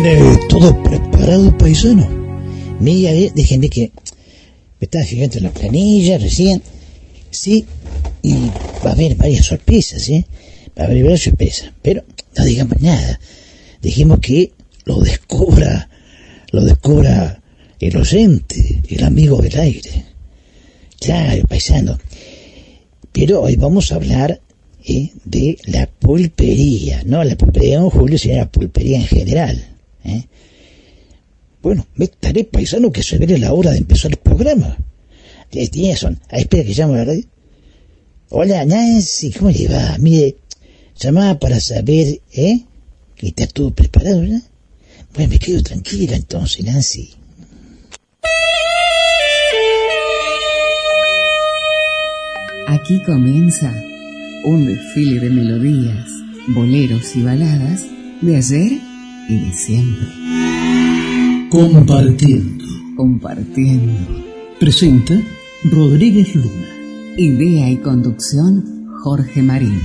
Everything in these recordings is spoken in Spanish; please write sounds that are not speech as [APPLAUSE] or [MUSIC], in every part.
¿Tiene todo preparado, paisano? Mira, eh, déjenme que me estaba fijando en la planilla recién. Sí, y va a haber varias sorpresas, ¿eh? Va a haber varias sorpresas. Pero no digamos nada. Dijimos que lo descubra, lo descubra el oyente, el amigo del aire. Claro, paisano. Pero hoy vamos a hablar ¿eh? de la pulpería, no la pulpería de Don Julio, sino la pulpería en general. ¿Eh? Bueno, me estaré paisano que se viene la hora de empezar el programa. Tienes son. Ah, espera que llamo a la radio. Hola, Nancy, ¿cómo le va? Mire, llamaba para saber, ¿eh? Que está todo preparado, ¿verdad? Bueno, me quedo tranquila entonces, Nancy. Aquí comienza un desfile de melodías, boleros y baladas de ayer y de siempre. Compartiendo. Compartiendo. Presenta Rodríguez Luna. Idea y conducción Jorge Marín.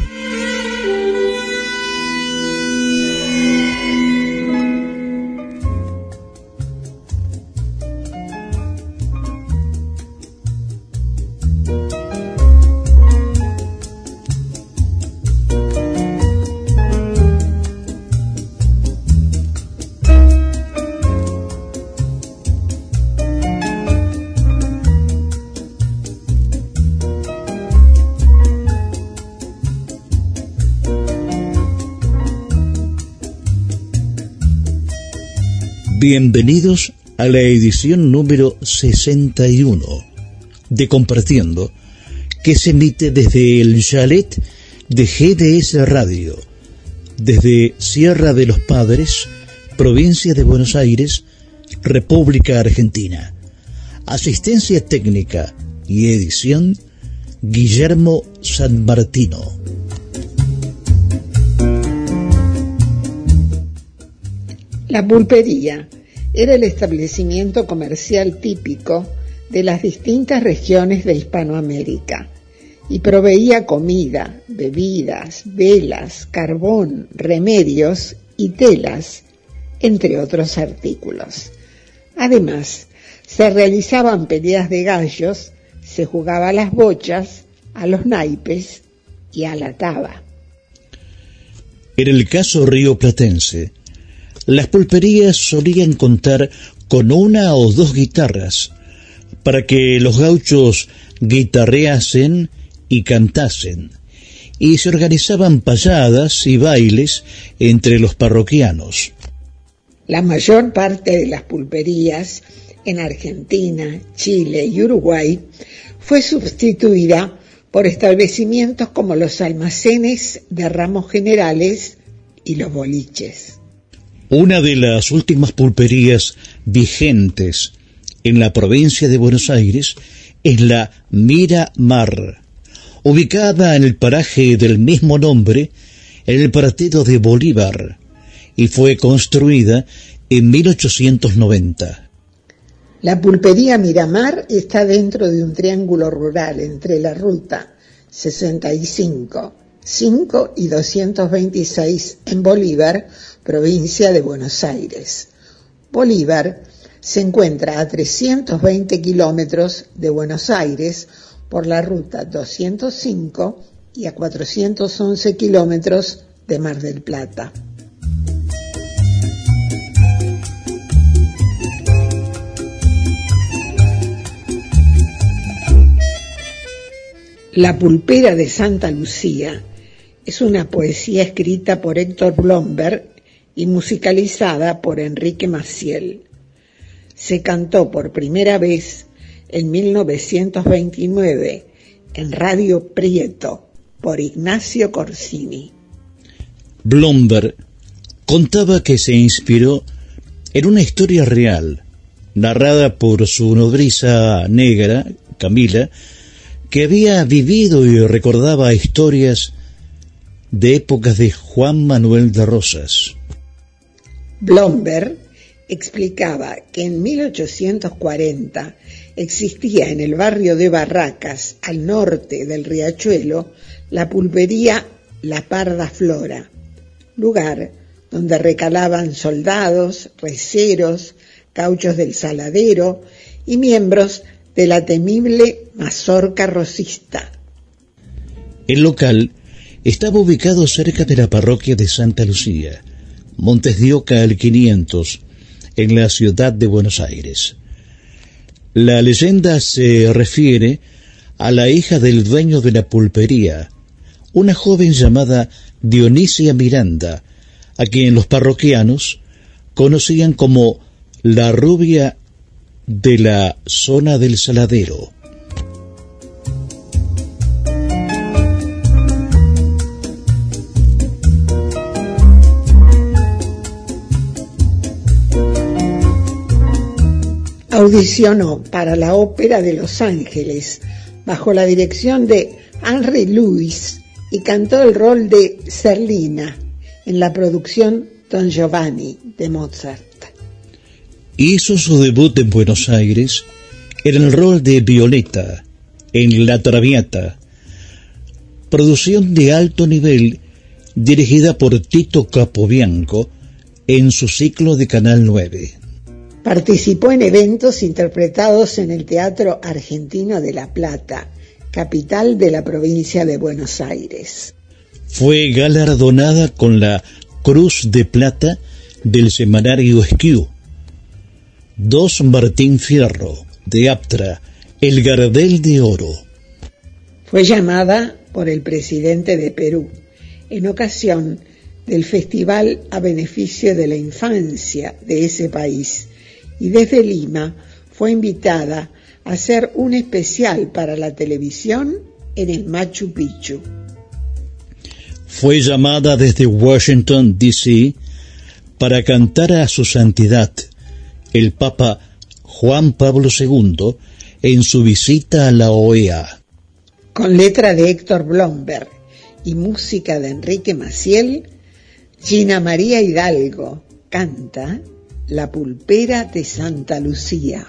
Bienvenidos a la edición número 61 de Compartiendo, que se emite desde el chalet de GDS Radio, desde Sierra de los Padres, provincia de Buenos Aires, República Argentina. Asistencia técnica y edición, Guillermo San Martino. La pulpería era el establecimiento comercial típico de las distintas regiones de Hispanoamérica y proveía comida, bebidas, velas, carbón, remedios y telas, entre otros artículos. Además, se realizaban peleas de gallos, se jugaba a las bochas, a los naipes y a la taba. En el caso río platense, las pulperías solían contar con una o dos guitarras para que los gauchos guitarreasen y cantasen, y se organizaban payadas y bailes entre los parroquianos. La mayor parte de las pulperías en Argentina, Chile y Uruguay fue sustituida por establecimientos como los almacenes de ramos generales y los boliches. Una de las últimas pulperías vigentes en la provincia de Buenos Aires es la Miramar, ubicada en el paraje del mismo nombre, en el partido de Bolívar, y fue construida en 1890. La pulpería Miramar está dentro de un triángulo rural entre la ruta 65, 5 y 226 en Bolívar, provincia de Buenos Aires. Bolívar se encuentra a 320 kilómetros de Buenos Aires por la ruta 205 y a 411 kilómetros de Mar del Plata. La pulpera de Santa Lucía es una poesía escrita por Héctor Blomberg y musicalizada por Enrique Maciel. Se cantó por primera vez en 1929 en Radio Prieto por Ignacio Corsini. Blomberg contaba que se inspiró en una historia real, narrada por su nodriza negra, Camila, que había vivido y recordaba historias de épocas de Juan Manuel de Rosas. Blomberg explicaba que en 1840 existía en el barrio de Barracas, al norte del riachuelo, la pulpería La Parda Flora, lugar donde recalaban soldados, receros, cauchos del saladero y miembros de la temible mazorca rosista. El local estaba ubicado cerca de la parroquia de Santa Lucía, Montes de Oca al 500, en la ciudad de Buenos Aires. La leyenda se refiere a la hija del dueño de la pulpería, una joven llamada Dionisia Miranda, a quien los parroquianos conocían como la rubia de la zona del saladero. Audicionó para la Ópera de Los Ángeles bajo la dirección de Henry Lewis y cantó el rol de Serlina en la producción Don Giovanni de Mozart. Hizo su debut en Buenos Aires en el rol de Violeta en La Traviata, producción de alto nivel dirigida por Tito Capobianco en su ciclo de Canal 9. Participó en eventos interpretados en el Teatro Argentino de La Plata, capital de la provincia de Buenos Aires. Fue galardonada con la Cruz de Plata del semanario Esquiu Dos Martín Fierro, de Aptra, el Gardel de Oro. Fue llamada por el presidente de Perú en ocasión del Festival a beneficio de la infancia de ese país y desde Lima fue invitada a hacer un especial para la televisión en el Machu Picchu. Fue llamada desde Washington, D.C. para cantar a su santidad el Papa Juan Pablo II en su visita a la OEA. Con letra de Héctor Blomberg y música de Enrique Maciel, Gina María Hidalgo canta La pulpera de Santa Lucía.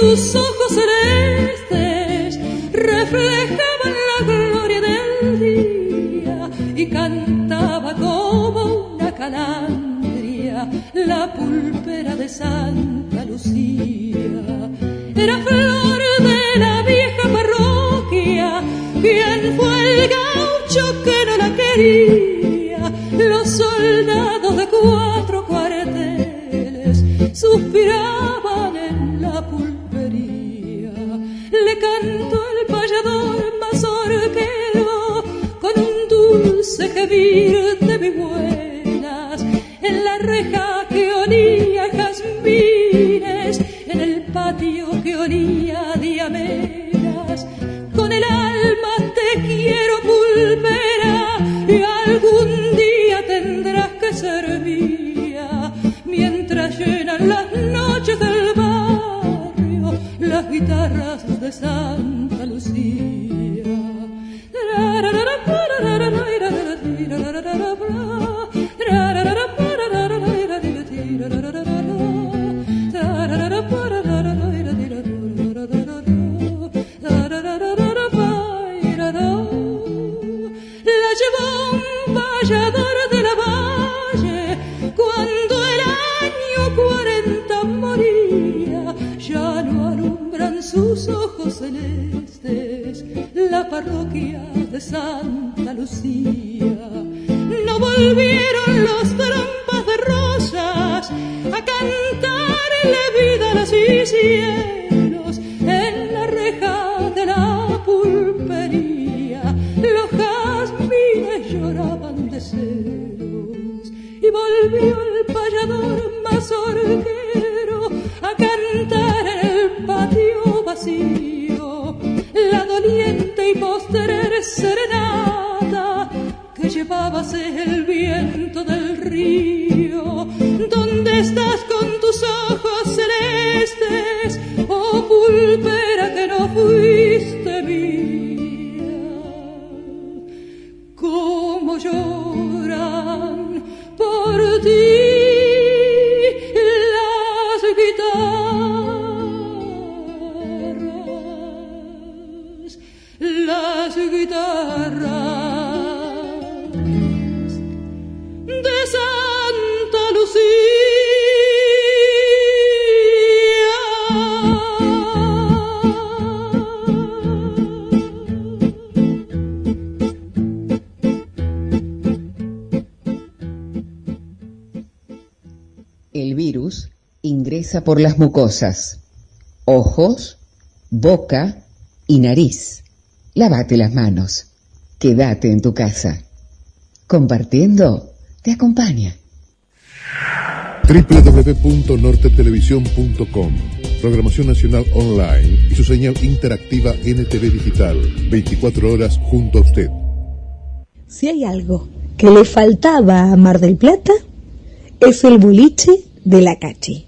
sus ojos celestes reflejaban la calandria la pulpera de Santa Lucía. Era flor de la vieja parroquia, quien fue el gaucho que no la quería, los soldados de cuatro cuarteles suspiraban en la pulpera le cantó el payador mazorquero con un dulce gemir de vihuelas en la reja que olía jazmines, en el patio que olía diameras. Con el alma te quiero pulpera y algún día tendrás que ser mía mientras llenan las noches del barrio las guitarras de Santa Lucía. De la valle cuando el año cuarenta moría, ya no alumbran sus ojos celestes la parroquia de Santa Lucía. No volvieron los trompas de rosas a cantarle vida a los cielos volvió el payador mazorquero a cantar en el patio vacío la doliente y postrer serenata que llevabas el viento del río. ¿Dónde estás con tus ojos celestes, oh pulpera que no fuiste mía? Como lloran dir. Por las mucosas, ojos, boca y nariz. Lávate las manos. Quédate en tu casa. Compartiendo te acompaña. www.nortetelevisión.com Programación Nacional Online y su señal interactiva NTV Digital. 24 horas junto a usted. Si hay algo que le faltaba a Mar del Plata, es el boliche de la Cachi.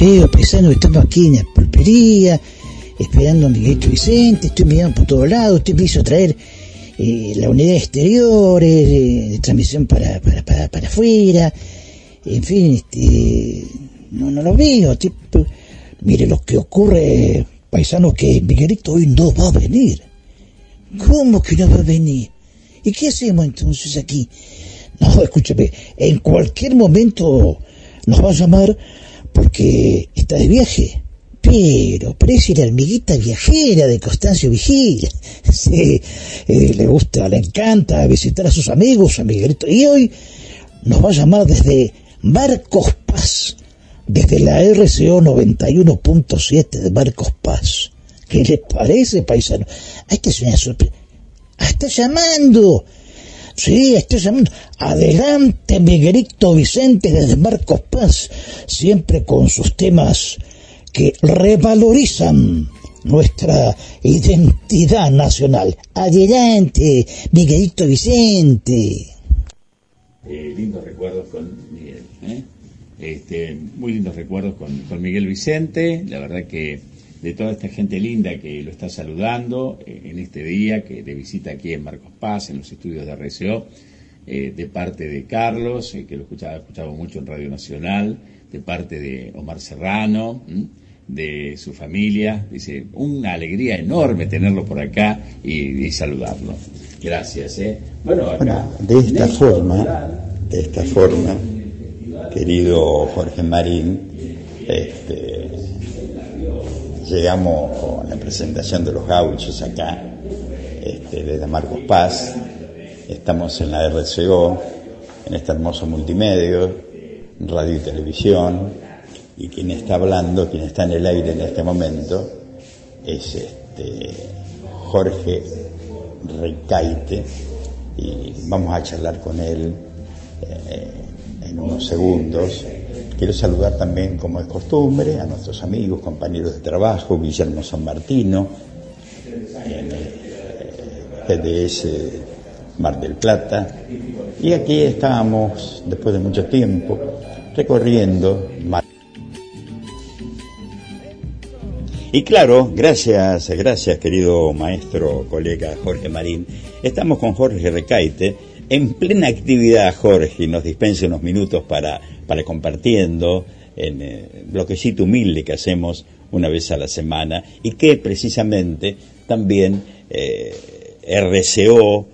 Veo, paisano, estamos aquí en la pulpería, esperando a Miguelito Vicente, estoy mirando por todos lados, usted me hizo traer eh, la unidad exterior, eh, de transmisión para, para, para, para afuera, en fin, este, no, no lo veo, tipo, mire lo que ocurre, paisano, que Miguelito hoy no va a venir. ¿Cómo que no va a venir? ¿Y qué hacemos entonces aquí? No, escúchame, en cualquier momento nos va a llamar porque está de viaje. Pero, parece la hormiguita viajera de Constancio Vigil. [LAUGHS] Sí, eh, le gusta, le encanta visitar a sus amigos, a Miguelito. Y hoy nos va a llamar desde Marcos Paz, desde la RCO 91.7 de Marcos Paz. ¿Qué les parece, paisano? Ahí está una está llamando. Sí, está llamando. Adelante, Miguelito Vicente desde Marcos Paz, siempre con sus temas que revalorizan nuestra identidad nacional. Adelante, Miguelito Vicente. Eh, lindos recuerdos con Miguel. ¿eh? Este, muy lindos recuerdos con, con Miguel Vicente. La verdad que de toda esta gente linda que lo está saludando eh, en este día, que de visita aquí en Marcos Paz, en los estudios de RCO, eh, de parte de Carlos, eh, que lo escuchaba, escuchaba mucho en Radio Nacional, de parte de Omar Serrano, ¿m? de su familia. Dice, una alegría enorme tenerlo por acá y, y saludarlo. Gracias. ¿eh? Bueno, acá, Bueno, de esta forma, de esta forma, querido Jorge Marín, este, llegamos con la presentación de los gauchos acá, este, desde Marcos Paz, estamos en la RCO, en este hermoso multimedio, radio y televisión, y quien está hablando, quien está en el aire en este momento, es este, Jorge Recaite, y vamos a charlar con él eh, en unos segundos. Quiero saludar también, como es costumbre, a nuestros amigos, compañeros de trabajo, Guillermo San Martino, en el GDS Mar del Plata. Y aquí estábamos, después de mucho tiempo, recorriendo Mar Y claro, gracias, gracias querido maestro, colega Jorge Marín. Estamos con Jorge Recaite en plena actividad, Jorge, y nos dispense unos minutos para, para compartiendo en el bloquecito humilde que hacemos una vez a la semana y que precisamente también eh, RCO,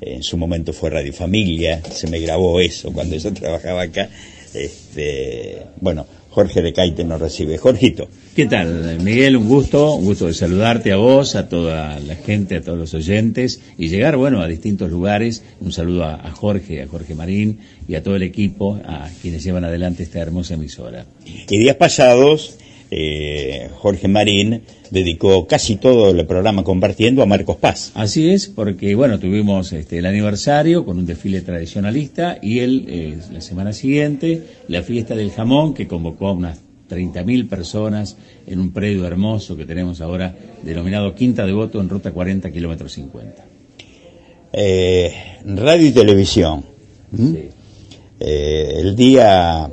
en su momento fue Radio Familia, se me grabó eso cuando yo [LAUGHS] trabajaba acá. Este, bueno, Jorge de Caite nos recibe. Jorgito. ¿Qué tal, Miguel? Un gusto, un gusto de saludarte a vos, a toda la gente, a todos los oyentes y llegar, bueno, a distintos lugares. Un saludo a, a Jorge, a Jorge Marín y a todo el equipo, a quienes llevan adelante esta hermosa emisora. Y días pasados, eh, Jorge Marín dedicó casi todo el programa compartiendo a Marcos Paz. Así es, porque bueno, tuvimos este, el aniversario con un desfile tradicionalista y él, eh, la semana siguiente, la fiesta del jamón que convocó a unas 30.000 personas en un predio hermoso que tenemos ahora, denominado Quinta de Voto en ruta 40, kilómetros 50. Eh, radio y televisión. Sí. El día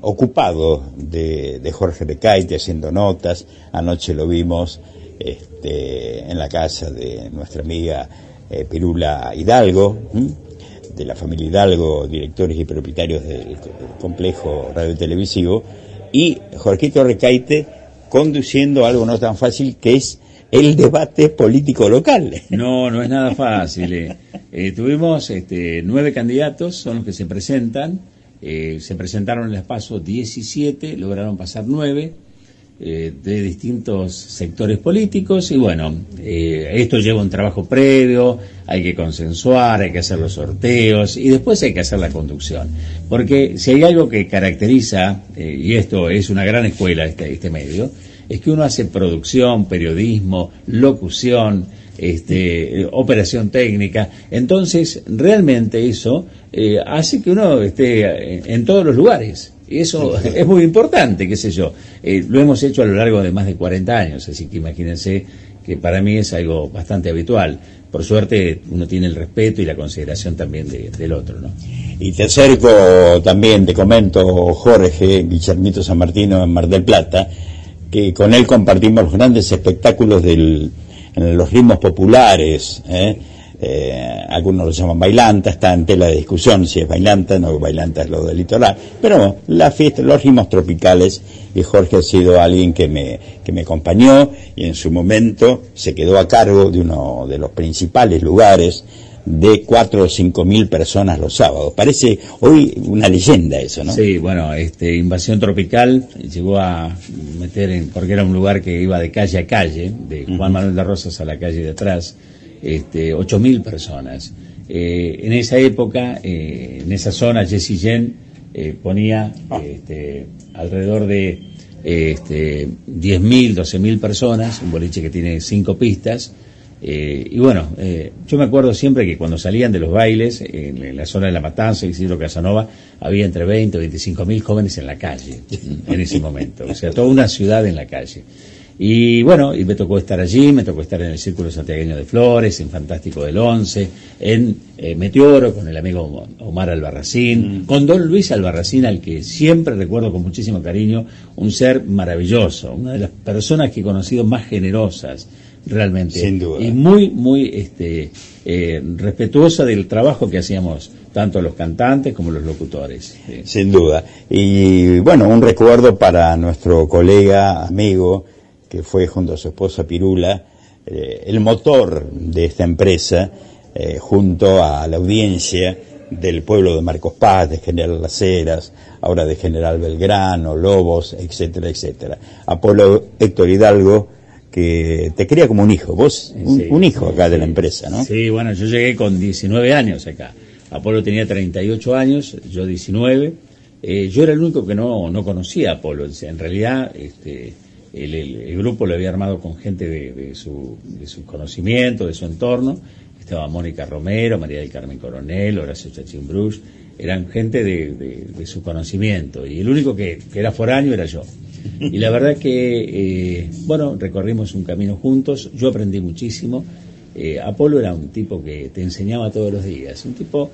ocupado de, de Jorge de Caite haciendo notas. Anoche lo vimos este, en la casa de nuestra amiga eh, Pirula Hidalgo, de la familia Hidalgo, directores y propietarios del co- complejo radiotelevisivo, y Jorgito Recaite conduciendo algo no tan fácil que es el debate político local. [LAUGHS] No, no es nada fácil. eh. Eh, tuvimos este, nueve candidatos, son los que se presentan. Eh, se presentaron en el paso 17, lograron pasar nueve eh, de distintos sectores políticos y bueno, eh, esto lleva un trabajo previo, hay que consensuar, hay que hacer los sorteos y después hay que hacer la conducción. Porque si hay algo que caracteriza, eh, y esto es una gran escuela este, este medio, es que uno hace producción, periodismo, locución, este, eh, operación técnica. Entonces, realmente eso eh, hace que uno esté en, en todos los lugares. Y eso es muy importante, qué sé yo. Eh, lo hemos hecho a lo largo de más de 40 años, así que imagínense que para mí es algo bastante habitual. Por suerte, uno tiene el respeto y la consideración también de- del otro, ¿no? Y te acerco también, te comento, Jorge Guillermito San Martino en Mar del Plata, que con él compartimos los grandes espectáculos del, los ritmos populares. ¿eh? Eh, algunos lo llaman bailanta, está en tela de discusión si es bailanta, no bailanta es lo del litoral, pero la fiesta, los ritmos tropicales, y Jorge ha sido alguien que me, que me acompañó y en su momento se quedó a cargo de uno de los principales lugares de cuatro o cinco mil personas los sábados. Parece hoy una leyenda eso, ¿no? Sí, bueno, este, Invasión Tropical llegó a meter en, porque era un lugar que iba de calle a calle, de Juan Manuel de Rosas a la calle de atrás, este, ocho mil personas. Eh, en esa época, eh, en esa zona, Jesse Jen eh, ponía este, alrededor de eh, este, 10.000, 12.000 personas, un boliche que tiene cinco pistas, eh, y bueno, eh, yo me acuerdo siempre que cuando salían de los bailes, en, en la zona de La Matanza, Isidro Casanova, había entre 20 y 25 mil jóvenes en la calle [LAUGHS] en ese momento. O sea, toda una ciudad en la calle. Y bueno, y me tocó estar allí, me tocó estar en el Círculo Santiagueño de Flores, en Fantástico del Once, en eh, Meteoro con el amigo Omar Albarracín, con don Luis Albarracín, al que siempre recuerdo con muchísimo cariño, un ser maravilloso, una de las personas que he conocido más generosas, realmente. Sin duda. Y muy, muy este, eh, respetuosa del trabajo que hacíamos tanto los cantantes como los locutores. Sí. Sin duda. Y bueno, un recuerdo para nuestro colega, amigo, que fue junto a su esposa Pirula, eh, el motor de esta empresa, eh, junto a la audiencia del pueblo de Marcos Paz, de General Las Heras, ahora de General Belgrano, Lobos, etcétera, etcétera. Apolo Héctor Hidalgo, que te cría como un hijo, vos, un, Sí, un hijo acá de la empresa, ¿no? Sí, bueno, yo llegué con 19 años acá. Apolo tenía 38 años, yo 19. Eh, yo era el único que no, no conocía a Apolo. En realidad, este, el, el- el grupo lo había armado con gente de, de su, de su conocimiento, de su entorno. Estaba Mónica Romero, María del Carmen Coronel, Horacio Chachín Bruch. Eran gente de, de- su conocimiento. Y el único que, que era foráneo era yo. Y la verdad que, eh, bueno, recorrimos un camino juntos. Yo aprendí muchísimo. Eh, Apolo era un tipo que te enseñaba todos los días, un tipo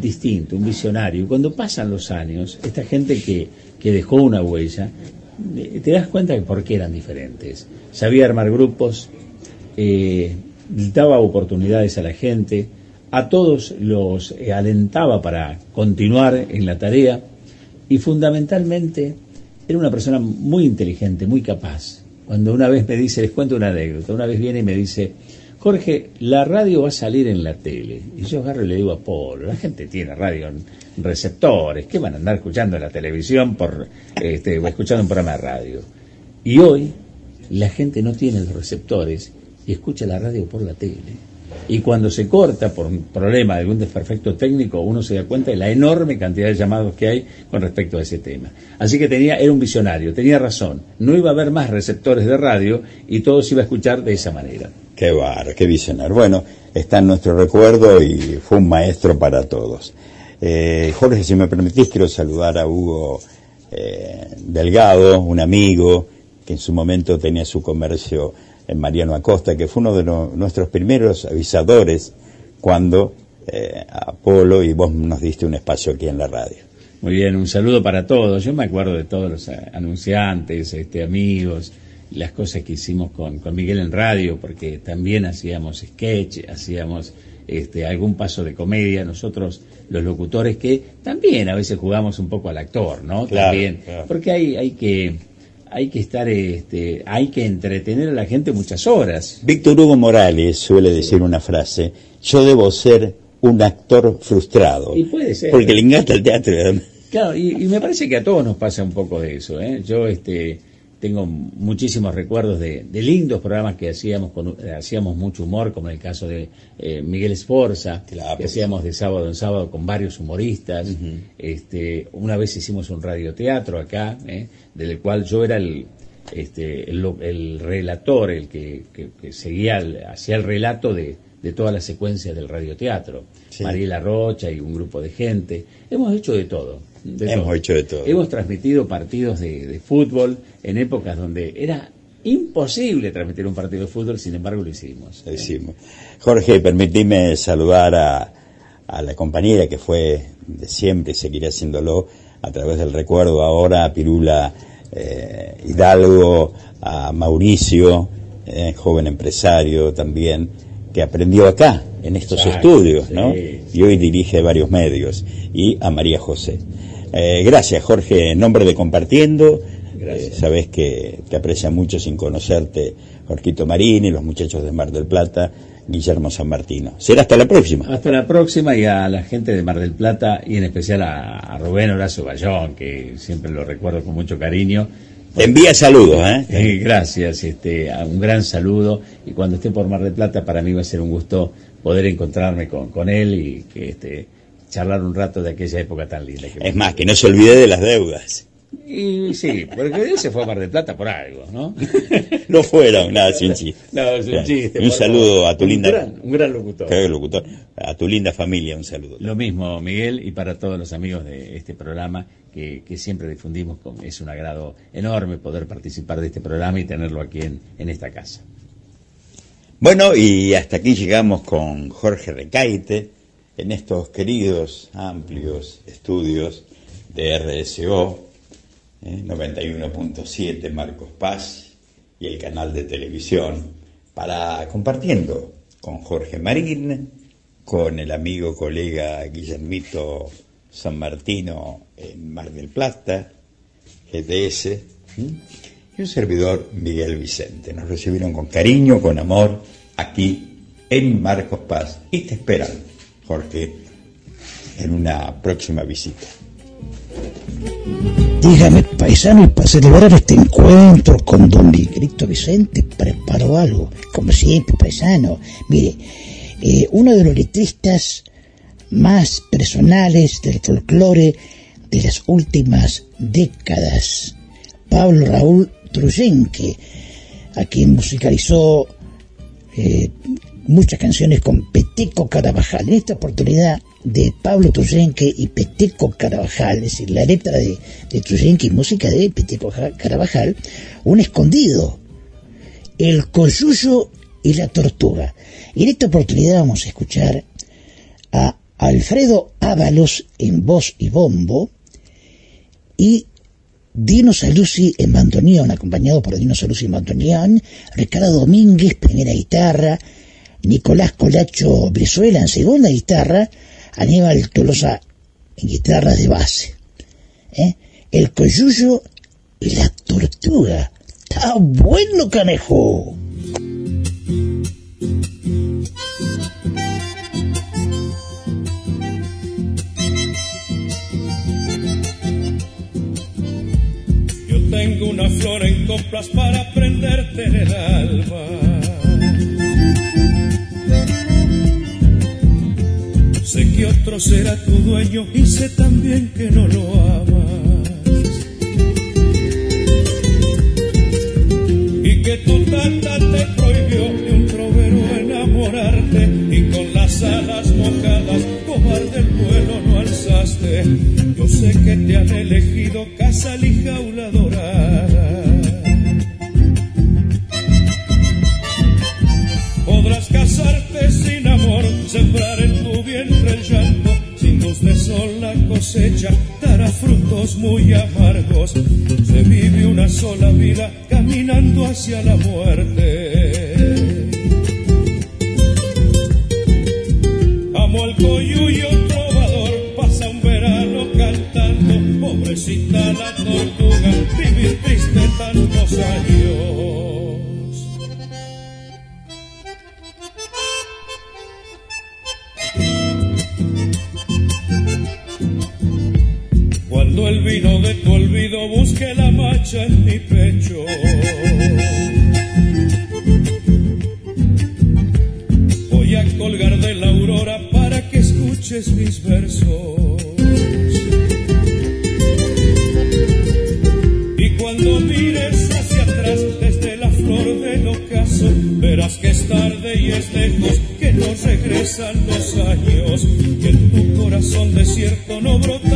distinto, un visionario. Y cuando pasan los años, esta gente que, que dejó una huella, eh, te das cuenta de por qué eran diferentes. Sabía armar grupos, eh, daba oportunidades a la gente, a todos los alentaba para continuar en la tarea y fundamentalmente era una persona muy inteligente, muy capaz. Cuando una vez me dice, les cuento una anécdota, una vez viene y me dice, Jorge, la radio va a salir en la tele. Y yo agarro y le digo a Polo, la gente tiene radio en receptores, ¿qué van a andar escuchando en la televisión por este, o escuchando un programa de radio? Y hoy la gente no tiene los receptores y escucha la radio por la tele. Y cuando se corta por un problema de algún desperfecto técnico, uno se da cuenta de la enorme cantidad de llamados que hay con respecto a ese tema. Así que tenía, era un visionario, tenía razón. No iba a haber más receptores de radio y todo se iba a escuchar de esa manera. Qué bar, qué visionario. Bueno, está en nuestro recuerdo y fue un maestro para todos. Eh, Jorge, si me permitís, quiero saludar a Hugo eh, Delgado, un amigo que en su momento tenía su comercio Mariano Acosta, que fue uno de nuestros primeros avisadores cuando eh, Apolo y vos nos diste un espacio aquí en la radio. Muy bien, un saludo para todos. Yo me acuerdo de todos los anunciantes, este, amigos, las cosas que hicimos con, con Miguel en radio, porque también hacíamos sketch, hacíamos este, algún paso de comedia, nosotros los locutores que también a veces jugamos un poco al actor, ¿no? Claro, también, claro. porque hay, hay que hay que estar, este, hay que entretener a la gente muchas horas. Víctor Hugo Morales suele decir una frase, yo debo ser un actor frustrado. Y puede ser. Porque le encanta el teatro. Claro, y, y me parece que a todos nos pasa un poco de eso. ¿eh? Yo este, tengo muchísimos recuerdos de, de lindos programas que hacíamos, con, eh, hacíamos mucho humor, como en el caso de eh, Miguel Esforza, Claro. que hacíamos de sábado en sábado con varios humoristas. este, una vez hicimos un radioteatro acá, ¿eh? del cual yo era el, este, el, el relator, el que, que- que seguía, hacía el relato de, de toda la secuencia del radioteatro. Sí. Mariela Rocha y un grupo de gente. Hemos hecho de todo. De Hemos todo. hecho de todo. Hemos transmitido partidos de, de fútbol en épocas donde era imposible transmitir un partido de fútbol, sin embargo lo hicimos. Lo hicimos. Jorge, permitime saludar a, a la compañera que fue de siempre y seguirá haciéndolo a través del recuerdo ahora, a Pirula eh, Hidalgo, a Mauricio, eh, joven empresario también, que aprendió acá, en estos Exacto, estudios, ¿no? sí. Y hoy dirige varios medios. Y a María José. Eh, gracias, Jorge, en nombre de Compartiendo. Gracias. Eh, sabes que te aprecia mucho sin conocerte Jorquito Marini, los muchachos de Mar del Plata, Guillermo San Martino. Será hasta la próxima. Hasta la próxima y a la gente de Mar del Plata y en especial a, a Rubén Horacio Bayón, que siempre lo recuerdo con mucho cariño. Te envía saludos, ¿eh? [LAUGHS] Eh, gracias, este, un gran saludo y cuando esté por Mar del Plata para mí va a ser un gusto poder encontrarme con, con él y que este, charlar un rato de aquella época tan linda. Que Es más, que no se olvide de las deudas. Y sí, porque él se fue a Mar del Plata por algo, ¿no? [LAUGHS] No fueron, nada, sin chiste. No, es un chiste. Un saludo a tu Un linda. gran- un gran locutor. A tu linda familia, un saludo. Lo mismo, Miguel, y para todos los amigos de este programa que, que siempre difundimos. Con, es un agrado enorme poder participar de este programa y tenerlo aquí en, en esta casa. Bueno, y hasta aquí llegamos con Jorge Recaite en estos queridos, amplios estudios de RSO, eh, 91.7 Marcos Paz y el canal de televisión, para compartiendo con Jorge Marín, con el amigo colega Guillermito San Martino en Mar del Plata, GTS, y un servidor Miguel Vicente. Nos recibieron con cariño, con amor, aquí en Marcos Paz. Y te esperan, Jorge, en una próxima visita. Dígame, paisano, y para celebrar este encuentro con don Miguelito Vicente, preparó algo. Como siempre, paisano. Mire, eh, uno de los letristas más personales del folclore de las últimas décadas, Pablo Raúl Truyenque, a quien musicalizó eh, muchas canciones con Peteco Carabajal. En esta oportunidad de Pablo Truyenque y Peteco Carabajal, es decir, la letra de, de y música de Peteco Ja- Carabajal, un escondido, el coyuyo y la tortuga. Y en esta oportunidad vamos a escuchar a Alfredo Ábalos en voz y bombo y Dino Saluzzi en bandoneón, acompañado por Dino Saluzzi en bandoneón, Ricardo Domínguez, primera guitarra, Nicolás Colacho Brizuela en segunda guitarra, anima Aníbal Tolosa en guitarras de base. ¿eh? El coyuyo y la tortuga. ¡Está bueno, canejo! Yo tengo una flor en coplas para prenderte en el alba Sé que otro será tu dueño y sé también que no lo amas. Y que tu tata te prohibió de un trovero enamorarte y con las alas mojadas cobarde el vuelo no alzaste. Yo sé que te han elegido casa y jaula dorada. Podrás casarte sin amor, sembrar en sin luz de sol la cosecha dará frutos muy amargos. Se vive una sola vida caminando hacia la muerte. Amo al coyuyo trovador, pasa un verano cantando, pobrecita la tortuga, vivir triste tantos años. En mi pecho. Voy a colgar de la aurora para que escuches mis versos. Y cuando mires hacia atrás desde la flor del ocaso, verás que es tarde y es lejos, que no regresan los años, que en tu corazón desierto no brotarán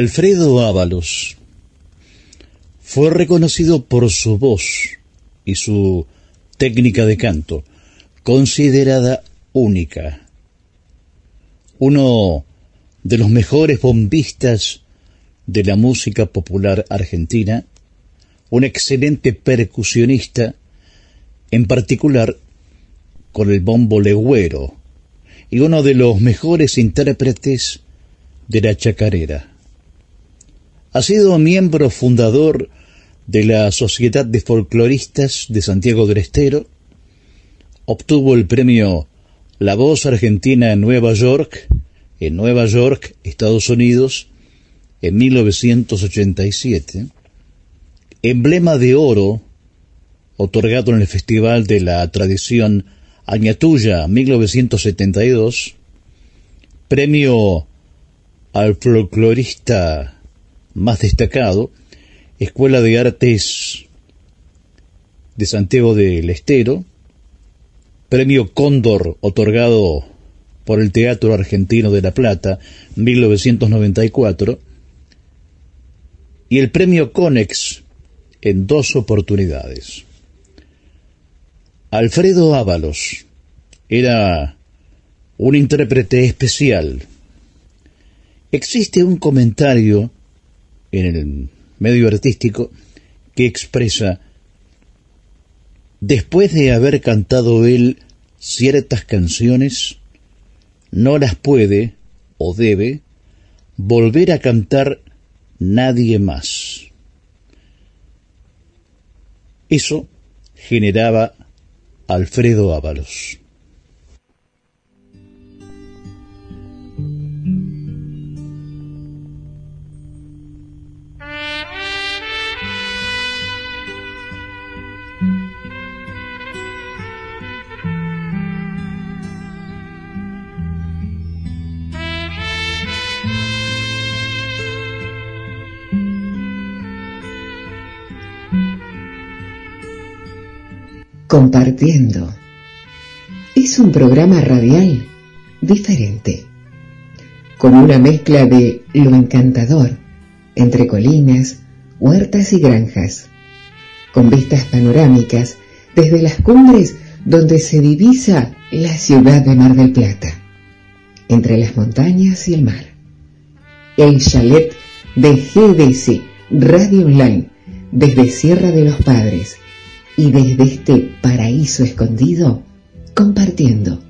Alfredo Ábalos fue reconocido por su voz y su técnica de canto, considerada única. Uno de los mejores bombistas de la música popular argentina, un excelente percusionista, en particular con el bombo legüero, y uno de los mejores intérpretes de la chacarera. Ha sido miembro fundador de la Sociedad de Folcloristas de Santiago del Estero, obtuvo el premio La Voz Argentina en Nueva York, en Nueva York, Estados Unidos, en 1987, emblema de oro otorgado en el Festival de la Tradición Añatuya 1972, premio al folclorista más destacado, Escuela de Artes de Santiago del Estero, premio Cóndor otorgado por el Teatro Argentino de La Plata 1994 y el premio Conex en dos oportunidades. Alfredo Ábalos era un intérprete especial. Existe un comentario en el medio artístico que expresa, después de haber cantado él ciertas canciones, no las puede o debe volver a cantar nadie más. Eso generaba Alfredo Ábalos. Compartiendo. Es un programa radial diferente, con una mezcla de lo encantador entre colinas, huertas y granjas, con vistas panorámicas desde las cumbres donde se divisa la ciudad de Mar del Plata, entre las montañas y el mar. el chalet de GDC, Radio Online, desde Sierra de los Padres y desde este paraíso escondido, compartiendo.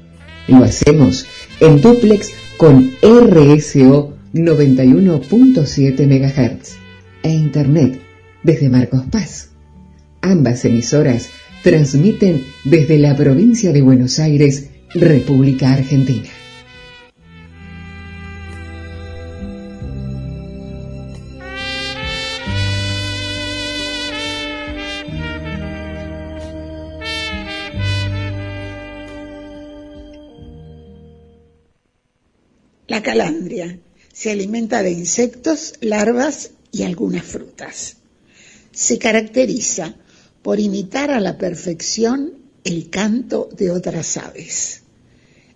Lo hacemos en duplex con RSO 91.7 MHz e Internet desde Marcos Paz. Ambas emisoras transmiten desde la provincia de Buenos Aires, República Argentina. La calandria se alimenta de insectos, larvas y algunas frutas. Se caracteriza por imitar a la perfección el canto de otras aves.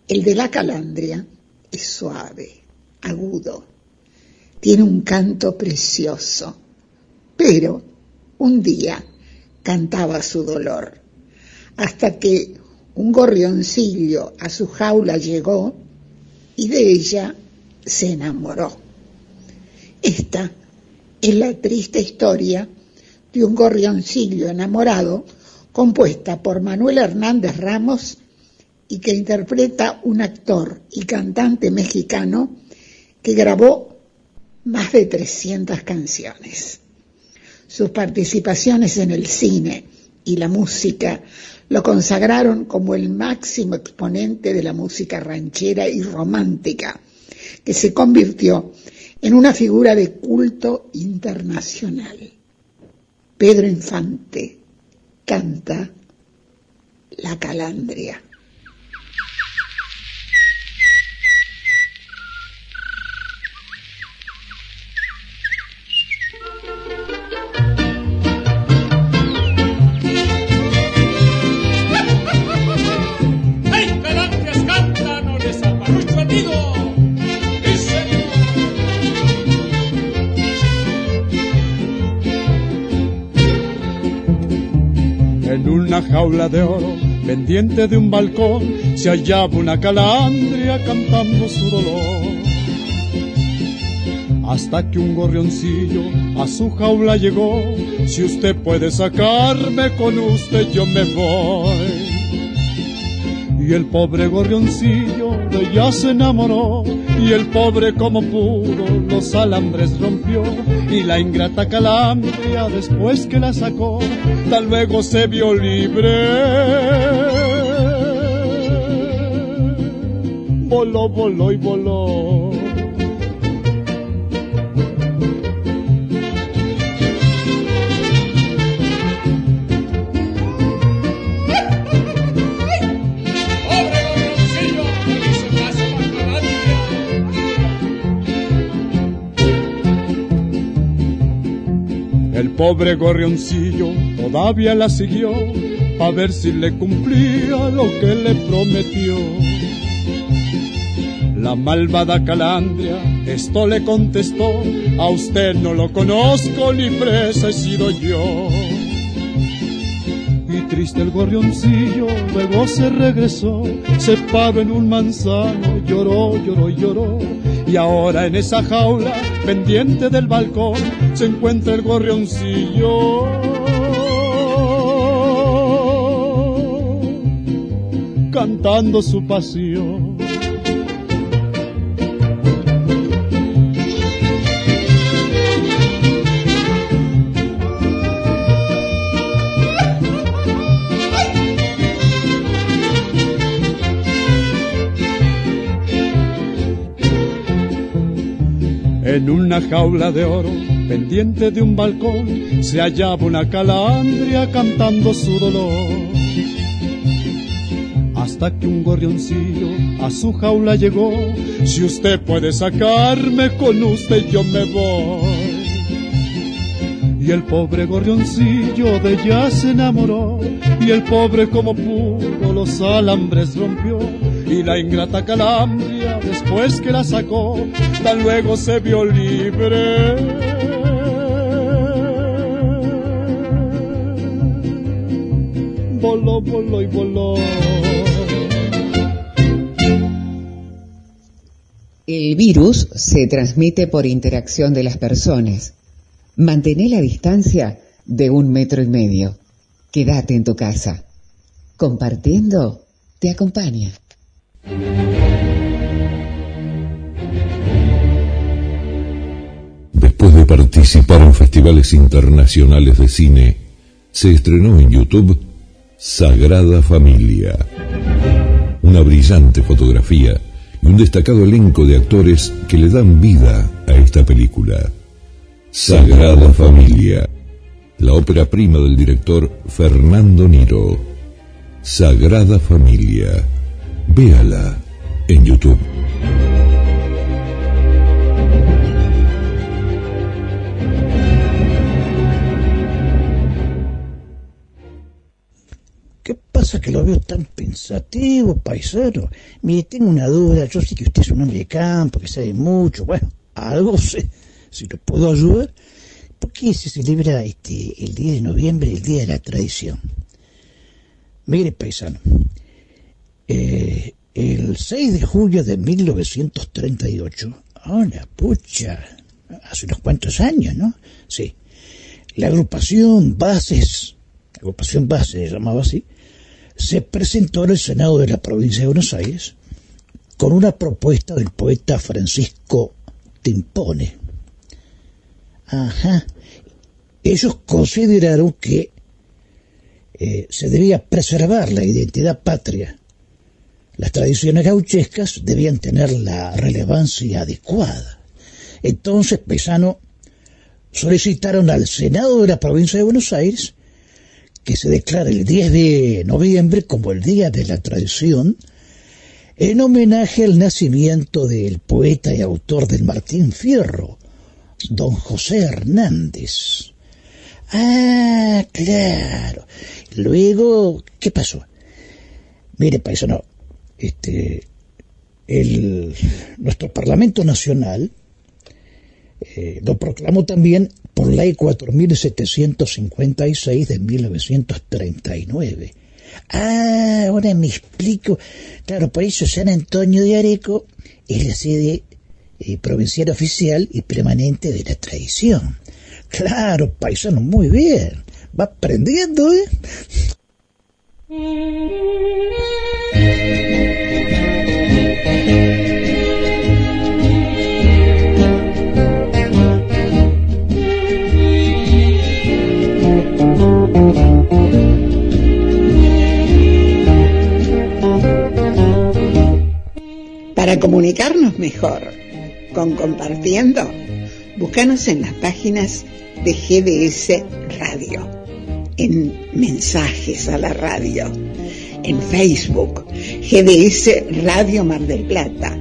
El de la calandria es suave, agudo, tiene un canto precioso, pero un día cantaba su dolor, hasta que un gorrioncillo a su jaula llegó y de ella se enamoró. Esta es la triste historia de un gorrioncillo enamorado compuesta por Manuel Hernández Ramos y que interpreta un actor y cantante mexicano que grabó más de 300 canciones. Sus participaciones en el cine y la música lo consagraron como el máximo exponente de la música ranchera y romántica, que se convirtió en una figura de culto internacional. Pedro Infante canta La Calandria. En una jaula de oro, pendiente de un balcón, se hallaba una calandria cantando su dolor. Hasta que un gorrioncillo a su jaula llegó, si usted puede sacarme con usted yo me voy. Y el pobre gorrioncillo de ella se enamoró, y el pobre como pudo los alambres rompió, y la ingrata calandria después que la sacó, tal luego se vio libre. Voló, voló y voló. Pobre gorrioncillo todavía la siguió a ver si le cumplía lo que le prometió. La malvada calandria esto le contestó, a usted no lo conozco ni presa he sido yo. Triste el gorrioncillo luego se regresó, se paró en un manzano, lloró, lloró, lloró. Y ahora en esa jaula, pendiente del balcón, se encuentra el gorrioncillo. Cantando su pasión. En una jaula de oro, pendiente de un balcón, se hallaba una calandria cantando su dolor. Hasta que un gorrioncillo a su jaula llegó, si usted puede sacarme con usted yo me voy. Y el pobre gorrioncillo de ella se enamoró, y el pobre como pudo los alambres rompió, y la ingrata calandria después que la sacó, tan luego se vio libre. Voló, voló y voló. El virus se transmite por interacción de las personas. Mantén la distancia de un metro y medio. Quédate en tu casa. Compartiendo te acompaña. Después de participar en festivales internacionales de cine, se estrenó en YouTube Sagrada Familia. Una brillante fotografía y un destacado elenco de actores que le dan vida a esta película. Sagrada Familia, la ópera prima del director Fernando Niro. Sagrada Familia, véala en YouTube. ¿Qué pasa que lo veo tan pensativo, paisano? Mire, tengo una duda, yo sé que usted es un hombre de campo, que sabe mucho, bueno, algo sé, si lo puedo ayudar. ¿Por qué se celebra este, el 10 de noviembre, el Día de la Tradición? Mire, paisano, eh, el 6 de julio de 1938, ahora, pucha, hace unos cuantos años, ¿no? Sí. La agrupación Bases, la agrupación Bases se llamaba así, se presentó en el Senado de la provincia de Buenos Aires con una propuesta del poeta Francisco Timpone. Ajá. Ellos consideraron que eh, se debía preservar la identidad patria. Las tradiciones gauchescas debían tener la relevancia adecuada. Entonces, Pesano solicitaron al Senado de la provincia de Buenos Aires que se declara el 10 de noviembre como el Día de la Tradición, en homenaje al nacimiento del poeta y autor del Martín Fierro, don José Hernández. Ah, claro. Luego, ¿qué pasó? Mire, paisano, este, el, nuestro Parlamento Nacional eh, lo proclamó también por ley 4756 de 1939. Ah, ahora me explico. Claro, por eso San Antonio de Areco es la sede eh, provincial oficial y permanente de la tradición. Claro, paisano, muy bien. Va aprendiendo, ¿eh? Para comunicarnos mejor con Compartiendo, búscanos en las páginas de GDS Radio, en Mensajes a la Radio, en Facebook, GDS Radio Mar del Plata,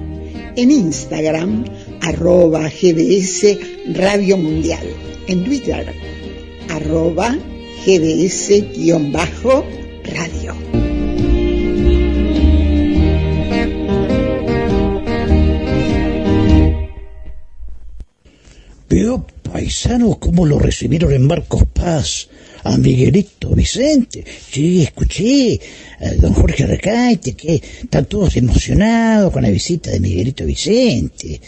en Instagram, arroba GDS Radio Mundial, en Twitter, arroba GDS-radio. Veo paisano cómo lo recibieron en Marcos Paz a Miguelito Vicente. Sí, escuché a don Jorge Recaite que están todos emocionados con la visita de Miguelito Vicente.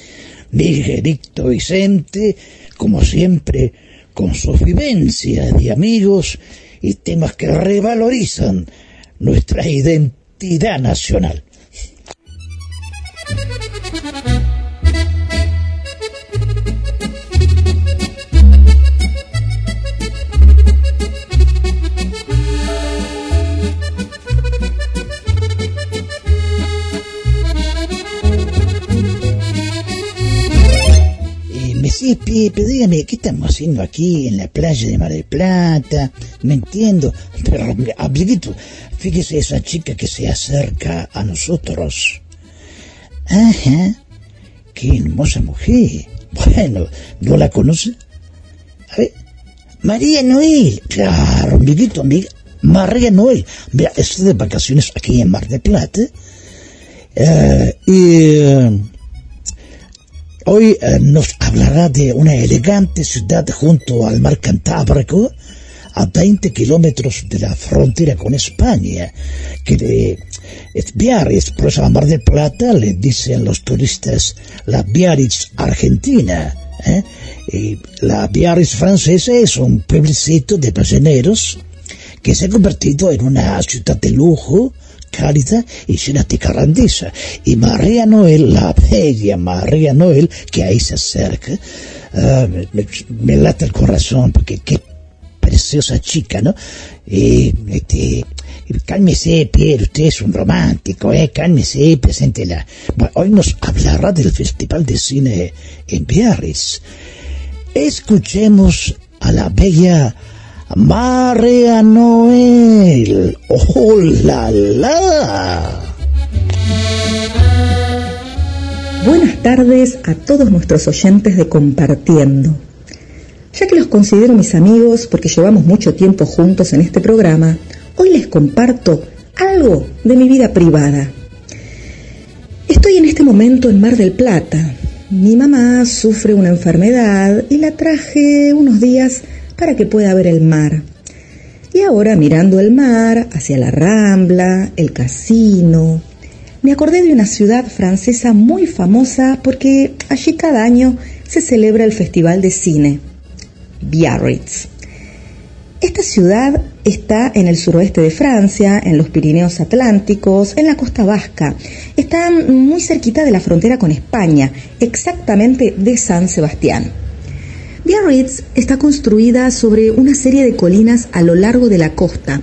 Miguelito Vicente, como siempre, con sus vivencias de amigos y temas que revalorizan nuestra identidad nacional. Eh, Messi, Pepe, dígame, ¿qué estamos haciendo aquí en la playa de Mar del Plata? No entiendo. Pero, amiguito, fíjese esa chica que se acerca a nosotros. Ajá, qué hermosa mujer. Bueno, ¿no la conoce? A ver, María Noel. Claro, amiguito, amiga. María Noel. Mira, estoy de vacaciones aquí en Mar del Plata. Eh, y... eh, Hoy eh, nos hablará de una elegante ciudad junto al mar Cantábrico, a 20 kilómetros de la frontera con España, que de Biarritz, por esa Mar del Plata, le dicen los turistas la Biarritz Argentina. ¿eh? Y la Biarritz francesa es un pueblecito de balleneros que se ha convertido en una ciudad de lujo, cálida y llena de carrandiza. Y María Noel, la bella María Noel, que ahí se acerca, ah, me, me, late el corazón, porque qué preciosa chica, ¿no? Y, este, cálmese, Pierre, usted es un romántico, ¿eh? Cálmese, preséntela. Bueno, hoy nos hablará del Festival de Cine en Biarritz. Escuchemos a la bella María Noel. ¡Oh, la, la! Buenas tardes a todos nuestros oyentes de Compartiendo. Ya que los considero mis amigos porque llevamos mucho tiempo juntos en este programa, hoy les comparto algo de mi vida privada. Estoy en este momento en Mar del Plata. Mi mamá sufre una enfermedad y la traje unos días para que pueda ver el mar. Y ahora mirando el mar, hacia la Rambla, el casino, me acordé de una ciudad francesa muy famosa porque allí cada año se celebra el Festival de Cine, Biarritz. Esta ciudad está en el suroeste de Francia, en los Pirineos Atlánticos, en la costa vasca. Está muy cerquita de la frontera con España, exactamente de San Sebastián. Biarritz está construida sobre una serie de colinas a lo largo de la costa.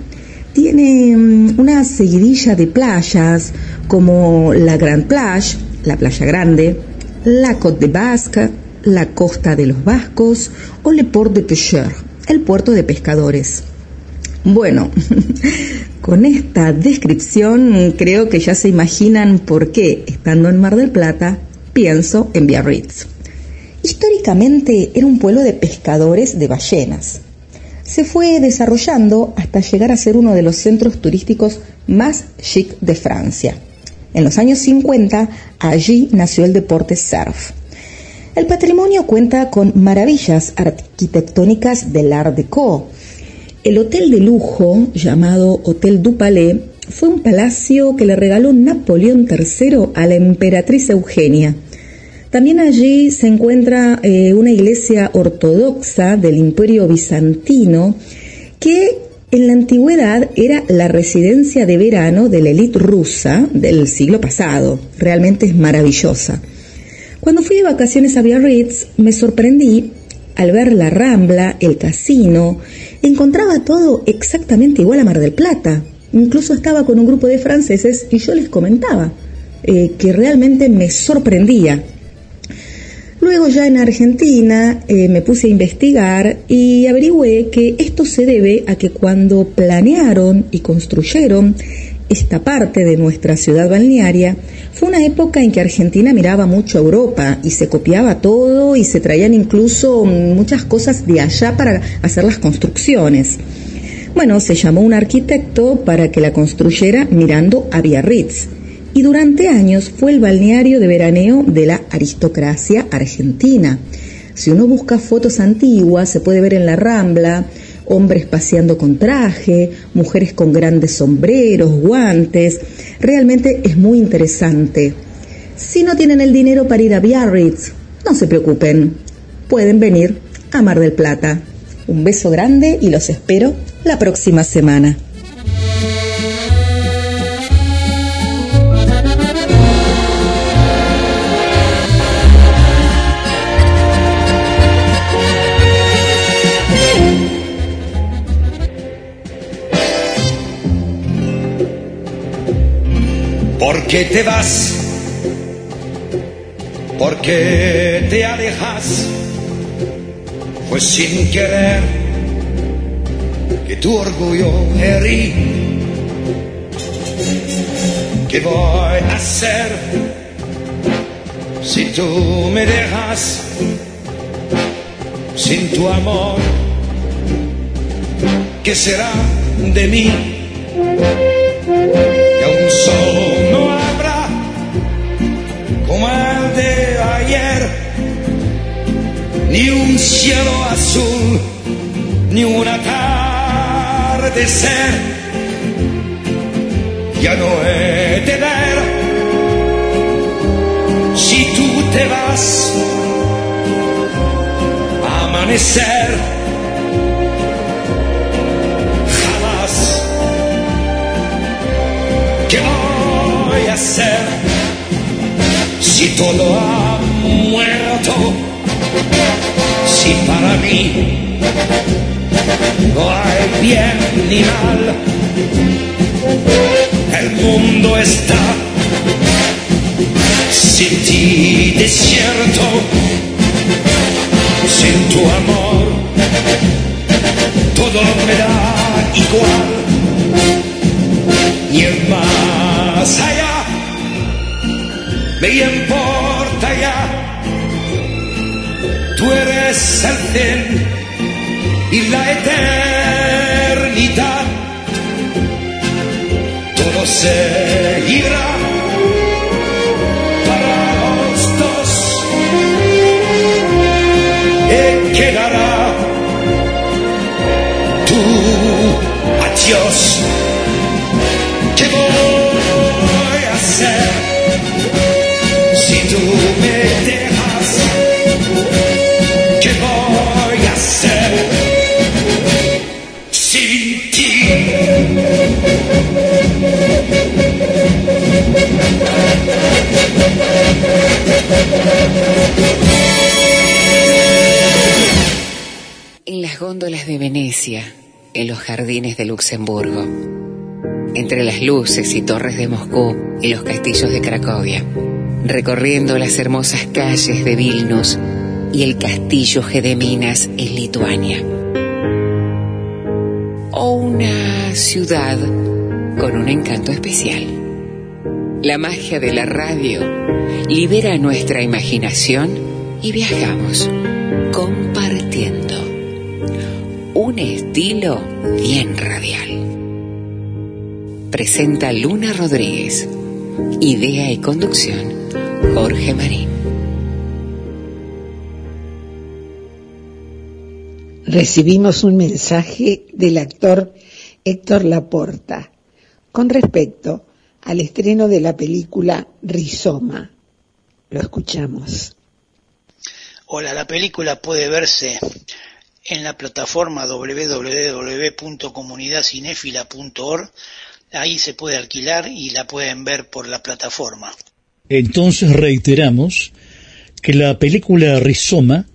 Tiene mm, una seguidilla de playas como la Grand Plage, la playa grande, la Côte de Basque, la costa de los Vascos o Le Port de Pêcheurs, el puerto de pescadores. Bueno, [LAUGHS] con esta descripción creo que ya se imaginan por qué, estando en Mar del Plata, pienso en Biarritz. Históricamente era un pueblo de pescadores de ballenas. Se fue desarrollando hasta llegar a ser uno de los centros turísticos más chic de Francia. En los años 50, allí nació el deporte surf. El patrimonio cuenta con maravillas arquitectónicas del Art Deco. El hotel de lujo, llamado Hotel du Palais, fue un palacio que le regaló Napoleón III a la emperatriz Eugenia también allí se encuentra eh, una iglesia ortodoxa del Imperio Bizantino que en la antigüedad era la residencia de verano de la élite rusa del siglo pasado. Realmente es maravillosa. Cuando fui de vacaciones a Biarritz me sorprendí al ver la rambla, el casino, encontraba todo exactamente igual a Mar del Plata. Incluso estaba con un grupo de franceses y yo les comentaba eh, que realmente me sorprendía Luego ya en Argentina eh, me puse a investigar y averigüé que esto se debe a que cuando planearon y construyeron esta parte de nuestra ciudad balnearia, fue una época en que Argentina miraba mucho a Europa y se copiaba todo y se traían incluso muchas cosas de allá para hacer las construcciones. Bueno, se llamó un arquitecto para que la construyera mirando a Biarritz y durante años fue el balneario de veraneo de la aristocracia argentina. Si uno busca fotos antiguas, se puede ver en la Rambla hombres paseando con traje, mujeres con grandes sombreros, guantes. Realmente es muy interesante. Si no tienen el dinero para ir a Biarritz, no se preocupen. Pueden venir a Mar del Plata. Un beso grande y los espero la próxima semana. ¿Por qué te vas? ¿Por qué te alejas? Fue sin querer que tu orgullo herí. ¿Qué voy a hacer si tú me dejas sin tu amor? ¿Qué será de mí? Que aún solo como de ayer, ni un cielo azul, ni una puede ser, ya no he de ver. Si tú te vas, a amanecer. Jamás. Si todo ha muerto? Si para mí no hay bien ni mal. El mundo está sin ti desierto, sin tu amor, todo me da igual. Y el más allá me importa ya, tú eres el fin y la eternidad. Todo se irá para los dos y quedará tu adiós. Góndolas de Venecia, en los jardines de Luxemburgo, entre las luces y torres de Moscú y los castillos de Cracovia, recorriendo las hermosas calles de Vilnius y el castillo Gedeminas en Lituania. O una ciudad con un encanto especial. La magia de la radio libera nuestra imaginación y viajamos compartiendo un estilo bien radial. Presenta Luna Rodríguez. Idea y conducción Jorge Marín. recibimos un mensaje del actor Héctor Laporta con respecto al estreno de la película Rizoma. Lo escuchamos. Hola, la película puede verse en la plataforma www.comunidadcinefila.org. Ahí se puede alquilar y la pueden ver por la plataforma. Entonces reiteramos que la película Rizoma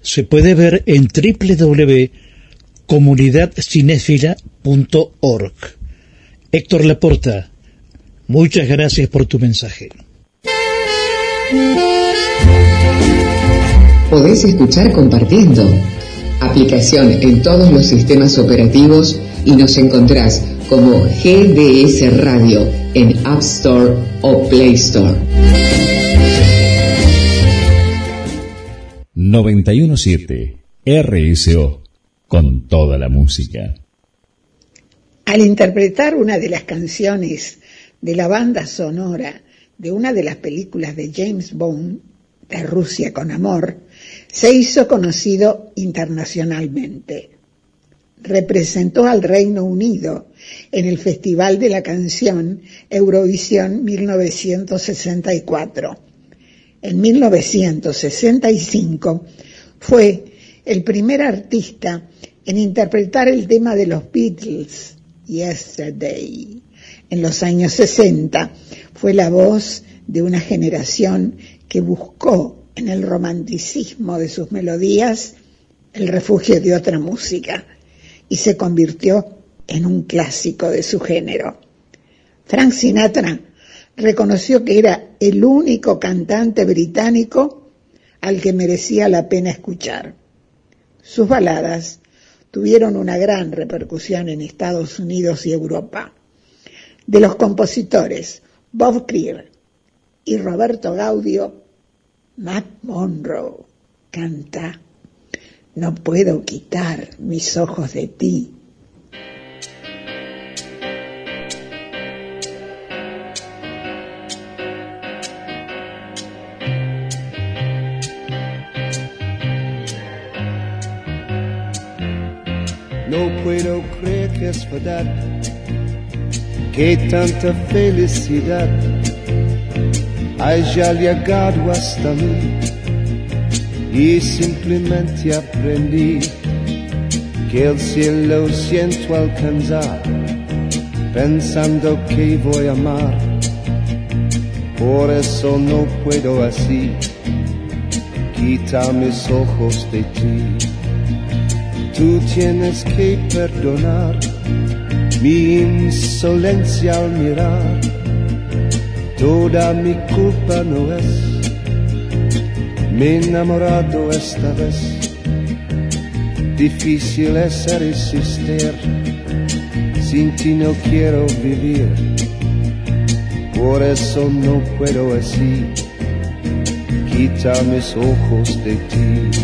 se puede ver en www.comunidadcinefila.org. Héctor Laporta, muchas gracias por tu mensaje. Podés escuchar compartiendo. Aplicación en todos los sistemas operativos y nos encontrás como GDS Radio en App Store o Play Store. 917 RSO con toda la música. Al interpretar una de las canciones de la banda sonora de una de las películas de James Bond, de Rusia con Amor, se hizo conocido internacionalmente. Representó al Reino Unido en el Festival de la Canción Eurovisión 1964. En 1965 fue el primer artista en interpretar el tema de los Beatles, Yesterday. En los años 60 fue la voz de una generación que buscó en el romanticismo de sus melodías el refugio de otra música y se convirtió en un clásico de su género. Frank Sinatra reconoció que era el único cantante británico al que merecía la pena escuchar. Sus baladas tuvieron una gran repercusión en Estados Unidos y Europa. De los compositores Bob Creer y Roberto Gaudio, Matt Monroe canta No puedo quitar mis ojos de ti. No puedo creer que es verdad, que tanta felicidad haya llegado hasta mí y simplemente aprendí que el cielo siento alcanzar pensando que voy a amar. Por eso no puedo así quitar mis ojos de ti. Tú tienes que perdonar mi insolencia al mirar. Toda mi culpa no es. Me he enamorado esta vez. Difícil es resistir. Sin ti no quiero vivir. Por eso no puedo así quitar mis ojos de ti.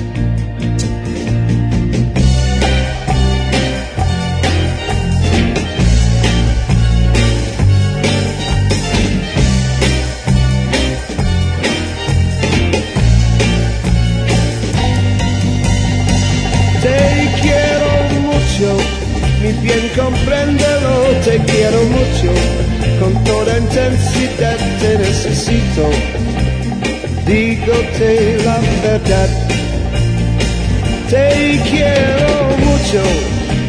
Te quiero mucho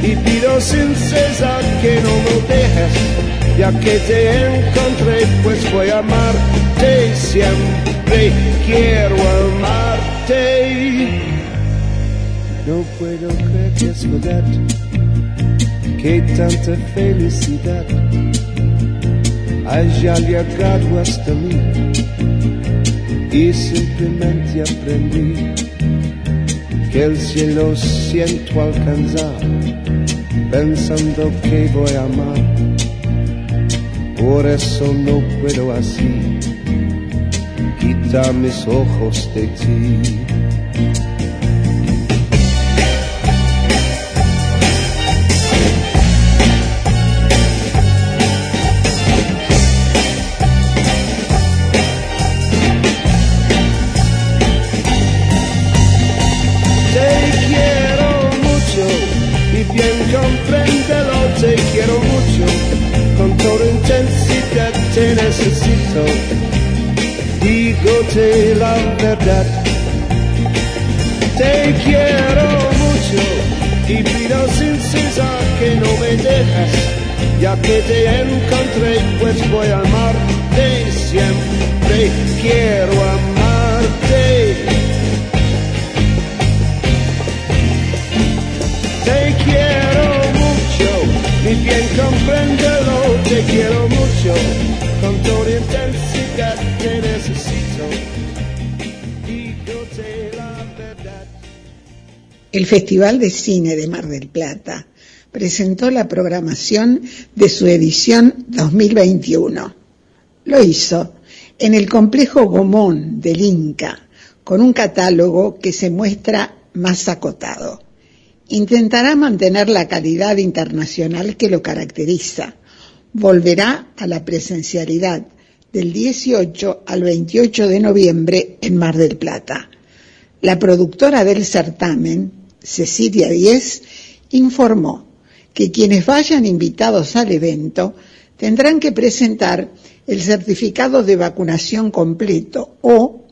y pido sin cesar que no me dejes, ya que te encontré pues voy a amarte siempre, quiero amarte. No puedo creer que es verdad, que tanta felicidad. Haya llegado hasta mí y simplemente aprendí que el cielo siento alcanzar pensando que voy a amar. Por eso no puedo así quitar mis ojos de ti. El Festival de Cine de Mar del Plata presentó la programación de su edición 2021. Lo hizo en el complejo Gomón del Inca, con un catálogo que se muestra más acotado. Intentará mantener la calidad internacional que lo caracteriza. Volverá a la presencialidad del 18 al 28 de noviembre en Mar del Plata. La productora del certamen, Cecilia Díez, informó que quienes vayan invitados al evento tendrán que presentar el certificado de vacunación completo o,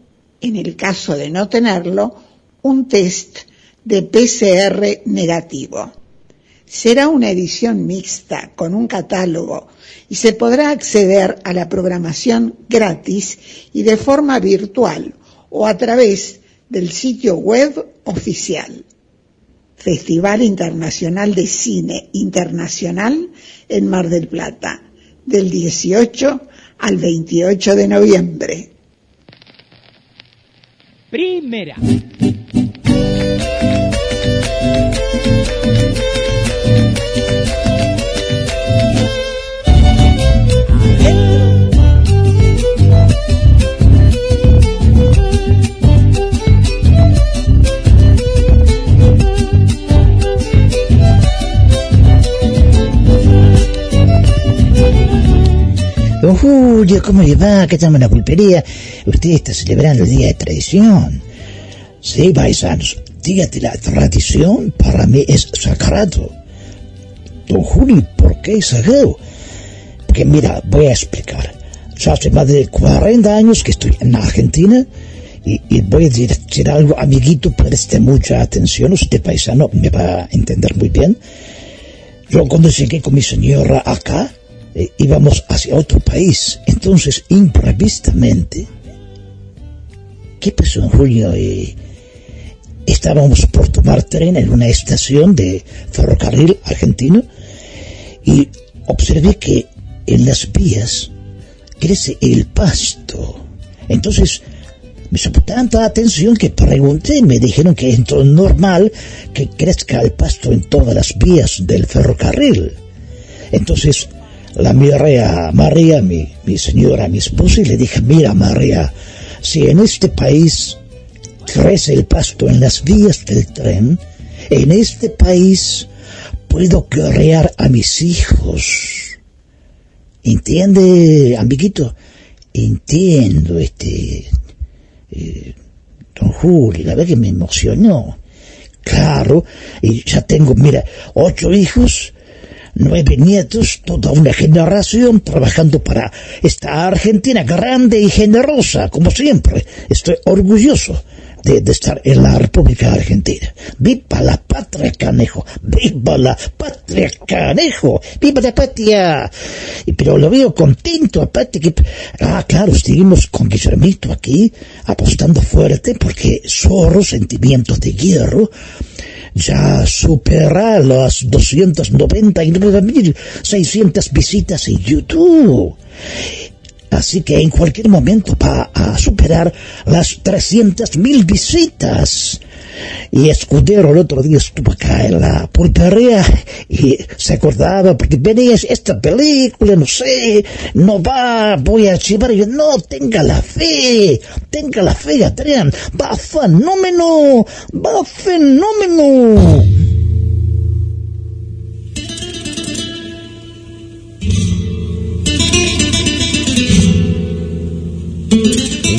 en el caso de no tenerlo, un test de PCR negativo. Será una edición mixta con un catálogo y se podrá acceder a la programación gratis y de forma virtual o a través del sitio web oficial. Festival Internacional de Cine Internacional en Mar del Plata, del 18 al 28 de noviembre. Primera. Don Julio, ¿cómo le va? ¿Qué estamos en la pulpería? Usted está celebrando el Día de Tradición. Sí, paisanos, Día de la Tradición para mí es sagrado. don Julio, ¿por qué es sagrado? Porque mira, voy a explicar. Ya hace más de 40 años que estoy en Argentina y, y voy a decir algo, amiguito, preste mucha atención, usted paisano me va a entender muy bien. Yo cuando llegué con mi señora acá, eh, íbamos hacia otro país, entonces imprevistamente, ¿qué pasó en julio? Eh, estábamos por tomar tren en una estación de ferrocarril argentino y observé que en las vías crece el pasto. Entonces me llamó tanta atención que pregunté, me dijeron que es normal que crezca el pasto en todas las vías del ferrocarril. Entonces la miré a María, mi, mi señora, mi esposa, y le dije, mira María, si en este país crece el pasto en las vías del tren, en este país puedo criar a mis hijos. ¿Entiende, amiguito? Entiendo, este... Eh, don Julio, la verdad que me emocionó. Claro, y ya tengo, mira, ocho hijos, nueve nietos, toda una generación trabajando para esta Argentina grande y generosa, como siempre. Estoy orgulloso de, estar en la República Argentina. ¡Viva la patria, canejo! ¡Viva la patria, canejo! ¡Viva la patria! Pero lo veo contento, aparte que... Ah, claro, seguimos con Guillermito aquí, apostando fuerte, porque Zorro, Sentimientos de Hierro, ya supera las 299.600 visitas en YouTube. Así que en cualquier momento va a superar las 300.000 visitas. Y Escudero el otro día estuvo acá en la pulpería y se acordaba porque venía esta película, no sé, no va, voy a llevar. Y yo, no, tenga la fe, tenga la fe, Adrián, va fenómeno, va fenómeno.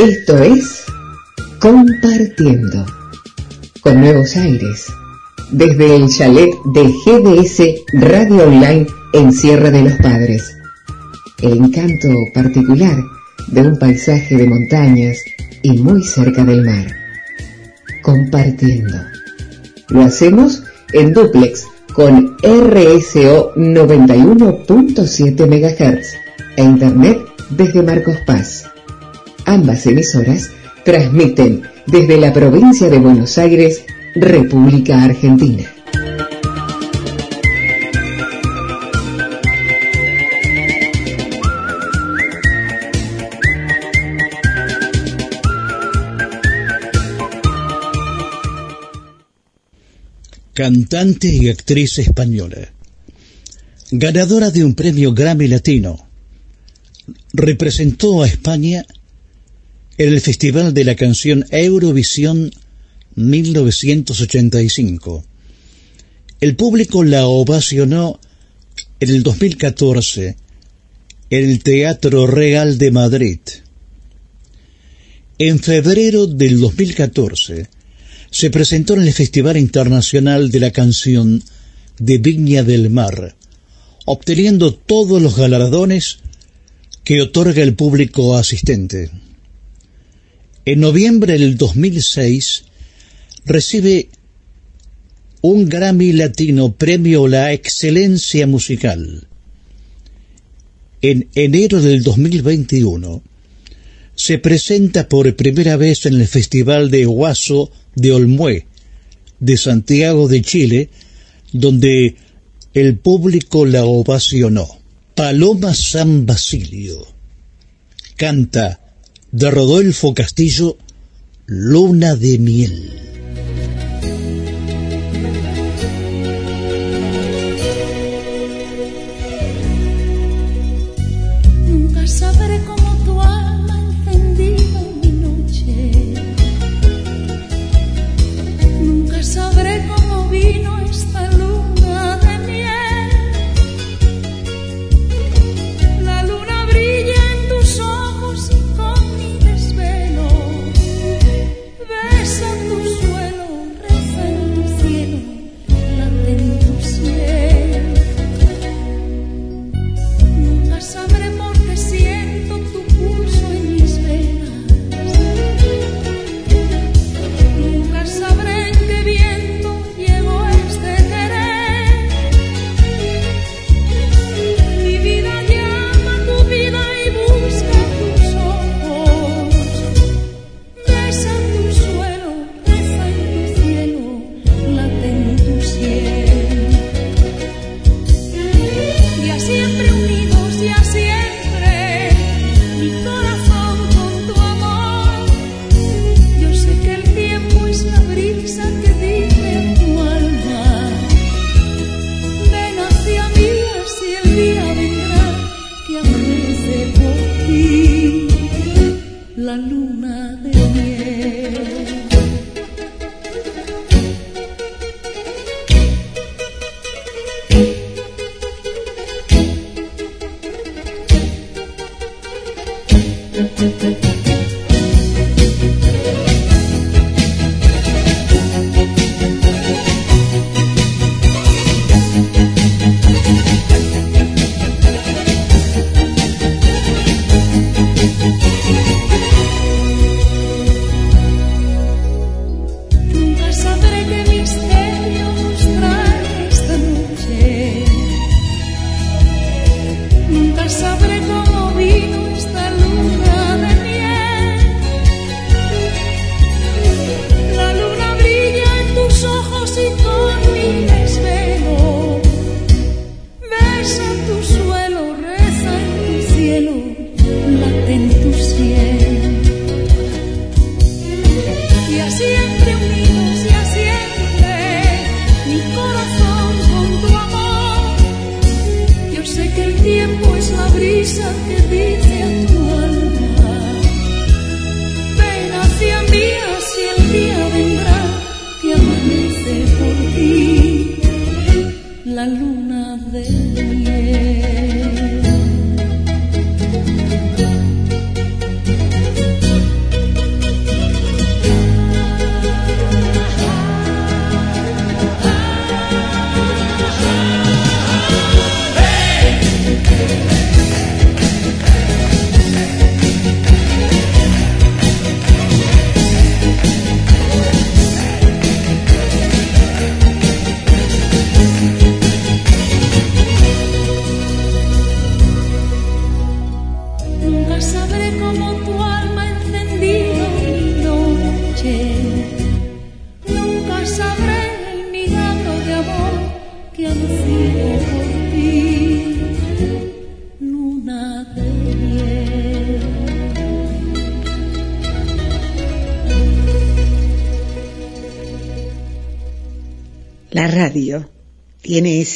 Esto es Compartiendo con nuevos aires desde el chalet de GDS Radio Online en Sierra de los Padres. El encanto particular de un paisaje de montañas y muy cerca del mar. Compartiendo. Lo hacemos en duplex con RSO 91.7 MHz e Internet desde Marcos Paz. Ambas emisoras transmiten desde la provincia de Buenos Aires, República Argentina. Cantante y actriz española. Ganadora de un premio Grammy Latino. Representó a España en el Festival de la Canción Eurovisión 1985. El público la ovacionó en el 2014 en el Teatro Real de Madrid. En febrero del 2014 se presentó en el Festival Internacional de la Canción de Viña del Mar, obteniendo todos los galardones que otorga el público asistente. En noviembre del 2006 recibe un Grammy Latino Premio La Excelencia Musical. En enero del 2021 se presenta por primera vez en el Festival de Huaso de Olmué, de Santiago de Chile, donde el público la ovacionó. Paloma San Basilio canta de Rodolfo Castillo Luna de Miel.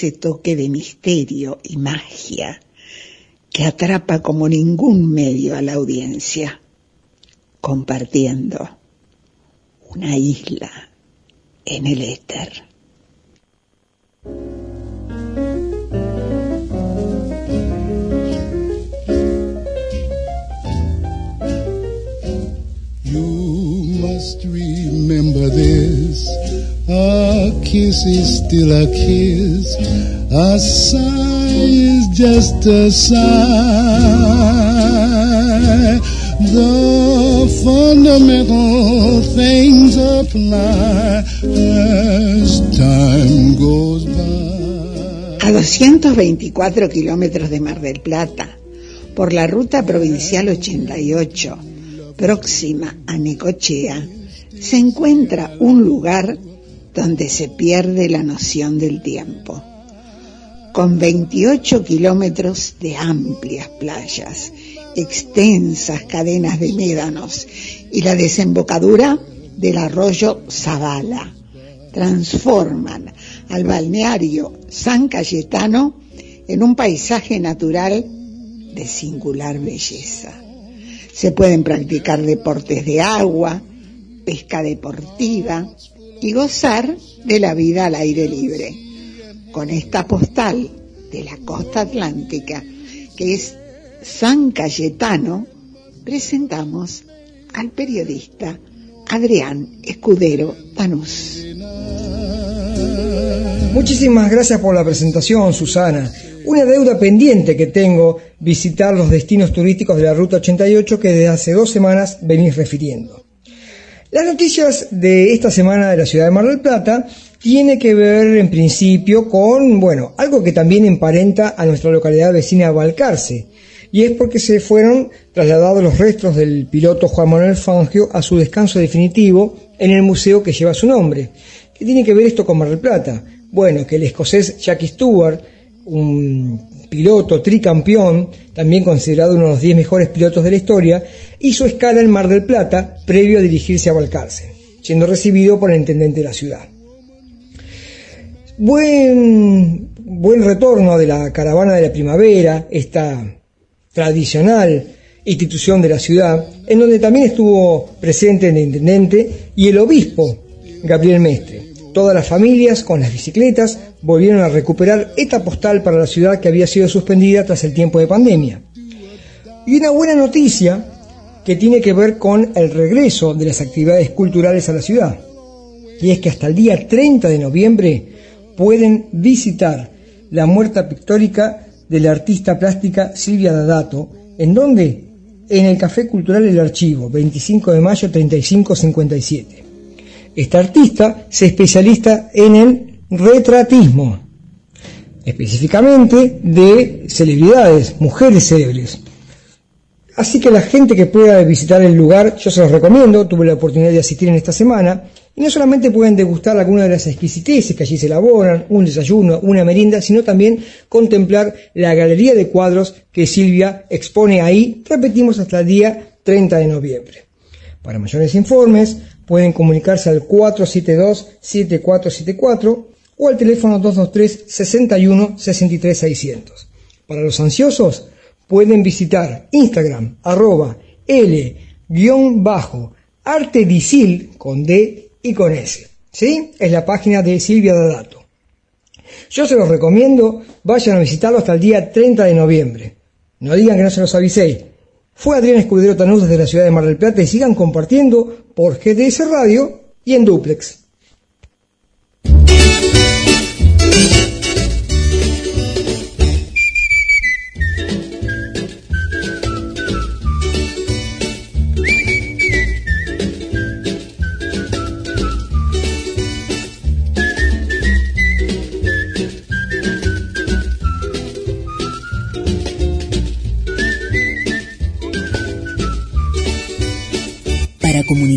Ese toque de misterio y magia que atrapa como ningún medio a la audiencia, compartiendo una isla en el éter. A kiss is still a kiss. A sigh is just a sigh. The fundamental things apply as time goes by. A 224 kilómetros de Mar del Plata, por la ruta provincial 88, próxima a Necochea, se encuentra un lugar donde se pierde la noción del tiempo. Con 28 kilómetros de amplias playas, extensas cadenas de médanos y la desembocadura del arroyo Zavala, transforman al balneario San Cayetano en un paisaje natural de singular belleza. Se pueden practicar deportes de agua, pesca deportiva y gozar de la vida al aire libre. Con esta postal de la costa atlántica, que es San Cayetano, presentamos al periodista Adrián Escudero Tanús. Muchísimas gracias por la presentación, Susana. Una deuda pendiente que tengo visitar los destinos turísticos de la Ruta 88 que desde hace dos semanas venís refiriendo. Las noticias de esta semana de la ciudad de Mar del Plata tiene que ver en principio con, bueno, algo que también emparenta a nuestra localidad vecina Balcarce, y es porque se fueron trasladados los restos del piloto Juan Manuel Fangio a su descanso definitivo en el museo que lleva su nombre. ¿Qué tiene que ver esto con Mar del Plata? Bueno, que el escocés Jackie Stewart, un piloto tricampeón, también considerado uno de los 10 mejores pilotos de la historia, hizo escala en Mar del Plata previo a dirigirse a Balcarce, siendo recibido por el intendente de la ciudad. Buen, buen retorno de la caravana de la primavera, esta tradicional institución de la ciudad, en donde también estuvo presente el intendente y el obispo Gabriel Mestre. Todas las familias con las bicicletas volvieron a recuperar esta postal para la ciudad que había sido suspendida tras el tiempo de pandemia. Y una buena noticia que tiene que ver con el regreso de las actividades culturales a la ciudad. Y es que hasta el día 30 de noviembre pueden visitar la muerta pictórica de la artista plástica Silvia Dadato, ¿en dónde? En el Café Cultural El Archivo, 25 de mayo 3557. Esta artista se especializa en el retratismo, específicamente de celebridades, mujeres célebres. Así que la gente que pueda visitar el lugar, yo se los recomiendo, tuve la oportunidad de asistir en esta semana, y no solamente pueden degustar alguna de las exquisiteces que allí se elaboran, un desayuno, una merienda, sino también contemplar la galería de cuadros que Silvia expone ahí, repetimos hasta el día 30 de noviembre. Para mayores informes, pueden comunicarse al 472-7474 o al teléfono 223 61 63 600. Para los ansiosos, pueden visitar Instagram, arroba L-artedisil con D y con S. ¿Sí? Es la página de Silvia Dadato. Yo se los recomiendo, vayan a visitarlo hasta el día 30 de noviembre. No digan que no se los avisé. Fue Adrián Escudero Tanús desde la ciudad de Mar del Plata y sigan compartiendo por GDS Radio y en Duplex.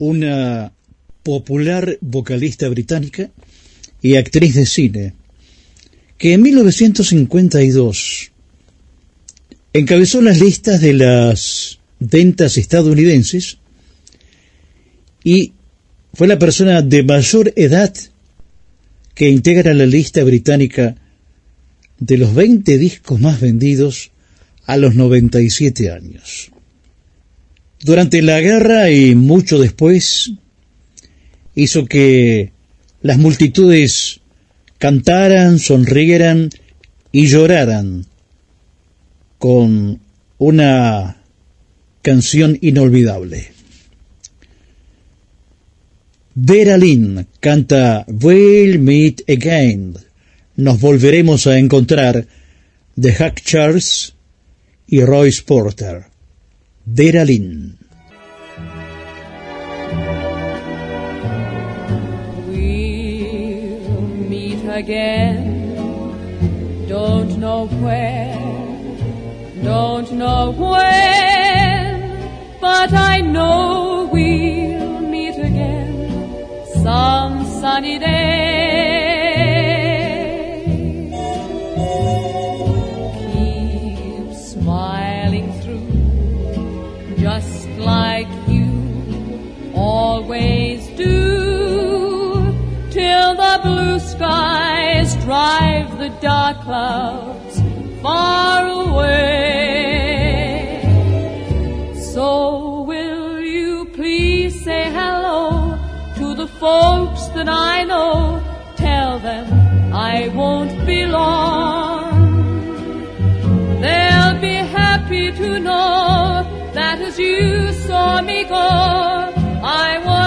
Una popular vocalista británica y actriz de cine, que en 1952 encabezó las listas de las ventas estadounidenses y fue la persona de mayor edad que integra la lista británica de los 20 discos más vendidos a los 97 años. Durante la guerra y mucho después hizo que las multitudes cantaran, sonrieran y lloraran con una canción inolvidable. Vera Lynn canta We'll Meet Again. Nos volveremos a encontrar de Hack Charles y Royce Porter. Vera. We'll meet again. Don't know where, don't know when, but I know we'll meet again some sunny day. Drive the dark clouds far away. So will you please say hello to the folks that I know? Tell them I won't be long. They'll be happy to know that as you saw me go, I was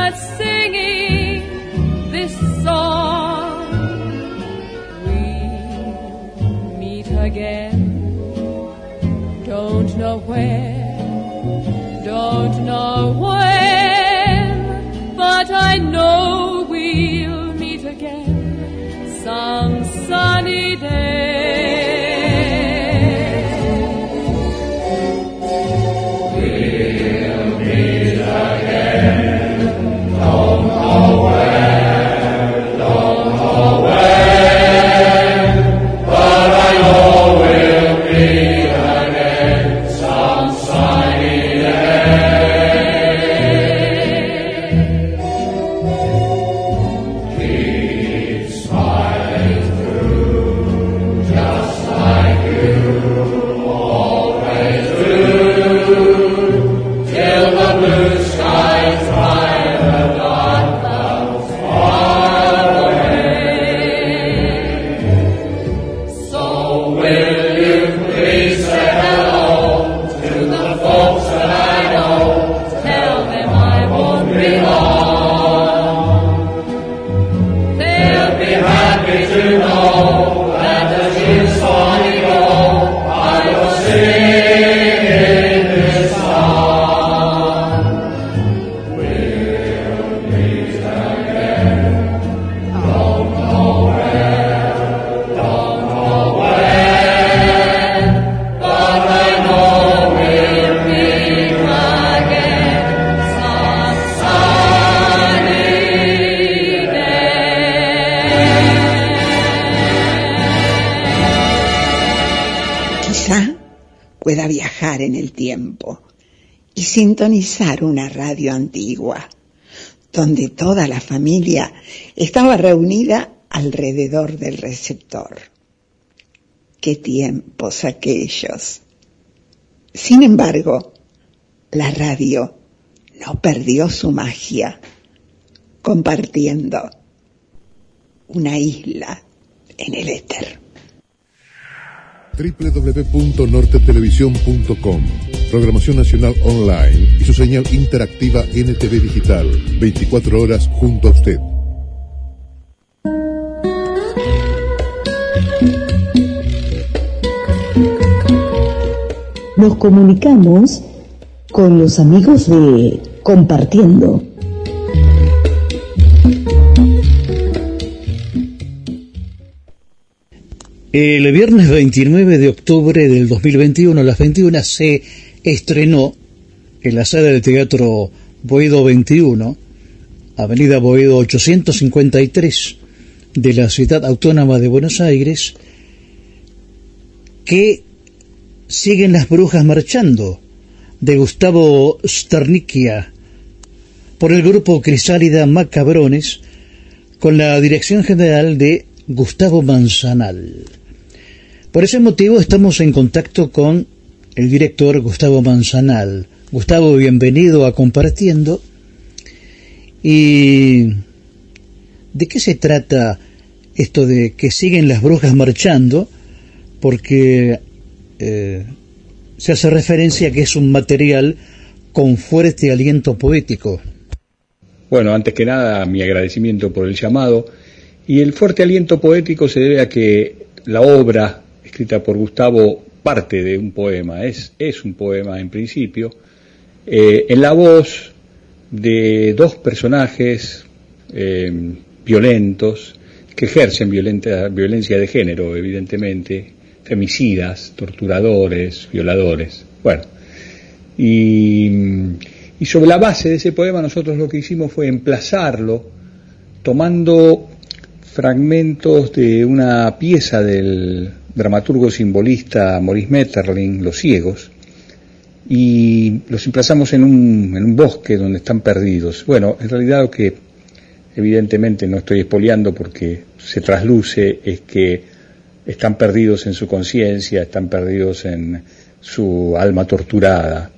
where, don't know when, but I know we'll meet again some sunny day. Sintonizar una radio antigua, donde toda la familia estaba reunida alrededor del receptor. Qué tiempos aquellos. Sin embargo, la radio no perdió su magia, compartiendo una isla en el éter. www.nortetelevisión.com Programación Nacional Online y su señal interactiva NTV Digital. 24 horas junto a usted. Nos comunicamos con los amigos de Compartiendo. El viernes 29 de octubre del 2021 a las 21 se estrenó en la sala del Teatro Boedo 21, Avenida Boedo 853 de la Ciudad Autónoma de Buenos Aires, que siguen las brujas marchando de Gustavo Starnicchia por el grupo Crisálida Macabrones con la dirección general de Gustavo Manzanal. Por ese motivo estamos en contacto con el director Gustavo Manzanal. Gustavo, bienvenido a Compartiendo. ¿Y de qué se trata esto de que siguen las brujas marchando? Porque eh, se hace referencia a que es un material con fuerte aliento poético. Bueno, antes que nada, mi agradecimiento por el llamado. Y el fuerte aliento poético se debe a que la obra escrita por Gustavo parte de un poema, es, es un poema en principio, eh, en la voz de dos personajes eh, violentos que ejercen violencia de género, evidentemente, femicidas, torturadores, violadores. Bueno, y, y, sobre la base de ese poema nosotros lo que hicimos fue emplazarlo tomando fragmentos de una pieza del dramaturgo simbolista Maurice Metterling, Los Ciegos, y los emplazamos en un, en un bosque donde están perdidos. Bueno, en realidad lo que evidentemente no estoy espoleando porque se trasluce es que están perdidos en su conciencia, están perdidos en su alma torturada.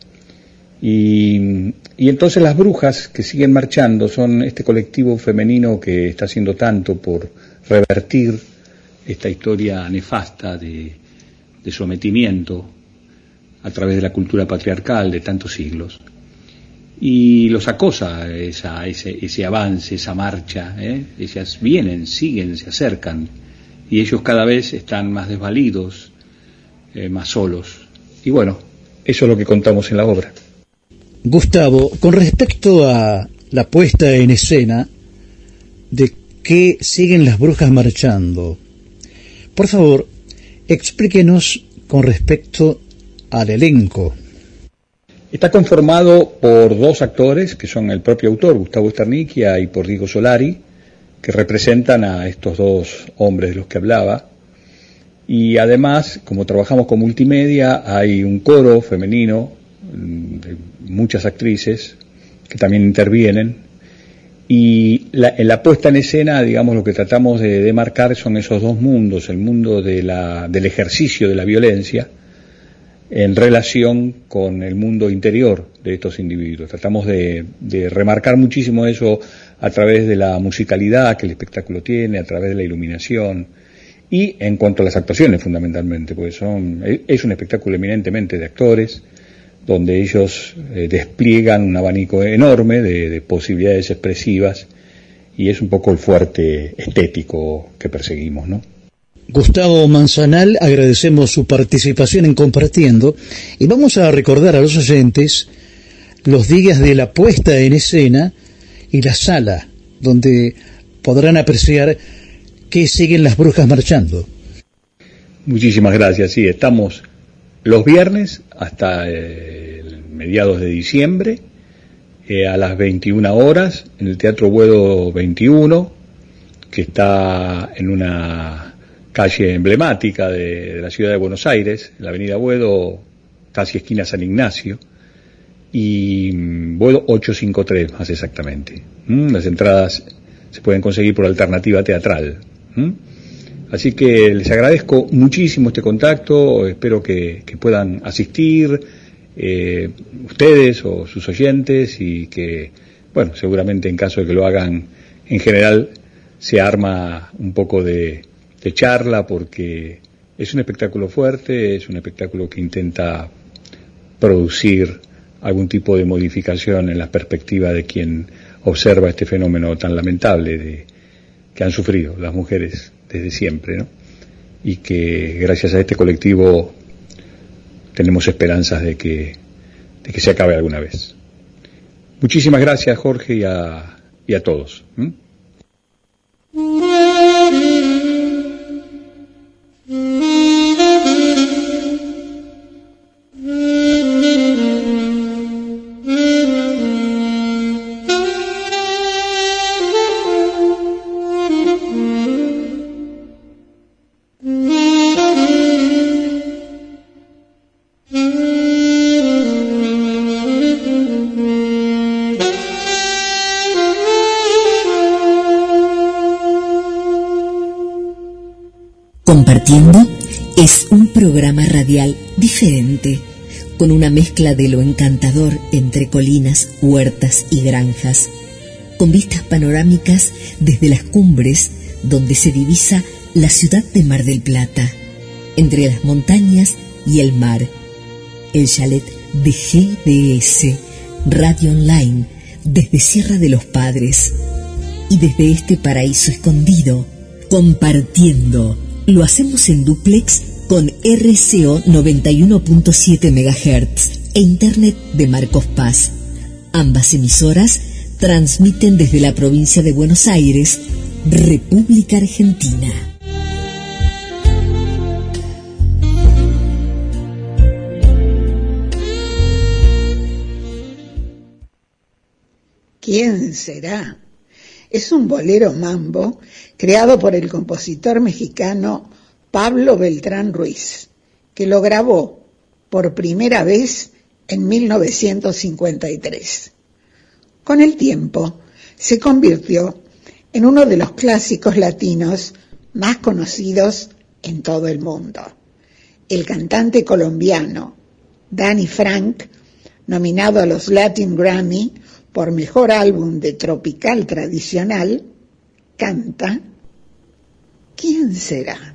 Y, y, entonces las brujas que siguen marchando son este colectivo femenino que está haciendo tanto por revertir esta historia nefasta de, sometimiento a través de la cultura patriarcal de tantos siglos. Y los acosa esa, ese, ese avance, esa marcha. ¿eh? Ellas vienen, siguen, se acercan. Y ellos cada vez están más desvalidos, eh, más solos. Y bueno, eso es lo que contamos en la obra. Gustavo, con respecto a la puesta en escena de que siguen las brujas marchando, por favor, explíquenos con respecto al elenco. Está conformado por dos actores, que son el propio autor, Gustavo Esterniquia, y por Diego Solari, que representan a estos dos hombres de los que hablaba. Y además, como trabajamos con multimedia, hay un coro femenino mm, de muchas actrices que también intervienen. Y en la puesta en escena, digamos, lo que tratamos de demarcar son esos dos mundos, el mundo de la, del ejercicio de la violencia, en relación con el mundo interior de estos individuos. Tratamos de, remarcar muchísimo eso a través de la musicalidad que el espectáculo tiene, a través de la iluminación y en cuanto a las actuaciones fundamentalmente, porque son, es un espectáculo eminentemente de actores, donde ellos eh, despliegan un abanico enorme de, de posibilidades expresivas y es un poco el fuerte estético que perseguimos, ¿no? Gustavo Manzanal, agradecemos su participación en Compartiendo y vamos a recordar a los oyentes los días de la puesta en escena y la sala donde podrán apreciar que siguen las brujas marchando. Muchísimas gracias, sí, estamos los viernes hasta eh, mediados de diciembre eh, a las 21 horas en el Teatro Buedo 21, que está en una calle emblemática de, la ciudad de Buenos Aires, la avenida Buedo, casi esquina San Ignacio, y mm, Buedo 853 más exactamente. Las entradas se pueden conseguir por alternativa teatral. Así que les agradezco muchísimo este contacto, espero que, puedan asistir eh, ustedes o sus oyentes y que, bueno, seguramente en caso de que lo hagan en general, se arma un poco de, de charla porque es un espectáculo fuerte, es un espectáculo que intenta producir algún tipo de modificación en la perspectiva de quien observa este fenómeno tan lamentable de, que han sufrido las mujeres desde siempre, ¿no? Y que gracias a este colectivo tenemos esperanzas de que, de que se acabe alguna vez. Muchísimas gracias, Jorge, y a, y a todos. Es un programa radial diferente, con una mezcla de lo encantador entre colinas, huertas y granjas, con vistas panorámicas desde las cumbres donde se divisa la ciudad de Mar del Plata, entre las montañas y el mar, el chalet de GDS, Radio Online, desde Sierra de los Padres y desde este paraíso escondido, compartiendo. Lo hacemos en duplex con RCO 91.7 MHz e Internet de Marcos Paz. Ambas emisoras transmiten desde la provincia de Buenos Aires, República Argentina. ¿Quién será? Es un bolero mambo creado por el compositor mexicano Pablo Beltrán Ruiz, que lo grabó por primera vez en 1953. Con el tiempo se convirtió en uno de los clásicos latinos más conocidos en todo el mundo. El cantante colombiano Danny Frank, nominado a los Latin Grammy por mejor álbum de tropical tradicional, canta ¿Quién será?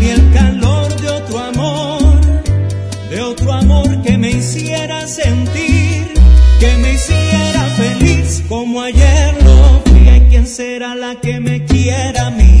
Y el calor de otro amor, de otro amor que me hiciera sentir, que me hiciera feliz como ayer lo fui. ¿Y quién será la que me quiera a mí?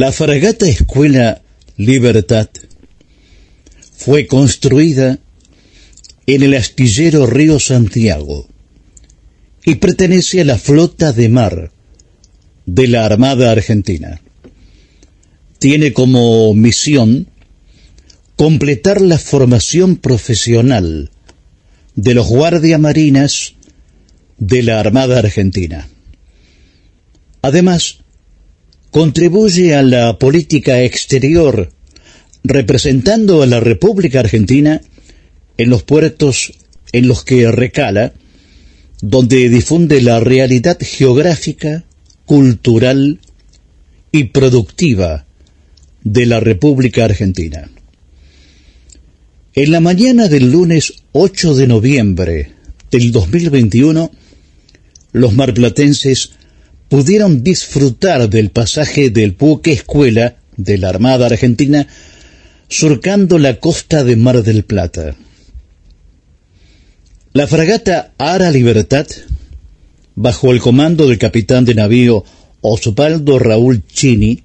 La fragata Escuela Libertad fue construida en el astillero Río Santiago y pertenece a la flota de mar de la Armada Argentina. Tiene como misión completar la formación profesional de los guardiamarinas de la Armada Argentina. Además, contribuye a la política exterior representando a la República Argentina en los puertos en los que recala, donde difunde la realidad geográfica, cultural y productiva de la República Argentina. En la mañana del lunes 8 de noviembre del 2021, los marplatenses pudieron disfrutar del pasaje del buque escuela de la Armada Argentina surcando la costa de Mar del Plata. La fragata Ara Libertad, bajo el comando del capitán de navío Osvaldo Raúl Chini,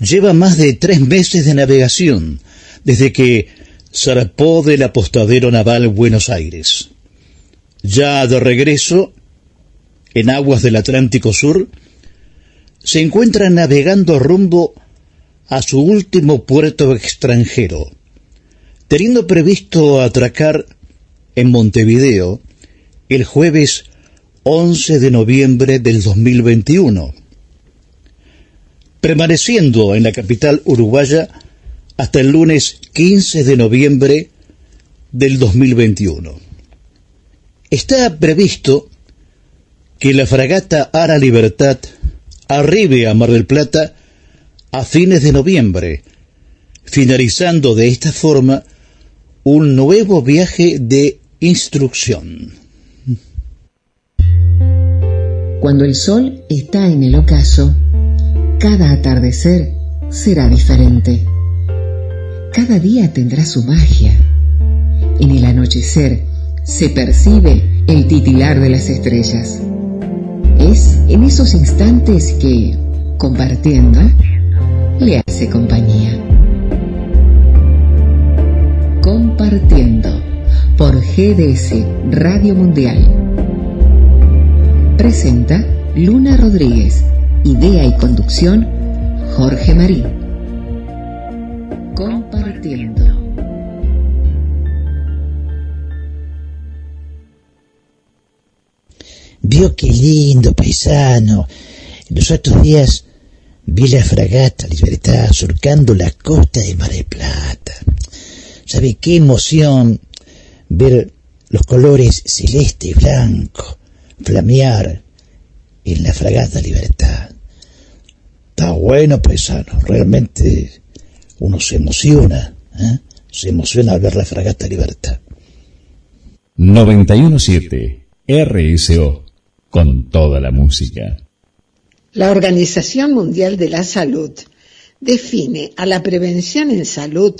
lleva más de tres meses de navegación desde que zarpó del apostadero naval Buenos Aires. Ya de regreso, en aguas del Atlántico Sur, se encuentra navegando rumbo a su último puerto extranjero, teniendo previsto atracar en Montevideo el jueves 11 de noviembre del 2021, permaneciendo en la capital uruguaya hasta el lunes 15 de noviembre del 2021. Está previsto que la fragata Ara Libertad arribe a Mar del Plata a fines de noviembre, finalizando de esta forma un nuevo viaje de instrucción. Cuando el sol está en el ocaso, cada atardecer será diferente. Cada día tendrá su magia. En el anochecer se percibe el titilar de las estrellas. Es en esos instantes que, compartiendo, le hace compañía. Compartiendo por GDS Radio Mundial. Presenta Luna Rodríguez. Idea y conducción Jorge Marín. Vio qué lindo paisano. Los otros días vi la fragata Libertad surcando la costa de Mar del Plata. ¿Sabe qué emoción ver los colores celeste y blanco flamear en la fragata Libertad? Está bueno, paisano. Realmente uno se emociona. ¿eh? Se emociona al ver la fragata Libertad. 917 RSO con toda la música. La Organización Mundial de la Salud define a la prevención en salud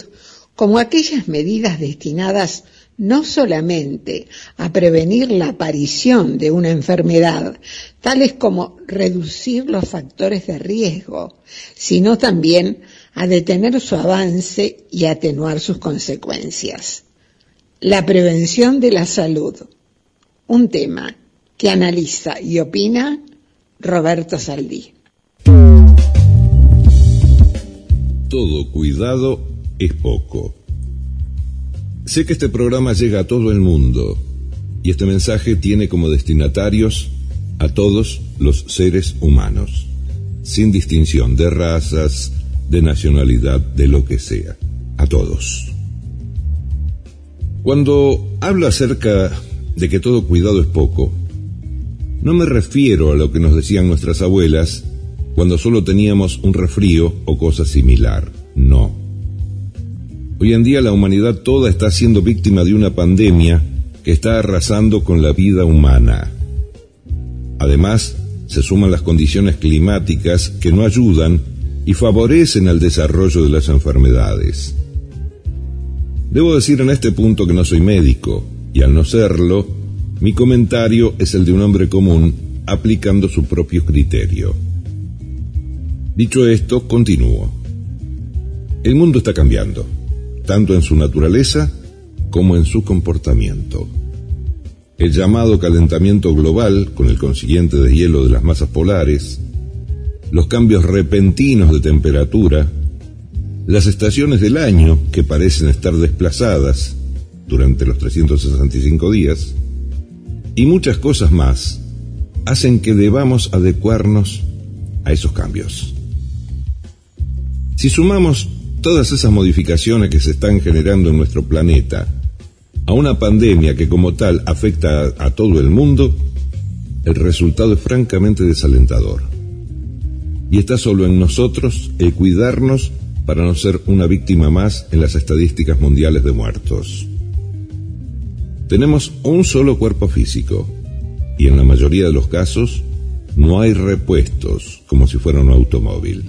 como aquellas medidas destinadas no solamente a prevenir la aparición de una enfermedad, tales como reducir los factores de riesgo, sino también a detener su avance y atenuar sus consecuencias. La prevención de la salud, un tema que analiza y opina Roberto Saldí. Todo cuidado es poco. Sé que este programa llega a todo el mundo y este mensaje tiene como destinatarios a todos los seres humanos, sin distinción de razas, de nacionalidad, de lo que sea, a todos. Cuando hablo acerca de que todo cuidado es poco, no me refiero a lo que nos decían nuestras abuelas cuando solo teníamos un resfrío o cosa similar. No. Hoy en día la humanidad toda está siendo víctima de una pandemia que está arrasando con la vida humana. Además, se suman las condiciones climáticas que no ayudan y favorecen al desarrollo de las enfermedades. Debo decir en este punto que no soy médico, y al no serlo, mi comentario es el de un hombre común aplicando su propio criterio. Dicho esto, continúo. El mundo está cambiando, tanto en su naturaleza como en su comportamiento. El llamado calentamiento global, con el consiguiente deshielo de las masas polares, los cambios repentinos de temperatura, las estaciones del año que parecen estar desplazadas durante los 365 días, y muchas cosas más hacen que debamos adecuarnos a esos cambios. Si sumamos todas esas modificaciones que se están generando en nuestro planeta a una pandemia que como tal afecta a, todo el mundo, el resultado es francamente desalentador. Y está solo en nosotros el cuidarnos para no ser una víctima más en las estadísticas mundiales de muertos. Tenemos un solo cuerpo físico y en la mayoría de los casos no hay repuestos como si fuera un automóvil.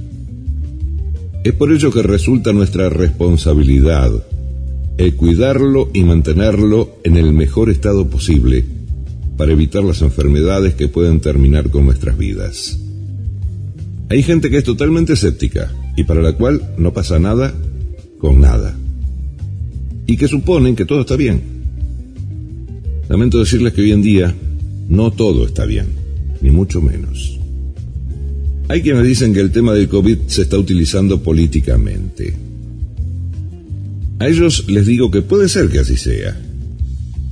Es por ello que resulta nuestra responsabilidad el cuidarlo y mantenerlo en el mejor estado posible para evitar las enfermedades que pueden terminar con nuestras vidas. Hay gente que es totalmente escéptica y para la cual no pasa nada con nada. Y que suponen que todo está bien. Lamento decirles que hoy en día no todo está bien, ni mucho menos. Hay quienes dicen que el tema del COVID se está utilizando políticamente. A ellos les digo que puede ser que así sea.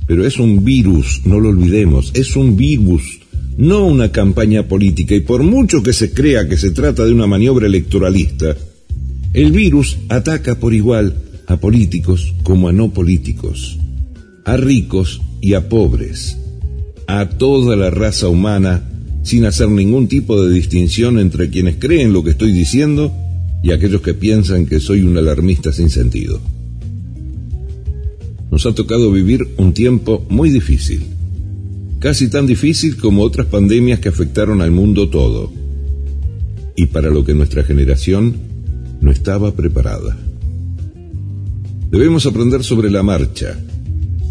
Pero es un virus, no lo olvidemos, es un virus, no una campaña política. Y por mucho que se crea que se trata de una maniobra electoralista, el virus ataca por igual a políticos como a no políticos, a ricos y a pobres, a toda la raza humana, sin hacer ningún tipo de distinción entre quienes creen lo que estoy diciendo y aquellos que piensan que soy un alarmista sin sentido. Nos ha tocado vivir un tiempo muy difícil, casi tan difícil como otras pandemias que afectaron al mundo todo, y para lo que nuestra generación no estaba preparada. Debemos aprender sobre la marcha,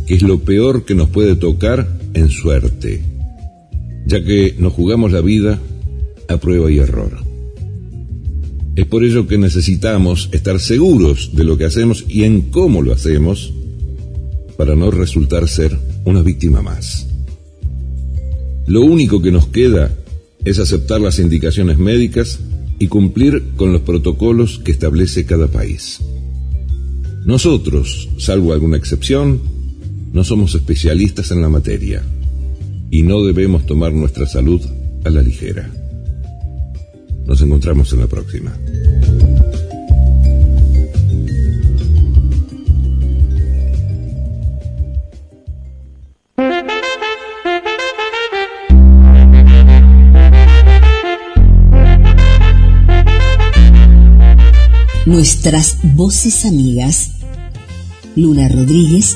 es lo peor que nos puede tocar en suerte, ya que nos jugamos la vida a prueba y error. Es por ello que necesitamos estar seguros de lo que hacemos y en cómo lo hacemos para no resultar ser una víctima más. Lo único que nos queda es aceptar las indicaciones médicas y cumplir con los protocolos que establece cada país. Nosotros, salvo alguna excepción, no somos especialistas en la materia y no debemos tomar nuestra salud a la ligera. Nos encontramos en la próxima. Nuestras voces amigas. Luna Rodríguez,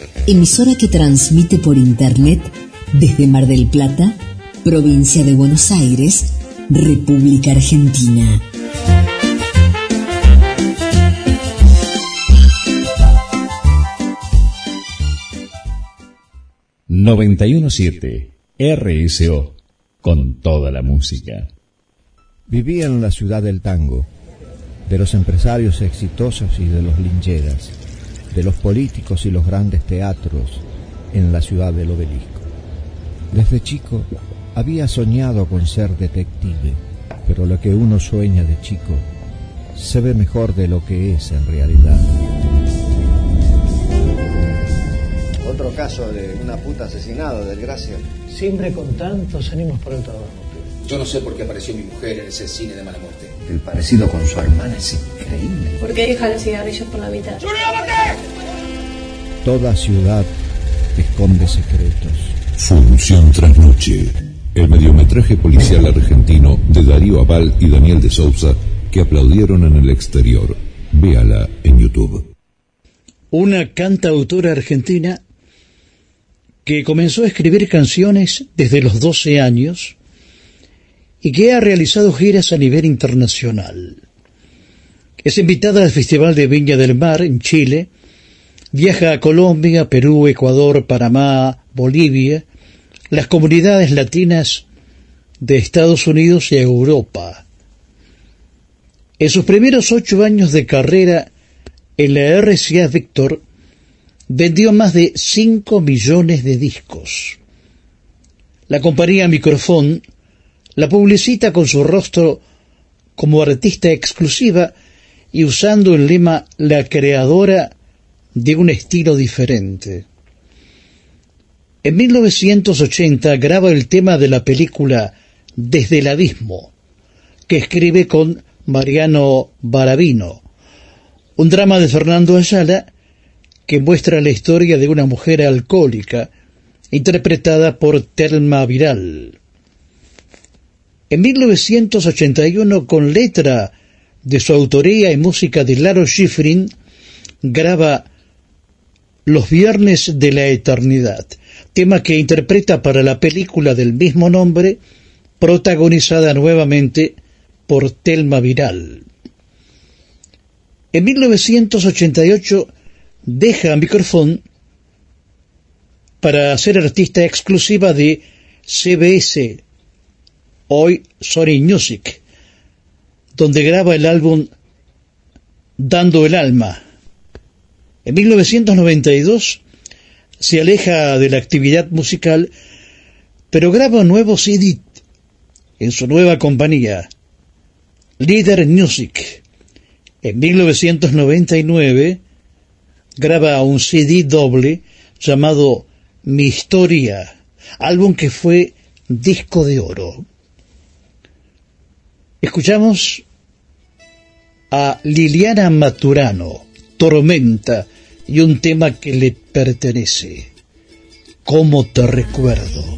emisora que transmite por Internet desde Mar del Plata, provincia de Buenos Aires, República Argentina. ...917... RSO... ...con toda la música. Vivía en la ciudad del tango de los empresarios exitosos y de los lincheras, de los políticos y los grandes teatros en la ciudad del obelisco. Desde chico había soñado con ser detective, pero lo que uno sueña de chico se ve mejor de lo que es en realidad. Otro caso de una puta asesinado, desgracia. Siempre con tantos ánimos por el trabajo. Yo no sé por qué apareció mi mujer en ese cine de mala muerte. El parecido con su hermana es increíble. ¿Por qué deja los cigarrillos por la mitad? Toda ciudad esconde secretos. Función Trasnoche. El mediometraje policial argentino de Darío Aval y Daniel de Sousa que aplaudieron en el exterior. Véala en YouTube. Una cantautora argentina que comenzó a escribir canciones desde los 12 años y que ha realizado giras a nivel internacional. Es invitada al Festival de Viña del Mar en Chile, viaja a Colombia, Perú, Ecuador, Panamá, Bolivia, las comunidades latinas de Estados Unidos y Europa. En sus primeros ocho años de carrera en la RCA Victor, vendió más de cinco millones de discos. La compañía Microfón la publicita con su rostro como artista exclusiva y usando el lema la creadora de un estilo diferente. En 1980 graba el tema de la película Desde el Abismo, que escribe con Mariano Barabino, un drama de Fernando Ayala que muestra la historia de una mujer alcohólica interpretada por Telma Viral. En 1981, con letra de su autoría y música de Laro Schifrin, graba Los Viernes de la Eternidad, tema que interpreta para la película del mismo nombre, protagonizada nuevamente por Telma Viral. En 1988 deja Microphone para ser artista exclusiva de CBS, hoy Sony Music, donde graba el álbum Dando el Alma. En 1992 se aleja de la actividad musical, pero graba un nuevo CD en su nueva compañía, Leader Music. En 1999 graba un CD doble llamado Mi Historia, álbum que fue disco de oro. Escuchamos a Liliana Maturano, Tormenta, y un tema que le pertenece. ¿Cómo te recuerdo?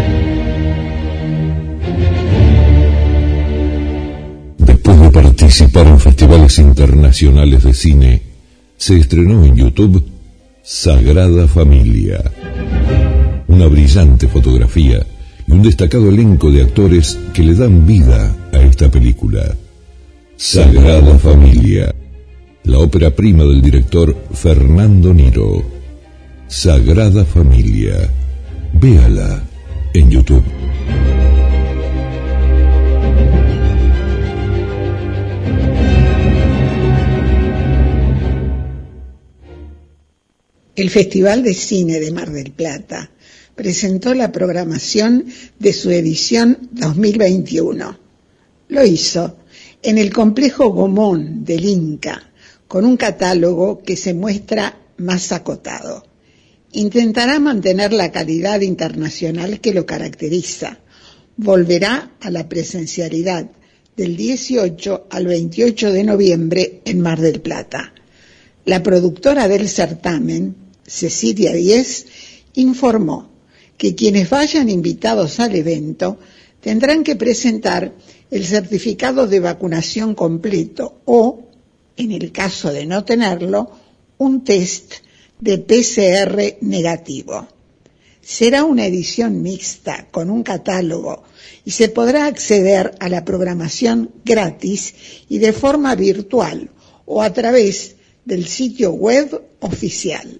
Participar en festivales internacionales de cine, se estrenó en YouTube Sagrada Familia. una brillante fotografía y un destacado elenco de actores que le dan vida a esta película. Sagrada Familia, la ópera prima del director Fernando Niro. Sagrada Familia, véala en YouTube. El Festival de Cine de Mar del Plata presentó la programación de su edición 2021. Lo hizo en el complejo Gomón del Inca, con un catálogo que se muestra más acotado. Intentará mantener la calidad internacional que lo caracteriza. Volverá a la presencialidad del 18 al 28 de noviembre en Mar del Plata. La productora del certamen, Cecilia Díez, informó que quienes vayan invitados al evento tendrán que presentar el certificado de vacunación completo o, en el caso de no tenerlo, un test de PCR negativo. Será una edición mixta con un catálogo y se podrá acceder a la programación gratis y de forma virtual o a través del sitio web oficial.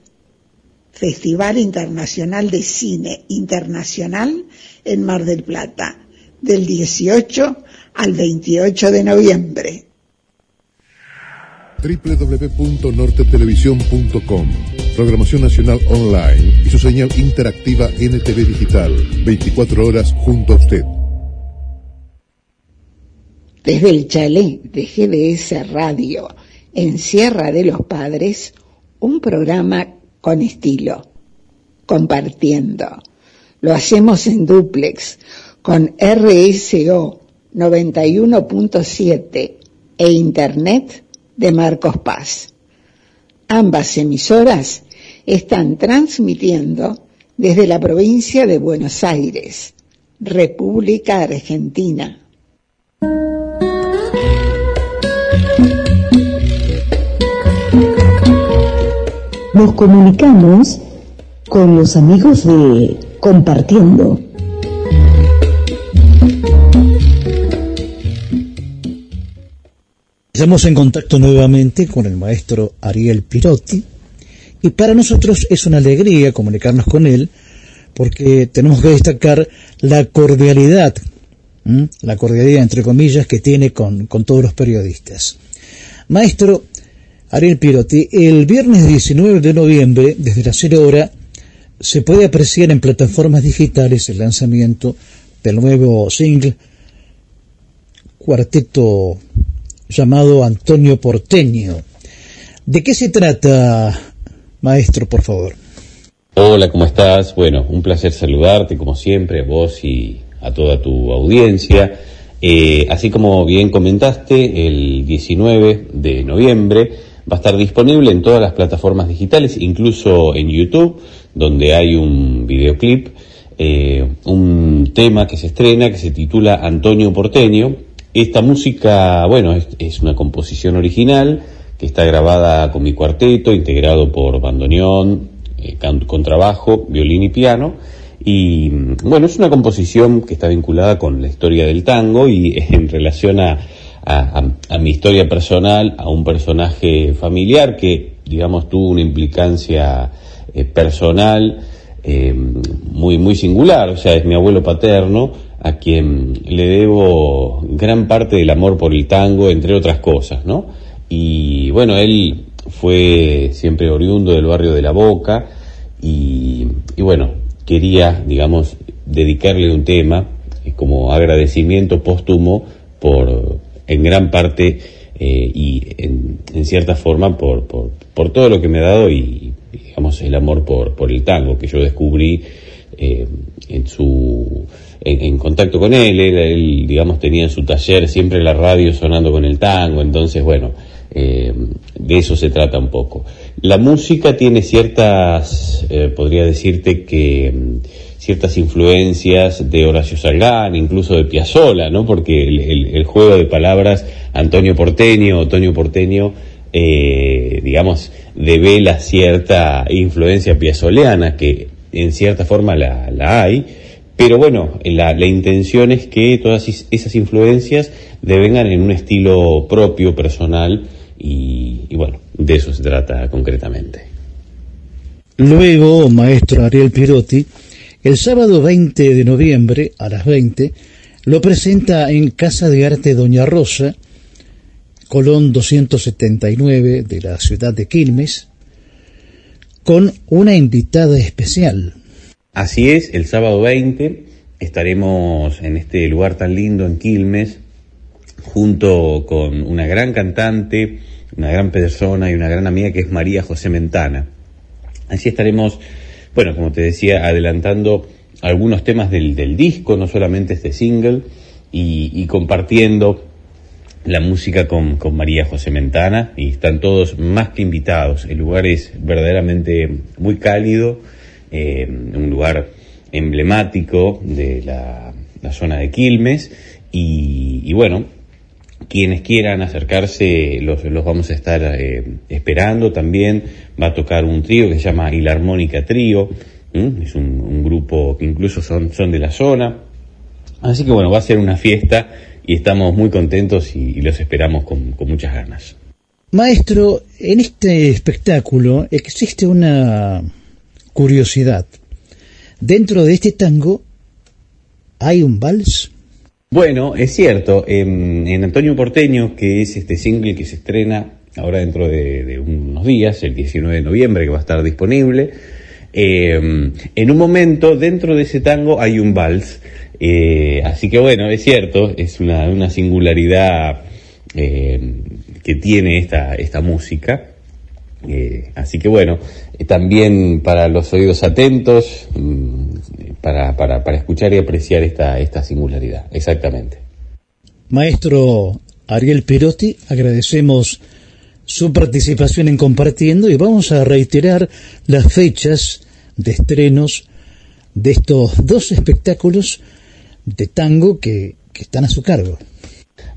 Festival Internacional de Cine Internacional en Mar del Plata, del 18 al 28 de noviembre. www.nortetelevisión.com Programación Nacional Online y su señal interactiva NTV Digital, 24 horas junto a usted. Desde el chalet de GDS Radio en Sierra de los Padres, un programa con estilo, compartiendo. Lo hacemos en duplex con RSO 91.7 e Internet de Marcos Paz. Ambas emisoras están transmitiendo desde la provincia de Buenos Aires, República Argentina. Nos comunicamos con los amigos de Compartiendo. Estamos en contacto nuevamente con el maestro Ariel Pirotti y para nosotros es una alegría comunicarnos con él porque tenemos que destacar la cordialidad, la cordialidad entre comillas que tiene con, con todos los periodistas. Maestro, Ariel Pirotti, el viernes 19 de noviembre, desde la 0 hora, se puede apreciar en plataformas digitales el lanzamiento del nuevo single cuarteto llamado Antonio Porteño. ¿De qué se trata, maestro, por favor? Hola, ¿cómo estás? Bueno, un placer saludarte, como siempre, a vos y a toda tu audiencia. Eh, así como bien comentaste, el 19 de noviembre Va a estar disponible en todas las plataformas digitales, incluso en YouTube, donde hay un videoclip, eh, un tema que se estrena que se titula Antonio Porteño. Esta música, bueno, es, una composición original que está grabada con mi cuarteto, integrado por bandoneón, eh, contrabajo, violín y piano. Y bueno, es una composición que está vinculada con la historia del tango y [LAUGHS] en relación a a, mi historia personal, a un personaje familiar que, digamos, tuvo una implicancia eh, personal eh, muy, muy singular, o sea, es mi abuelo paterno, a quien le debo gran parte del amor por el tango, entre otras cosas, ¿no? Y bueno, él fue siempre oriundo del barrio de La Boca y, bueno, quería, digamos, dedicarle un tema eh, como agradecimiento póstumo por, en gran parte eh, y en, cierta forma por, por, todo lo que me ha dado y, digamos el amor por, por el tango que yo descubrí eh, en su en, contacto con él, él, digamos tenía en su taller siempre la radio sonando con el tango entonces bueno eh, de eso se trata un poco. La música tiene ciertas podría decirte que ciertas influencias de Horacio Salgán, incluso de Piazzolla, ¿no? Porque el, juego de palabras Antonio Porteño, Antonio Porteño, eh, digamos, devela cierta influencia piazzoleana que en cierta forma la, la hay, pero bueno, la, la, intención es que todas esas influencias devengan en un estilo propio, personal, y, y bueno, de eso se trata concretamente. Luego, maestro Ariel Pirotti, el sábado 20 de noviembre a las 20, lo presenta en Casa de Arte Doña Rosa, Colón 279 de la ciudad de Quilmes, con una invitada especial. Así es, el sábado 20 estaremos en este lugar tan lindo en Quilmes, junto con una gran cantante, una gran persona y una gran amiga que es María José Mentana. Así estaremos, bueno, como te decía, adelantando algunos temas del, del disco, no solamente este single, y, compartiendo la música con, con, María José Mentana y están todos más que invitados. El lugar es verdaderamente muy cálido, eh, un lugar emblemático de la, zona de Quilmes y, bueno, quienes quieran acercarse los, los vamos a estar eh, esperando también. Va a tocar un trío que se llama Hilarmónica Trío, ¿Mm? es un, grupo que incluso son, son de la zona. Así que bueno, va a ser una fiesta y estamos muy contentos y, y los esperamos con, con, muchas ganas. Maestro, en este espectáculo existe una curiosidad. Dentro de este tango hay un vals. Bueno, es cierto, en, en, Antonio Porteño, que es este single que se estrena ahora dentro de, unos días, el 19 de noviembre, que va a estar disponible, eh, en un momento dentro de ese tango hay un vals eh, así que bueno, es cierto, es una, singularidad eh, que tiene esta, esta música. Eh, así que bueno, también para los oídos atentos, mm, para, para, para escuchar y apreciar esta, esta singularidad, exactamente. Maestro Ariel Perotti, agradecemos su participación en compartiendo y vamos a reiterar las fechas de estrenos de estos dos espectáculos de tango que, que están a su cargo.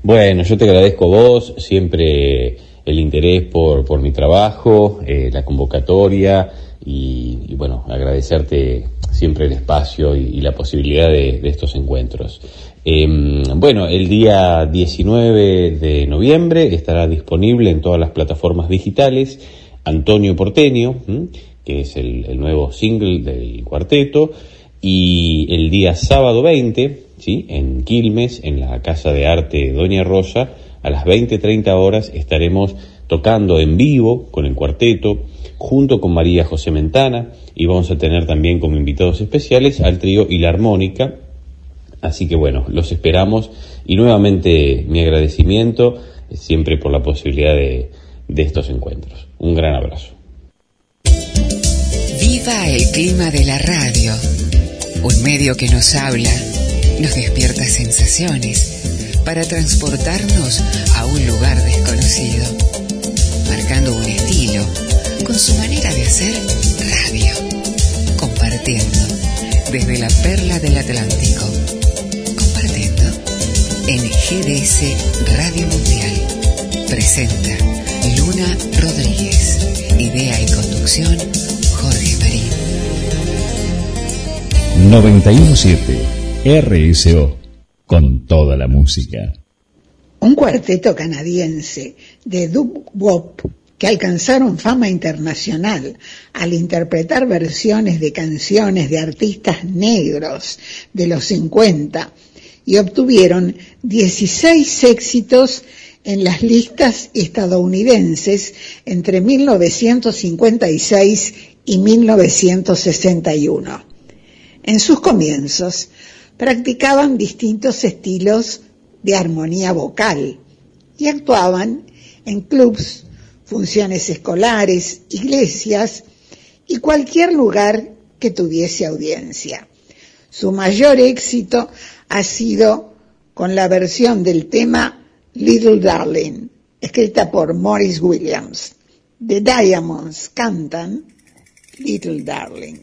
Bueno, yo te agradezco a vos, siempre el interés por, por mi trabajo, eh, la convocatoria y, y, bueno, agradecerte siempre el espacio y, la posibilidad de, estos encuentros. Eh, bueno, el día 19 de noviembre estará disponible en todas las plataformas digitales Antonio Porteño, que es el, el nuevo single del cuarteto, y el día sábado 20, ¿sí? en Quilmes, en la Casa de Arte Doña Rosa, a las 20.30 horas estaremos tocando en vivo con el cuarteto, junto con María José Mentana, y vamos a tener también como invitados especiales al trío y la armónica. Así que bueno, los esperamos y nuevamente mi agradecimiento siempre por la posibilidad de, de estos encuentros. Un gran abrazo. Viva el clima de la radio un medio que nos habla, nos despierta sensaciones para transportarnos a un lugar desconocido, marcando un estilo con su manera de hacer radio, compartiendo desde la perla del Atlántico, compartiendo en GDS Radio Mundial. Presenta Luna Rodríguez, idea y conducción 917 RSO con toda la música. Un cuarteto canadiense de dub wop alcanzaron fama internacional al interpretar versiones de canciones de artistas negros de los 50 y obtuvieron 16 éxitos en las listas estadounidenses entre 1956 y 1961. En sus comienzos practicaban distintos estilos de armonía vocal y actuaban en clubs, funciones escolares, iglesias y cualquier lugar que tuviese audiencia. Su mayor éxito ha sido con la versión del tema Little Darling, escrita por Morris Williams. The Diamonds cantan Little Darling.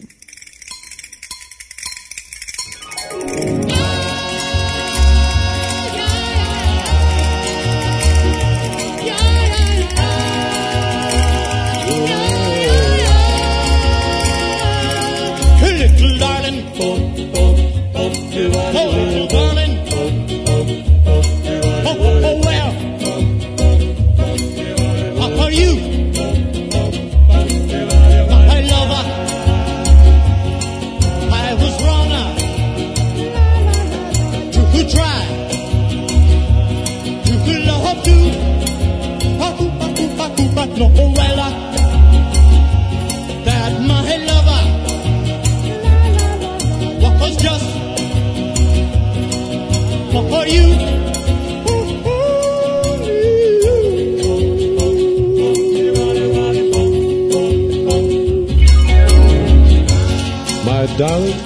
darling,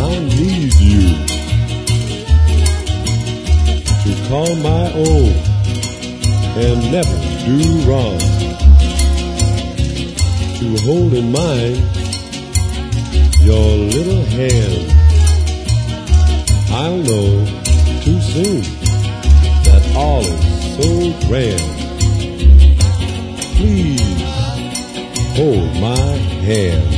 I need you to call my own and never do wrong. To hold in mind your little hand. I'll know too soon that all is so grand. Please hold my hand.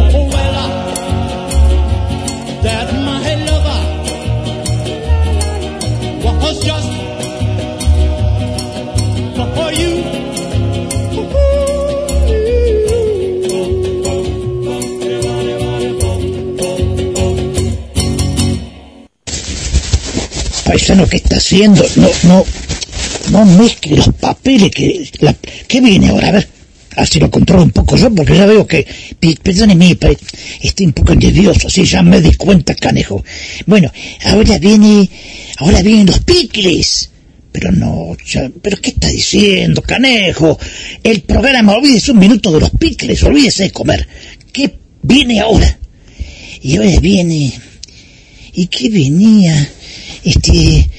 lo que está haciendo. No, no, no mezcle los papeles que... La, ¿Qué viene ahora? A ver, así lo controlo un poco yo, porque ya veo que... Perdóneme, estoy un poco nervioso, así ya me di cuenta, canejo. Bueno, ahora viene... Ahora vienen los picles. Pero no, pero ¿qué está diciendo, canejo? El programa, olvídese un minuto de los picles, olvídese de comer. ¿Qué viene ahora? Y ahora viene... ¿Y qué venía? Este,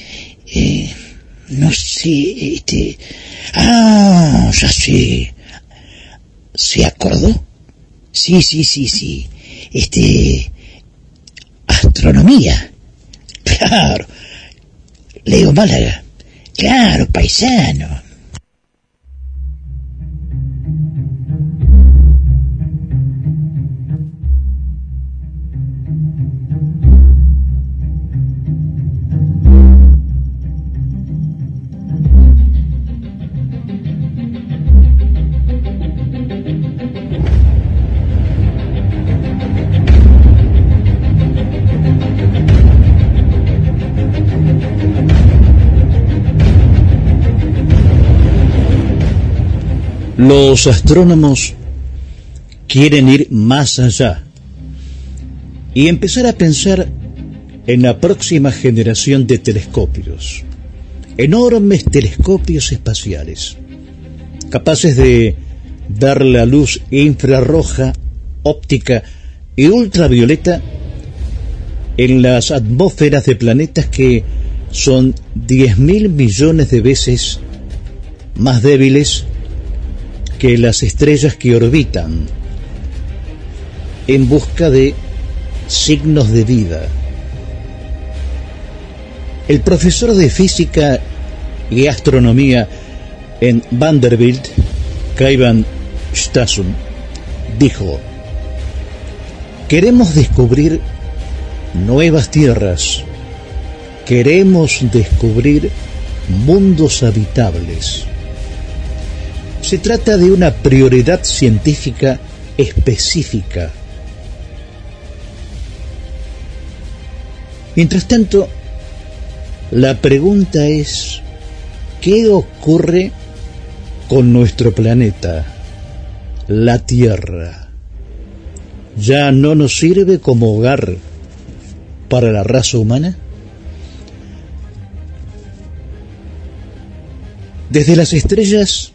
eh, no sé, este, ah, ya sé, ¿se acordó? Sí, sí, sí, sí, este, astronomía, claro, Leo Málaga, claro, paisano. Los astrónomos quieren ir más allá y empezar a pensar en la próxima generación de telescopios, enormes telescopios espaciales, capaces de dar la luz infrarroja, óptica y ultravioleta en las atmósferas de planetas que son 10.000 millones de veces más débiles que las estrellas que orbitan en busca de signos de vida. El profesor de física y astronomía en Vanderbilt, Kaivan Stasum, dijo, queremos descubrir nuevas tierras, queremos descubrir mundos habitables. Se trata de una prioridad científica específica. Mientras tanto, la pregunta es, ¿qué ocurre con nuestro planeta, la Tierra? ¿Ya no nos sirve como hogar para la raza humana? Desde las estrellas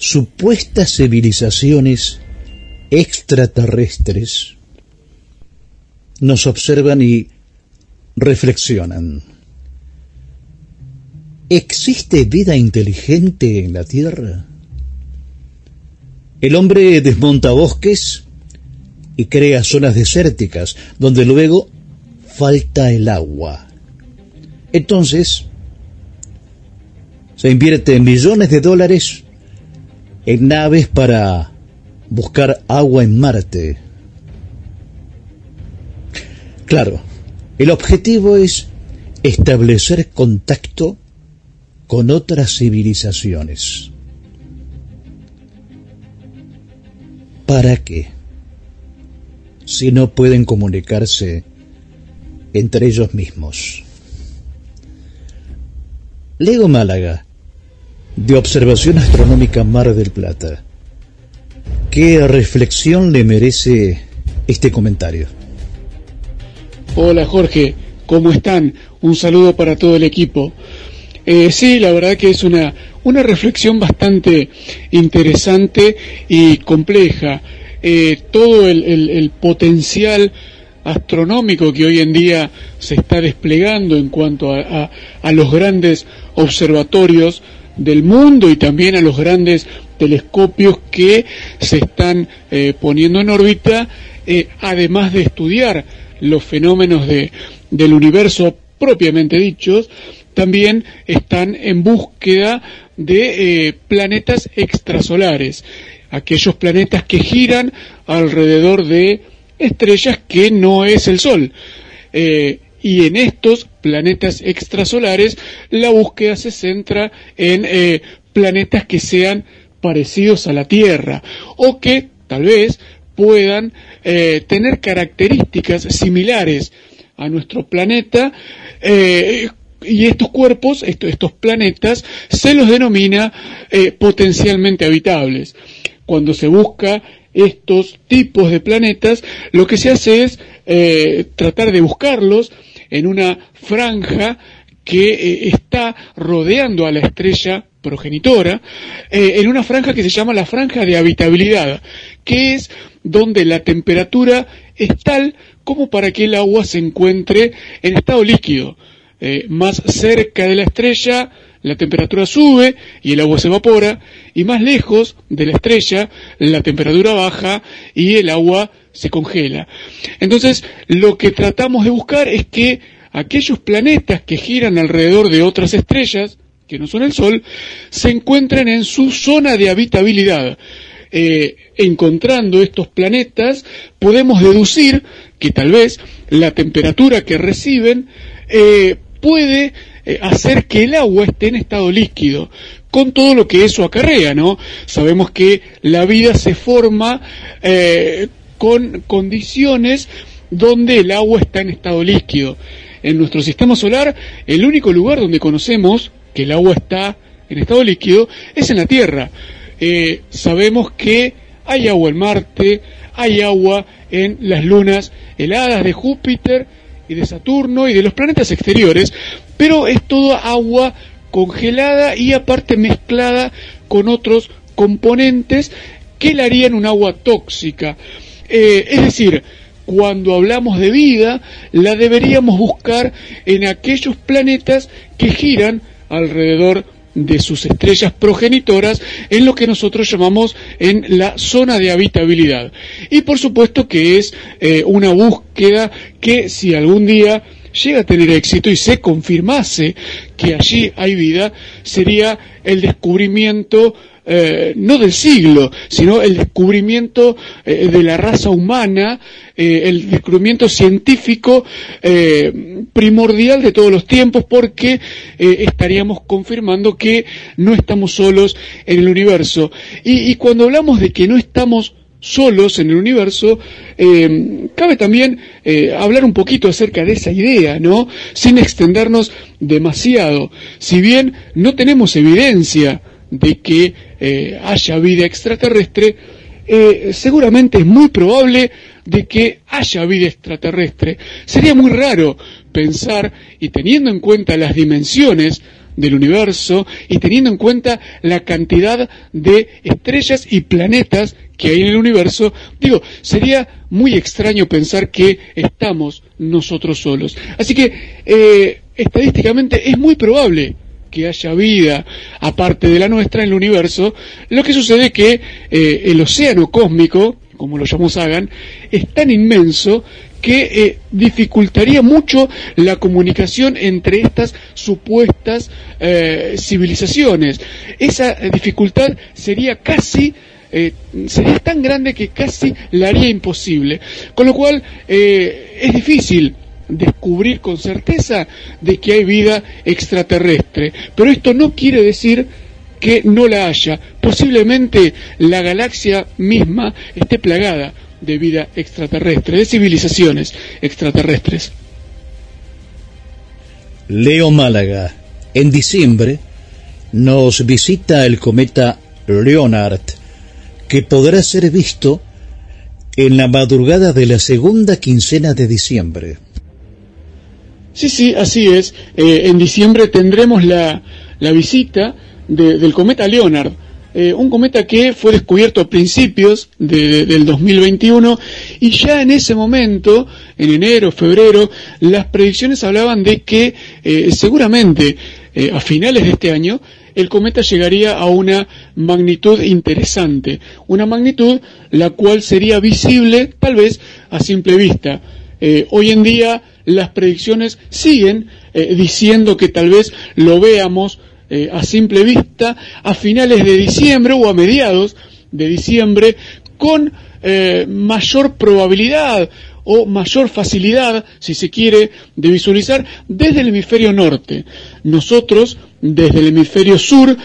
supuestas civilizaciones extraterrestres nos observan y reflexionan. ¿Existe vida inteligente en la Tierra? El hombre desmonta bosques y crea zonas desérticas donde luego falta el agua. Entonces, se invierte millones de dólares en naves para buscar agua en Marte. Claro, el objetivo es establecer contacto con otras civilizaciones. ¿para qué? Si no pueden comunicarse entre ellos mismos. Lego Málaga, de Observación Astronómica Mar del Plata. ¿Qué reflexión le merece este comentario? Hola Jorge, ¿cómo están? Un saludo para todo el equipo. Eh, sí, la verdad que es una, una reflexión bastante interesante y compleja. Eh, todo el, el, potencial astronómico que hoy en día se está desplegando en cuanto a, a, los grandes observatorios del mundo y también a los grandes telescopios que se están eh, poniendo en órbita, además de estudiar los fenómenos de, del universo propiamente dichos, también están en búsqueda de eh, planetas extrasolares, aquellos planetas que giran alrededor de estrellas que no es el Sol. Eh, y en estos planetas extrasolares la búsqueda se centra en eh, planetas que sean parecidos a la Tierra o que tal vez puedan tener características similares a nuestro planeta y estos cuerpos, estos planetas, se los denomina eh, potencialmente habitables. Cuando se busca estos tipos de planetas, lo que se hace es eh, tratar de buscarlos en una franja que eh, está rodeando a la estrella progenitora, en una franja que se llama la franja de habitabilidad, que es donde la temperatura es tal como para que el agua se encuentre en estado líquido. Eh, más cerca de la estrella la temperatura sube y el agua se evapora, y más lejos de la estrella la temperatura baja y el agua se congela. Entonces, lo que tratamos de buscar es que aquellos planetas que giran alrededor de otras estrellas, que no son el Sol, se encuentren en su zona de habitabilidad. Eh, encontrando estos planetas, podemos deducir que tal vez la temperatura que reciben eh, puede eh, hacer que el agua esté en estado líquido, con todo lo que eso acarrea, ¿no? Sabemos que la vida se forma eh, con condiciones donde el agua está en estado líquido. En nuestro sistema solar, el único lugar donde conocemos que el agua está en estado líquido es en la Tierra. Eh, sabemos que hay agua en Marte, hay agua en las lunas heladas de Júpiter, y de Saturno y de los planetas exteriores, pero es toda agua congelada y aparte mezclada con otros componentes que le harían un agua tóxica. Eh, es decir, cuando hablamos de vida, la deberíamos buscar en aquellos planetas que giran alrededor de sus estrellas progenitoras en lo que nosotros llamamos en la zona de habitabilidad. Y por supuesto que es eh, una búsqueda que si algún día llega a tener éxito y se confirmase que allí hay vida, sería el descubrimiento eh, no del siglo, sino el descubrimiento eh, de la raza humana, eh, el descubrimiento científico primordial de todos los tiempos, porque estaríamos confirmando que no estamos solos en el universo. Y, y cuando hablamos de que no estamos solos en el universo, cabe también hablar un poquito acerca de esa idea, ¿no? Sin extendernos demasiado. Si bien no tenemos evidencia de que eh, haya vida extraterrestre, eh, seguramente es muy probable de que haya vida extraterrestre. Sería muy raro pensar, y teniendo en cuenta las dimensiones del universo, y teniendo en cuenta la cantidad de estrellas y planetas que hay en el universo, digo, sería muy extraño pensar que estamos nosotros solos. Así que, eh, estadísticamente, es muy probable que haya vida aparte de la nuestra en el universo, lo que sucede es que eh, el océano cósmico, como lo llamó Sagan, es tan inmenso que eh, dificultaría mucho la comunicación entre estas supuestas eh, civilizaciones. Esa dificultad sería casi sería tan grande que casi la haría imposible. Con lo cual es difícil descubrir con certeza de que hay vida extraterrestre. Pero esto no quiere decir que no la haya. Posiblemente la galaxia misma esté plagada de vida extraterrestre, de civilizaciones extraterrestres. Leo Málaga, en diciembre nos visita el cometa Leonard, que podrá ser visto en la madrugada de la segunda quincena de diciembre. Sí, sí, así es. Eh, en diciembre tendremos la, la visita del cometa Leonard. Eh, un cometa que fue descubierto a principios del 2021 y ya en ese momento, en enero, febrero, las predicciones hablaban de que eh, seguramente a finales de este año el cometa llegaría a una magnitud interesante, una magnitud la cual sería visible tal vez a simple vista. hoy en día las predicciones siguen eh, diciendo que tal vez lo veamos eh, a simple vista a finales de diciembre o a mediados de diciembre con eh, mayor probabilidad o mayor facilidad, si se quiere, de visualizar desde el hemisferio norte. Nosotros, desde el hemisferio sur,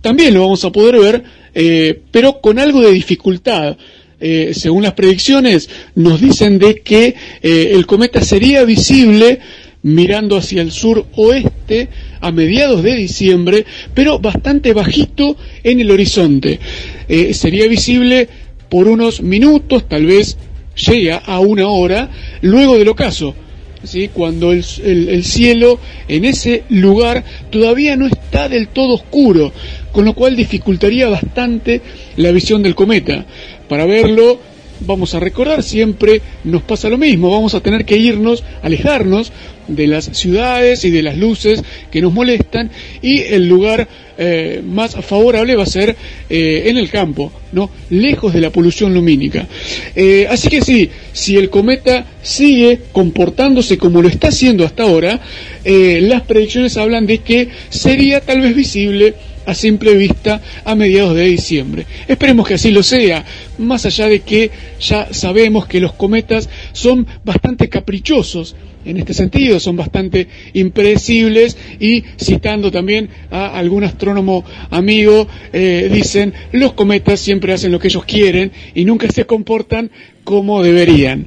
también lo vamos a poder ver, pero con algo de dificultad, eh, según las predicciones, nos dicen de que eh, el cometa sería visible mirando hacia el sur oeste a mediados de diciembre, pero bastante bajito en el horizonte. Eh, sería visible por unos minutos, tal vez llega a una hora, luego del ocaso. ¿sí? cuando el, el, cielo en ese lugar todavía no está del todo oscuro, con lo cual dificultaría bastante la visión del cometa. Para verlo, vamos a recordar, siempre nos pasa lo mismo, vamos a tener que irnos, alejarnos de las ciudades y de las luces que nos molestan y el lugar eh, más favorable va a ser eh, en el campo, ¿no? lejos de la polución lumínica. Eh, así que sí, si el cometa sigue comportándose como lo está haciendo hasta ahora, las predicciones hablan de que sería tal vez visible a simple vista a mediados de diciembre. Esperemos que así lo sea, más allá de que ya sabemos que los cometas son bastante caprichosos en este sentido, son bastante impredecibles y citando también a algún astrónomo amigo, eh, dicen los cometas siempre hacen lo que ellos quieren y nunca se comportan como deberían.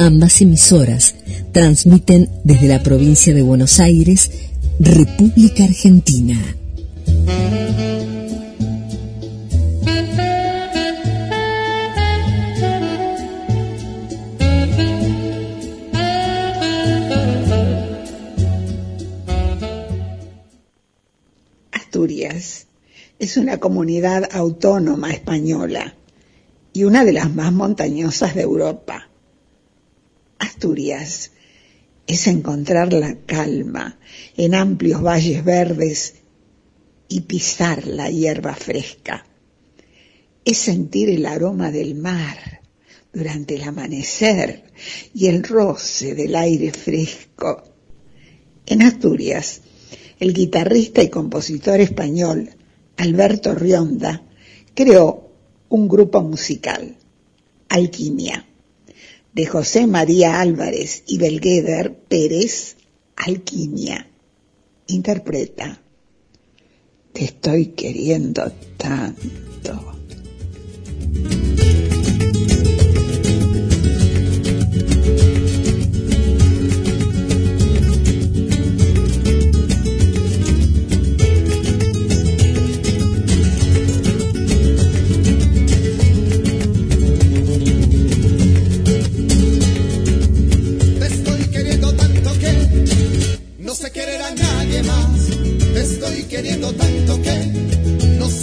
Ambas emisoras transmiten desde la provincia de Buenos Aires, República Argentina. Asturias es una comunidad autónoma española y una de las más montañosas de Europa. Asturias es encontrar la calma en amplios valles verdes y pisar la hierba fresca. Es sentir el aroma del mar durante el amanecer y el roce del aire fresco. En Asturias, el guitarrista y compositor español Alberto Rionda creó un grupo musical, Alquimia de José María Álvarez y Belgueder Pérez, Alquimia. Interpreta, te estoy queriendo tanto.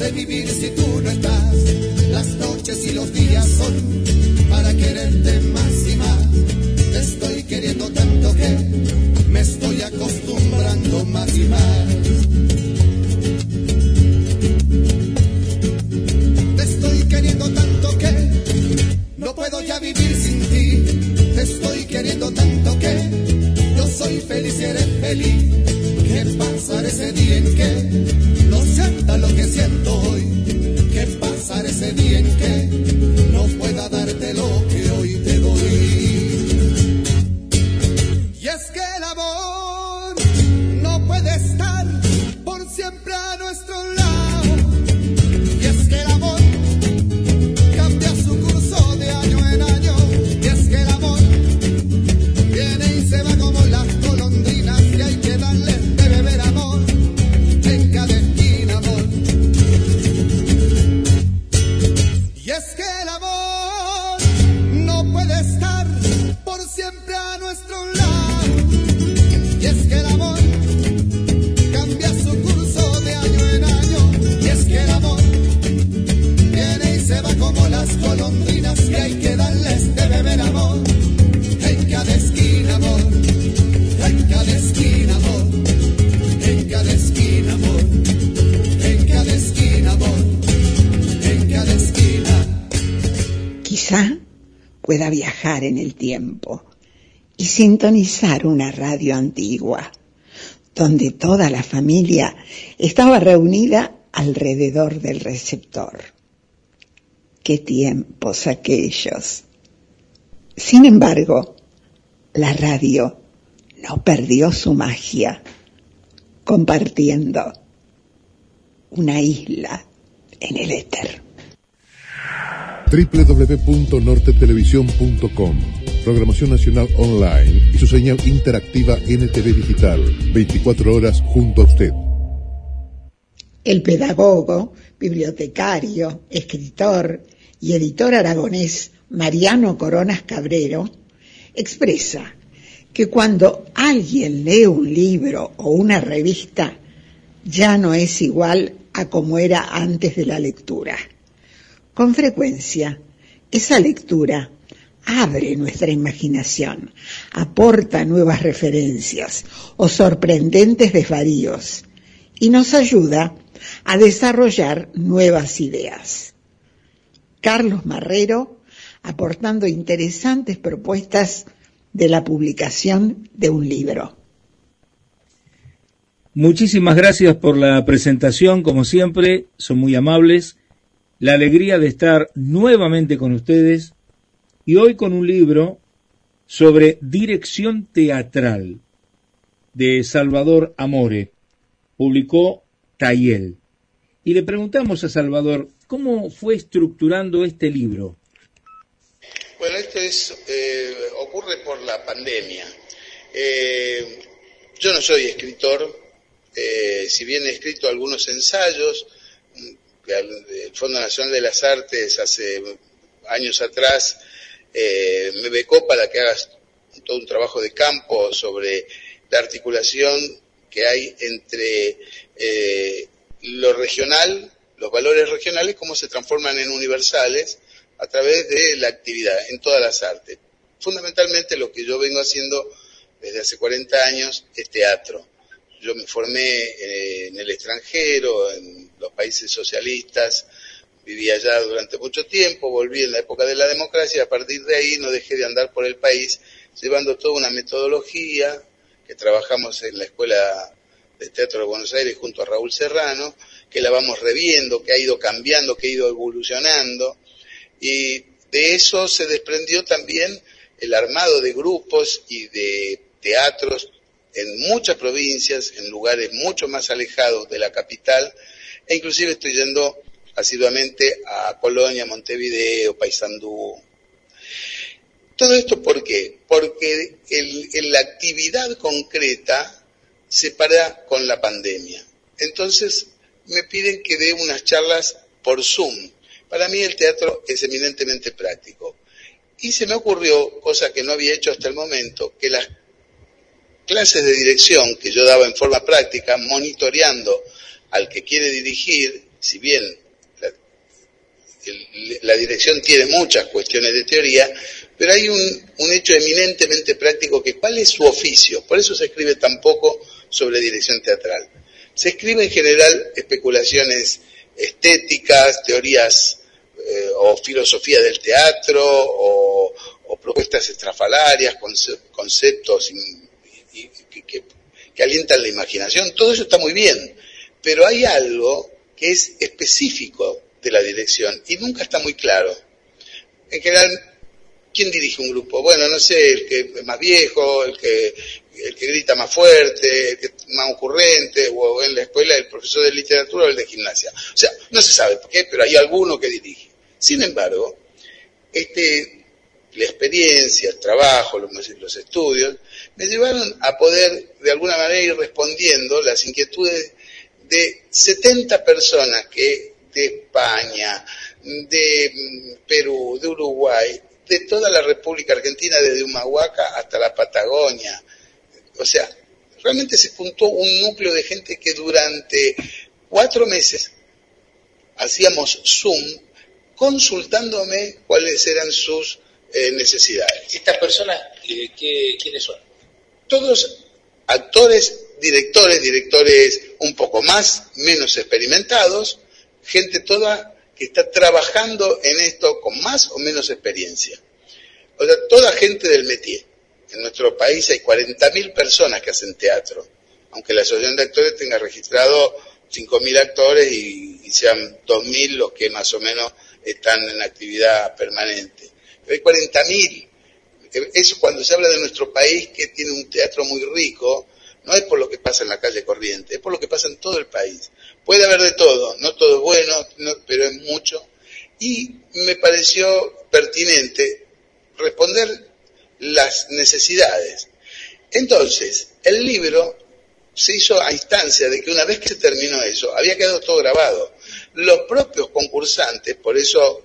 Sé vivir si tú no estás. Las noches y los días son para quererte más y más. Te estoy queriendo tanto que me estoy acostumbrando más y más. Te estoy queriendo tanto que no puedo ya vivir sin ti. Te estoy queriendo tanto que yo soy feliz y eres feliz. ¿Qué pasará ese día en que no sienta lo que siento hoy? ¿Qué pasará ese día en que no pueda darte lo que hoy te doy? Pueda viajar en el tiempo y sintonizar una radio antigua, donde toda la familia estaba reunida alrededor del receptor. Qué tiempos aquellos. Sin embargo, la radio no perdió su magia, compartiendo una isla en el éter. www.nortetelevisión.com Programación Nacional Online y su señal interactiva NTV Digital. 24 horas junto a usted. El pedagogo, bibliotecario, escritor y editor aragonés Mariano Coronas Cabrero expresa que cuando alguien lee un libro o una revista ya no es igual a como era antes de la lectura. Con frecuencia, esa lectura abre nuestra imaginación, aporta nuevas referencias o sorprendentes desvaríos y nos ayuda a desarrollar nuevas ideas. Carlos Marrero aportando interesantes propuestas de la publicación de un libro. Muchísimas gracias por la presentación, como siempre, son muy amables. La alegría de estar nuevamente con ustedes y hoy con un libro sobre dirección teatral de Salvador Amore. Publicó Tayel. Y le preguntamos a Salvador, ¿cómo fue estructurando este libro? Bueno, esto es, eh, ocurre por la pandemia. Eh, yo no soy escritor, eh, si bien he escrito algunos ensayos, el Fondo Nacional de las Artes hace años atrás eh, me becó para que hagas todo un trabajo de campo sobre la articulación que hay entre eh, lo regional, los valores regionales, cómo se transforman en universales a través de la actividad en todas las artes. Fundamentalmente lo que yo vengo haciendo desde hace 40 años es teatro. Yo me formé eh, en el extranjero, en los países socialistas, viví allá durante mucho tiempo, volví en la época de la democracia a partir de ahí no dejé de andar por el país llevando toda una metodología que trabajamos en la Escuela de Teatro de Buenos Aires junto a Raúl Serrano, que la vamos reviendo, que ha ido cambiando, que ha ido evolucionando y de eso se desprendió también el armado de grupos y de teatros en muchas provincias, en lugares mucho más alejados de la capital, e inclusive estoy yendo asiduamente a Colonia, Montevideo, Paysandú. Todo esto ¿por qué? Porque la actividad concreta se para con la pandemia. Entonces me piden que dé unas charlas por Zoom. Para mí el teatro es eminentemente práctico. Y se me ocurrió, cosa que no había hecho hasta el momento, que las clases de dirección que yo daba en forma práctica, monitoreando al que quiere dirigir, si bien la, dirección tiene muchas cuestiones de teoría, pero hay un, un hecho eminentemente práctico que cuál es su oficio. Por eso se escribe tan poco sobre dirección teatral. Se escribe en general especulaciones estéticas, teorías eh, o filosofía del teatro o, propuestas estrafalarias, conce- conceptos que- que alientan la imaginación. Todo eso está muy bien, pero hay algo que es específico de la dirección y nunca está muy claro. En general, ¿quién dirige un grupo? Bueno, no sé, el que es más viejo, el que, el que grita más fuerte, el que es más ocurrente, o en la escuela el profesor de literatura o el de gimnasia. O sea, no se sabe por qué, pero hay alguno que dirige. Sin embargo, este, la experiencia, el trabajo, los, los estudios, me llevaron a poder de alguna manera ir respondiendo las inquietudes de 70 personas que de España, de mm, Perú, de Uruguay, de toda la República Argentina, desde Humahuaca hasta la Patagonia. O sea, realmente se juntó un núcleo de gente que durante cuatro meses hacíamos Zoom consultándome cuáles eran sus eh, necesidades. ¿Estas personas eh, ¿qué- quiénes son? Todos actores, directores, directores un poco más, menos experimentados, gente toda que está trabajando en esto con más o menos experiencia. O sea, toda gente del métier. En nuestro país hay 40.000 personas que hacen teatro, aunque la Asociación de Actores tenga registrado 5.000 actores y, y sean 2.000 los que más o menos están en actividad permanente. Pero hay 40.000. Eso cuando se habla de nuestro país, que tiene un teatro muy rico, no es por lo que pasa en la calle corriente, es por lo que pasa en todo el país. Puede haber de todo, no todo es bueno, no- pero es mucho. Y me pareció pertinente responder las necesidades. Entonces, el libro se hizo a instancia de que una vez que se terminó eso, había quedado todo grabado. Los propios concursantes, por eso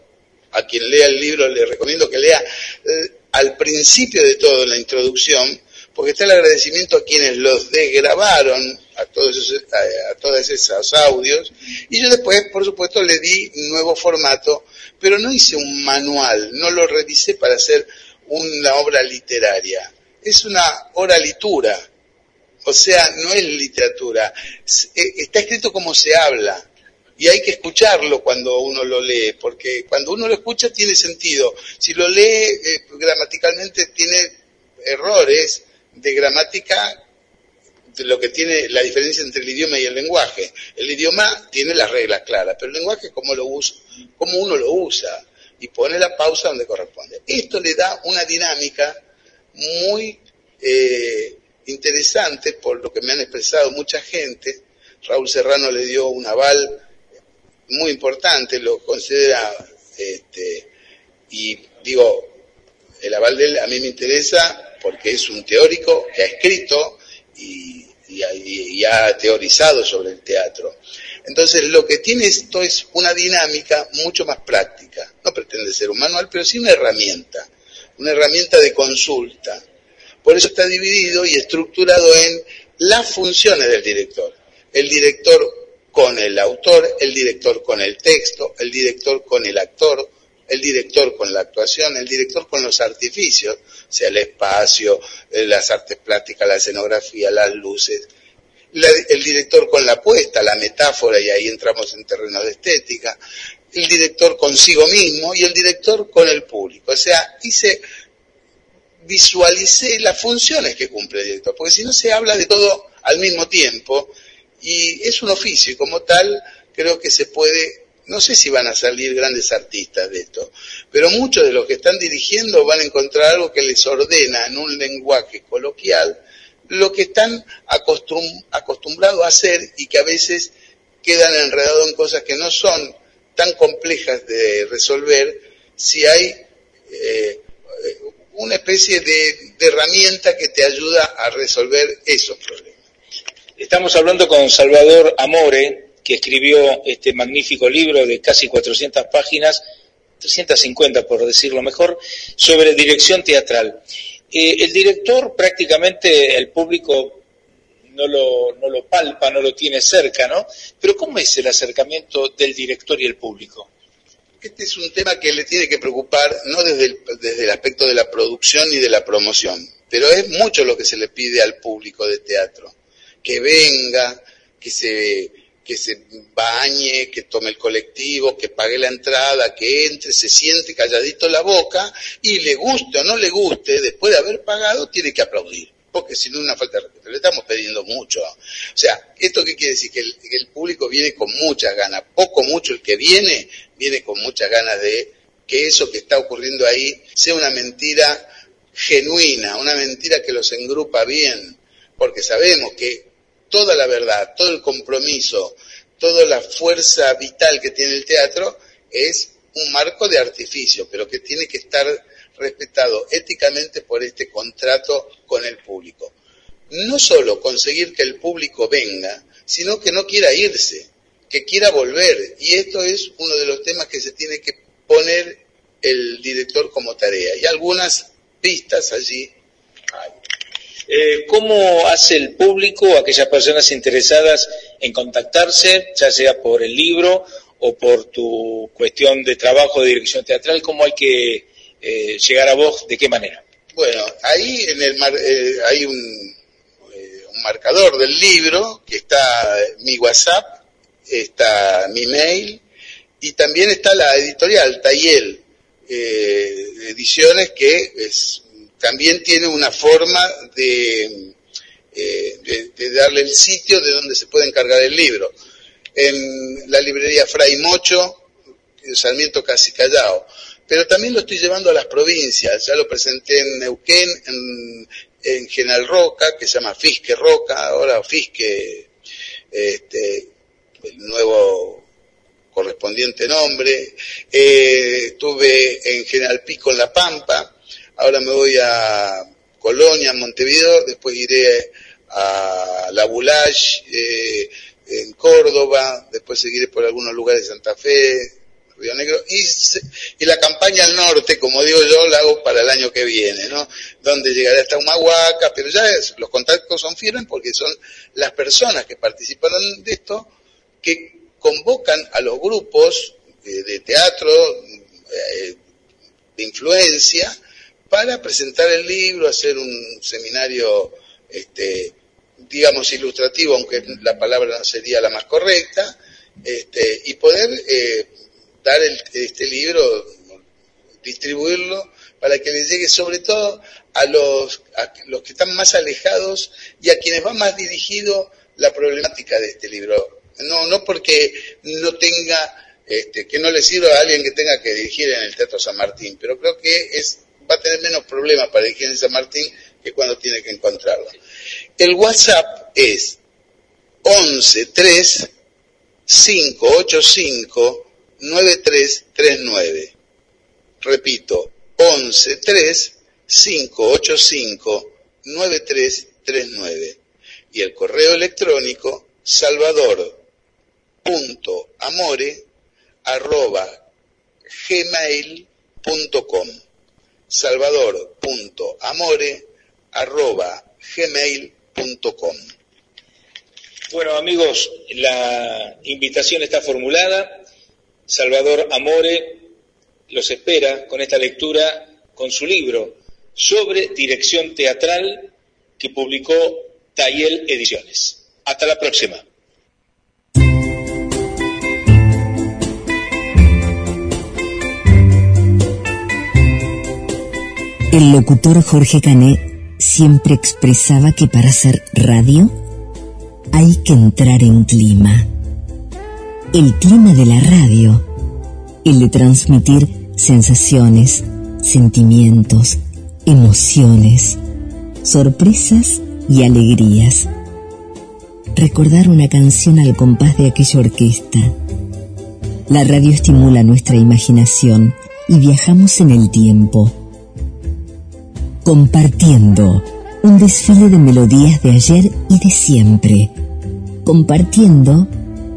a quien lea el libro le recomiendo que lea eh, al principio de todo, la introducción, porque está el agradecimiento a quienes los desgrabaron, a todos esos, a, a todos esos audios, y yo después, por supuesto, le di nuevo formato, pero no hice un manual, no lo revisé para hacer una obra literaria. Es una oralitura, o sea, no es literatura, eh, está escrito como se habla. Y hay que escucharlo cuando uno lo lee, porque cuando uno lo escucha tiene sentido. Si lo lee eh, gramaticalmente tiene errores de gramática, de lo que tiene la diferencia entre el idioma y el lenguaje. El idioma tiene las reglas claras, pero el lenguaje es como, lo usa, como uno lo usa y pone la pausa donde corresponde. Esto le da una dinámica muy eh, interesante por lo que me han expresado mucha gente. Raúl Serrano le dio un aval muy importante, lo considera, este, y digo, el aval de él a mí me interesa porque es un teórico que ha escrito y, y ha, teorizado sobre el teatro. Entonces, lo que tiene esto es una dinámica mucho más práctica. No pretende ser un manual, pero sí una herramienta, una herramienta de consulta. Por eso está dividido y estructurado en las funciones del director. El director con el autor, el director con el texto, el director con el actor, el director con la actuación, el director con los artificios, sea, el espacio, eh, las artes plásticas, la escenografía, las luces, la- el director con la puesta, la metáfora, y ahí entramos en terrenos de estética, el director consigo mismo y el director con el público. O sea, hice, visualicé las funciones que cumple el director, porque si no se habla de todo al mismo tiempo, y es un oficio, y como tal, creo que se puede, no sé si van a salir grandes artistas de esto, pero muchos de los que están dirigiendo van a encontrar algo que les ordena en un lenguaje coloquial lo que están acostum- acostumbrados a hacer y que a veces quedan enredados en cosas que no son tan complejas de resolver si hay eh, una especie de herramienta que te ayuda a resolver esos problemas. Estamos hablando con Salvador Amore, que escribió este magnífico libro de casi 400 páginas, 350 por decirlo mejor, sobre dirección teatral. Eh, el director prácticamente, el público no lo, no lo palpa, no lo tiene cerca, ¿no? Pero ¿cómo es el acercamiento del director y el público? Este es un tema que le tiene que preocupar no desde el, desde el aspecto de la producción ni de la promoción, pero es mucho lo que se le pide al público de teatro, que venga, que se que se bañe, que tome el colectivo, que pague la entrada, que entre, se siente calladito la boca y le guste o no le guste, después de haber pagado, tiene que aplaudir. Porque si no una falta de respeto, le estamos pidiendo mucho. O sea, ¿esto qué quiere decir? Que el, que el público viene con muchas ganas. Poco, mucho, el que viene, viene con muchas ganas de que eso que está ocurriendo ahí sea una mentira genuina, una mentira que los engrupa bien. Porque sabemos que toda la verdad, todo el compromiso, toda la fuerza vital que tiene el teatro es un marco de artificio, pero que tiene que estar respetado éticamente por este contrato con el público. No solo conseguir que el público venga, sino que no quiera irse, que quiera volver. Y esto es uno de los temas que se tiene que poner el director como tarea. Y algunas pistas allí hay. Eh, ¿Cómo hace el público, aquellas personas interesadas en contactarse, ya sea por el libro o por tu cuestión de trabajo de dirección teatral? ¿Cómo hay que eh, llegar a vos? ¿De qué manera? Bueno, ahí en el mar, eh, hay un, eh, un marcador del libro que está mi WhatsApp, está mi mail y también está la editorial Tayel Ediciones que es también tiene una forma de, eh, de, darle el sitio de donde se puede encargar el libro. En la librería Fray Mocho, Sarmiento Casi Callao. Pero también lo estoy llevando a las provincias. Ya lo presenté en Neuquén, en, en General Roca, que se llama Fisque Roca, ahora Fisque, este, el nuevo correspondiente nombre. Eh, estuve en General Pico en La Pampa ahora me voy a Colonia, Montevideo, después iré a La Boulage, eh, en Córdoba, después seguiré por algunos lugares de Santa Fe, Río Negro, y, y, la campaña al norte, como digo yo, la hago para el año que viene, ¿no? Donde llegaré hasta Humahuaca, pero ya los contactos son firmes porque son las personas que participaron de esto que convocan a los grupos eh, de teatro, eh, de influencia, para presentar el libro, hacer un seminario, este, digamos, ilustrativo, aunque la palabra no sería la más correcta, este, y poder eh, dar el, este libro, distribuirlo para que le llegue sobre todo a los, a los que están más alejados y a quienes va más dirigido la problemática de este libro. No, no porque no tenga, este, que no le sirva a alguien que tenga que dirigir en el Teatro San Martín, pero creo que es va a tener menos problemas para dirigir en San Martín que cuando tiene que encontrarla. El WhatsApp es 113 585 9339. Repito, 113 585 9339. Y el correo electrónico salvador.amore arroba gmail.com salvador.amore.gmail.com Bueno amigos, la invitación está formulada. Salvador Amore los espera con esta lectura, con su libro sobre dirección teatral que publicó Tayel Ediciones. Hasta la próxima. El locutor Jorge Cané siempre expresaba que para hacer radio hay que entrar en clima. El clima de la radio, el de transmitir sensaciones, sentimientos, emociones, sorpresas y alegrías. Recordar una canción al compás de aquella orquesta. La radio estimula nuestra imaginación y viajamos en el tiempo compartiendo un desfile de melodías de ayer y de siempre, compartiendo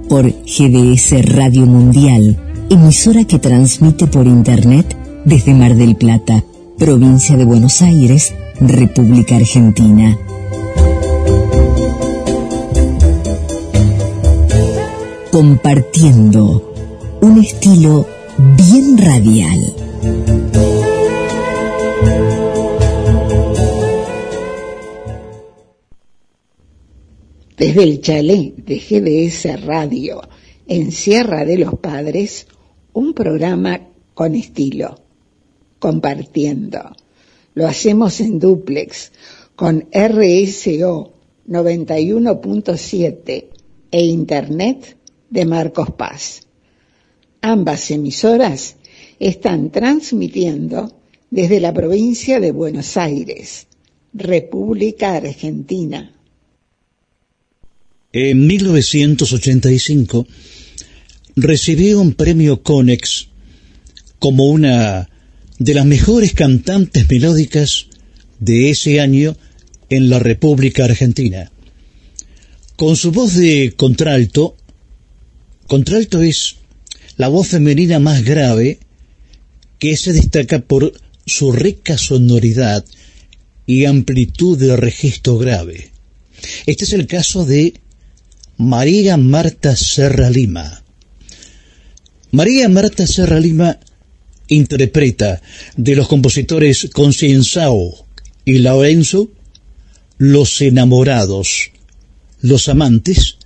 por GDS Radio Mundial, emisora que transmite por Internet desde Mar del Plata, provincia de Buenos Aires, República Argentina. Compartiendo un estilo bien radial. Desde el chalet de GDS Radio en Sierra de los Padres, un programa con estilo, compartiendo. Lo hacemos en duplex con RSO 91.7 e Internet de Marcos Paz. Ambas emisoras están transmitiendo desde la provincia de Buenos Aires, República Argentina. En 1985 recibió un premio Conex como una de las mejores cantantes melódicas de ese año en la República Argentina. Con su voz de contralto, contralto es la voz femenina más grave que se destaca por su rica sonoridad y amplitud de registro grave. Este es el caso de María Marta Serra Lima. María Marta Serra Lima interpreta de los compositores Concienzao y Lorenzo Los enamorados, los amantes,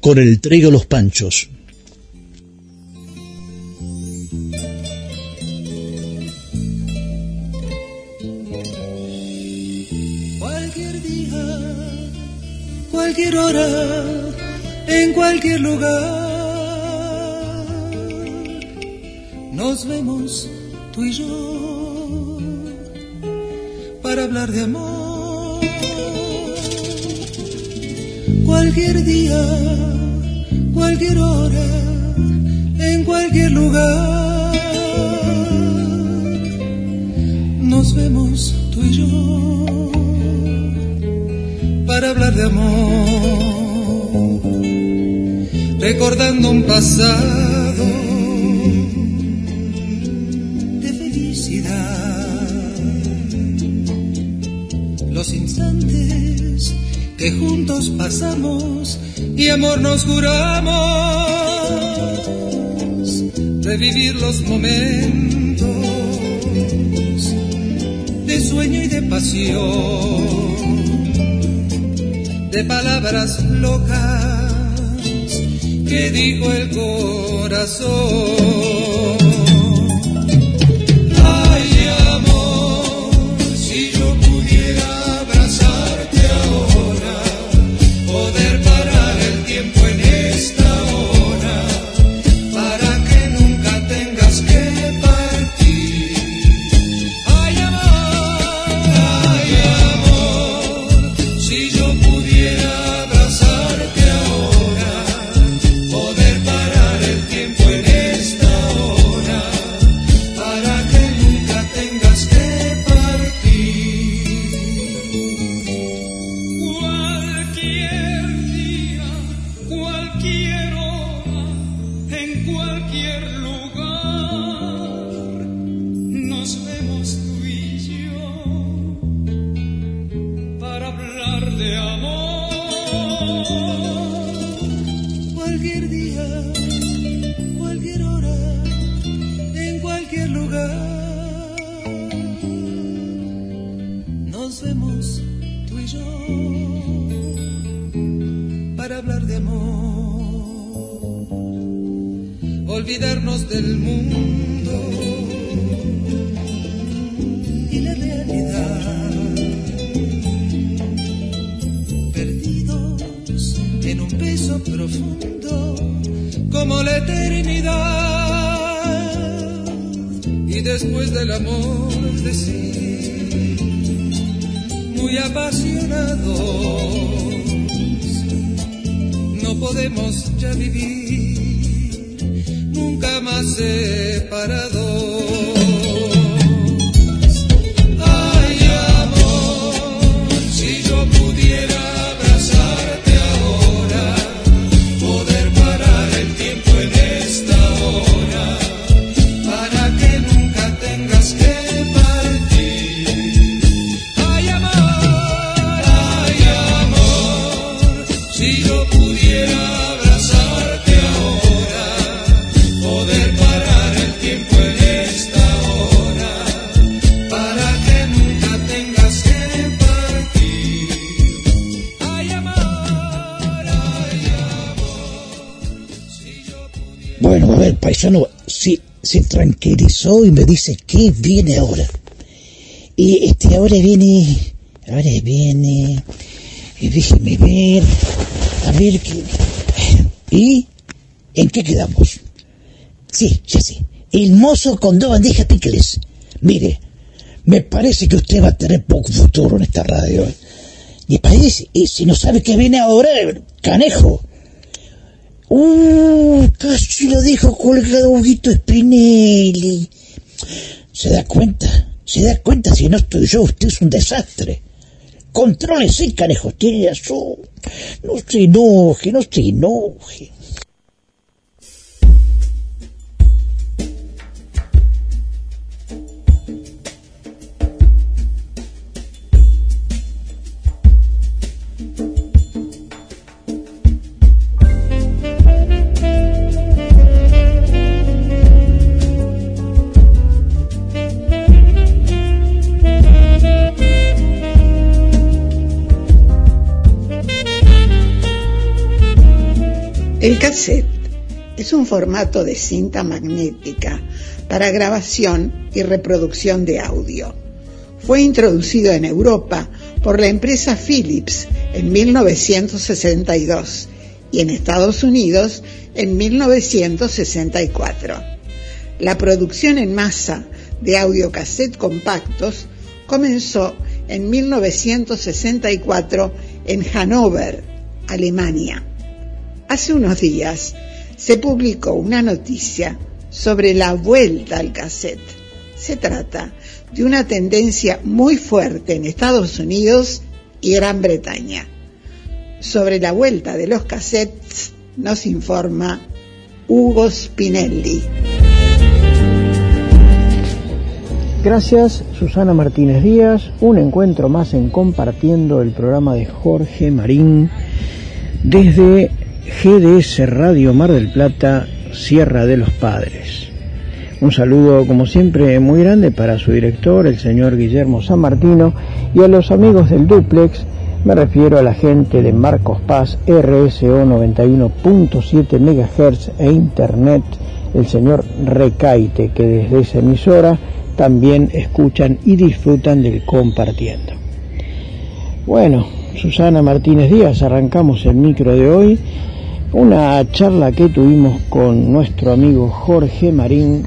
con el trío Los Panchos. Cualquier día, cualquier hora, en cualquier lugar, nos vemos tú y yo para hablar de amor. Cualquier día, cualquier hora, en cualquier lugar, nos vemos tú y yo para hablar de amor, recordando un pasado de felicidad, los instantes que juntos pasamos y amor nos juramos, revivir los momentos de sueño y de pasión de palabras locas que dijo el corazón. Del mundo y la realidad. perdidos en un beso profundo como la eternidad. Y después del amor decir, muy apasionados, no podemos ya vivir nunca más separados. Ay, amor, si yo pudiera Paisano, si se tranquilizó y me dice qué viene ahora. Y este ahora viene, ahora viene, y déjeme ver, a ver qué. ¿Y en qué quedamos? Sí, ya sé. El mozo con dos bandejas píqueles. Mire, me parece que usted va a tener poco futuro en esta radio. ¿eh? Y parece, y si no sabe qué viene ahora, canejo. Uh, casi lo dijo colgado Huguito Spinelli. ¿Se da cuenta? ¿Se da cuenta si no estoy yo? Usted es un desastre. Contrólese, canejo, tiene razón. No se enoje, no se enoje. El cassette es un formato de cinta magnética para grabación y reproducción de audio. Fue introducido en Europa por la empresa Philips en 1962 y en Estados Unidos en 1964. La producción en masa de audiocassette compactos comenzó en 1964 en Hannover, Alemania. Hace unos días se publicó una noticia sobre la vuelta al cassette. Se trata de una tendencia muy fuerte en Estados Unidos y Gran Bretaña. Sobre la vuelta de los cassettes nos informa Hugo Spinelli. Gracias Susana Martínez Díaz, un encuentro más en compartiendo el programa de Jorge Marín desde GDS Radio Mar del Plata, Sierra de los Padres. Un saludo como siempre muy grande para su director, el señor Guillermo San Martino, y a los amigos del Duplex, me refiero a la gente de Marcos Paz, RSO 91.7 MHz e Internet, el señor Recaite, que desde esa emisora también escuchan y disfrutan del compartiendo. Bueno, Susana Martínez Díaz, arrancamos el micro de hoy una charla que tuvimos con nuestro amigo Jorge Marín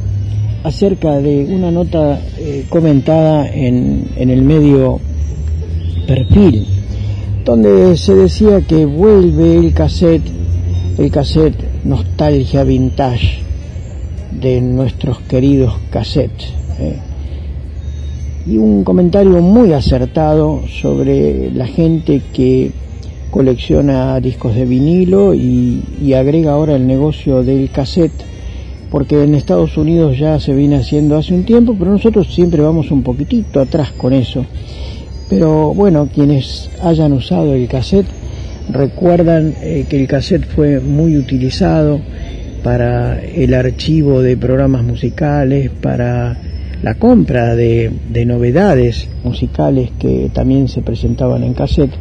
acerca de una nota eh, comentada en, en el medio Perfil, donde se decía que vuelve el cassette, el cassette Nostalgia Vintage de nuestros queridos cassettes. eh. Y un comentario muy acertado sobre la gente que colecciona discos de vinilo y, y agrega ahora el negocio del cassette, porque en Estados Unidos ya se viene haciendo hace un tiempo, pero nosotros siempre vamos un poquitito atrás con eso. Pero bueno, quienes hayan usado el cassette recuerdan eh, que el cassette fue muy utilizado para el archivo de programas musicales, para la compra de, de novedades musicales que también se presentaban en cassette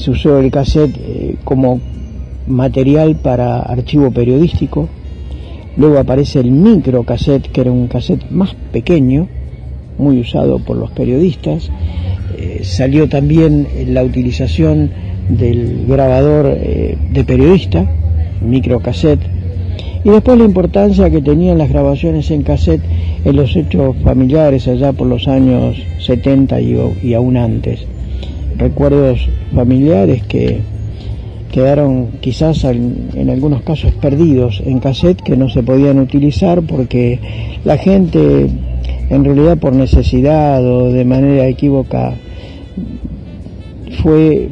se usó el cassette eh, como material para archivo periodístico. Luego aparece el micro cassette, que era un cassette más pequeño, muy usado por los periodistas. Eh, salió también la utilización del grabador eh, de periodista, micro cassette. Y después la importancia que tenían las grabaciones en cassette en los hechos familiares allá por los años 70 y, y aún antes. Recuerdos familiares que quedaron quizás en algunos casos perdidos en cassette que no se podían utilizar porque la gente en realidad por necesidad o de manera equívoca fue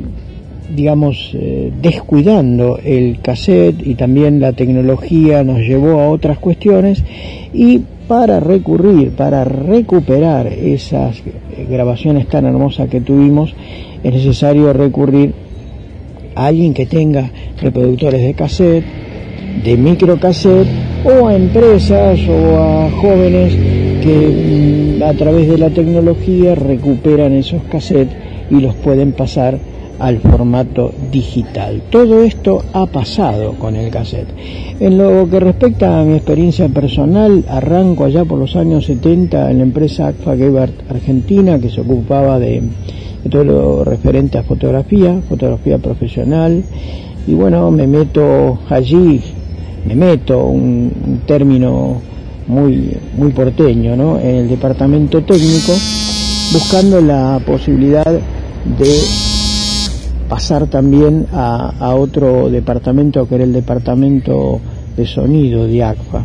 digamos eh, descuidando el cassette y también la tecnología nos llevó a otras cuestiones. Y para recurrir, para recuperar esas grabaciones tan hermosas que tuvimos, es necesario recurrir a alguien que tenga reproductores de cassette, de microcassette o a empresas o a jóvenes que mm, a través de la tecnología recuperan esos cassettes y los pueden pasar al formato digital. Todo esto ha pasado con el cassette. En lo que respecta a mi experiencia personal, arranco allá por los años 70 en la empresa Agfa Gebert Argentina, que se ocupaba de, todo lo referente a fotografía, fotografía profesional, y bueno, me meto allí, me meto, un, término muy, muy porteño, ¿no? en el departamento técnico, buscando la posibilidad de pasar también a, otro departamento que era el departamento de sonido de ACFA.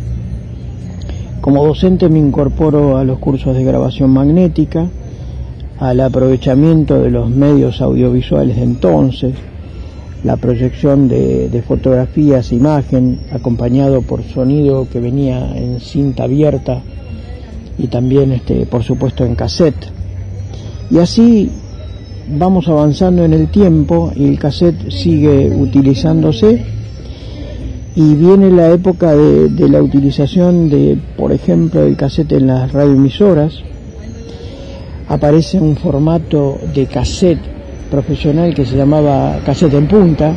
Como docente me incorporo a los cursos de grabación magnética, al aprovechamiento de los medios audiovisuales de entonces, la proyección de, fotografías, imagen, acompañado por sonido que venía en cinta abierta y también, este, por supuesto, en cassette. Y así vamos avanzando en el tiempo y el cassette sigue utilizándose y viene la época de, la utilización de, por ejemplo, el cassette en las radioemisoras. Aparece un formato de cassette profesional que se llamaba cassette en punta,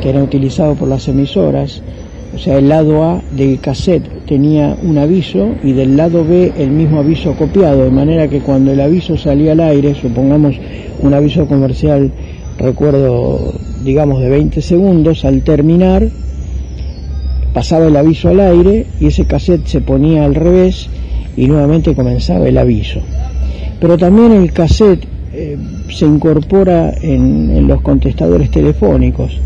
que era utilizado por las emisoras. O sea, el lado A del cassette tenía un aviso y del lado B el mismo aviso copiado, de manera que cuando el aviso salía al aire, supongamos un aviso comercial, recuerdo, digamos, de 20 segundos, al terminar pasaba el aviso al aire y ese cassette se ponía al revés y nuevamente comenzaba el aviso. Pero también el cassette eh, se incorpora en, en los contestadores telefónicos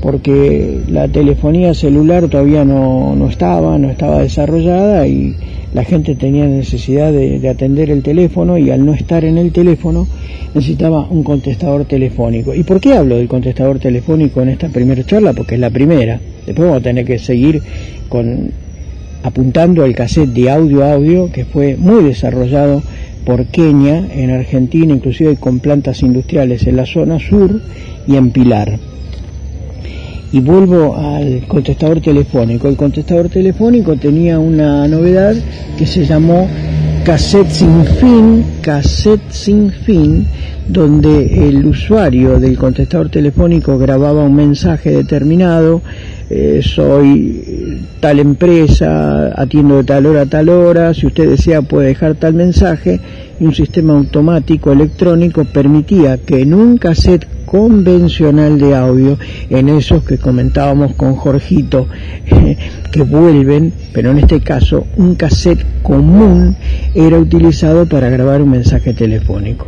porque la telefonía celular todavía no, no, estaba, no estaba desarrollada y la gente tenía necesidad de, atender el teléfono y al no estar en el teléfono necesitaba un contestador telefónico. ¿Y por qué hablo del contestador telefónico en esta primera charla? Porque es la primera. Después vamos a tener que seguir con apuntando al cassette de audio audio que fue muy desarrollado por Kenia en Argentina, inclusive con plantas industriales en la zona sur y en Pilar. Y vuelvo al contestador telefónico. El contestador telefónico tenía una novedad que se llamó cassette sin fin, cassette sin fin, donde el usuario del contestador telefónico grababa un mensaje determinado, eh, soy tal empresa, atiendo de tal hora a tal hora, si usted desea puede dejar tal mensaje, y un sistema automático electrónico permitía que en un cassette convencional de audio, en esos que comentábamos con Jorgito, [LAUGHS] que vuelven, pero en este caso un cassette común era utilizado para grabar un mensaje telefónico.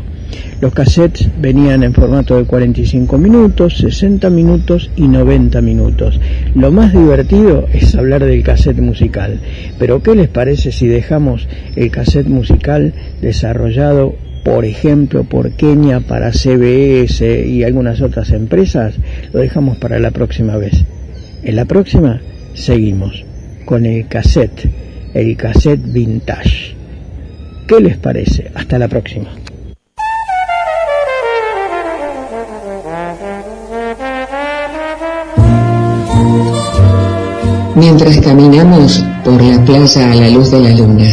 Los cassettes venían en formato de 45 minutos, 60 minutos y 90 minutos. Lo más divertido es hablar del cassette musical. Pero ¿qué les parece si dejamos el cassette musical desarrollado por ejemplo, por Kenia para CBS y algunas otras empresas, lo dejamos para la próxima vez. En la próxima seguimos con el cassette, el cassette vintage. ¿Qué les parece? Hasta la próxima. Mientras caminamos por la playa a la luz de la luna,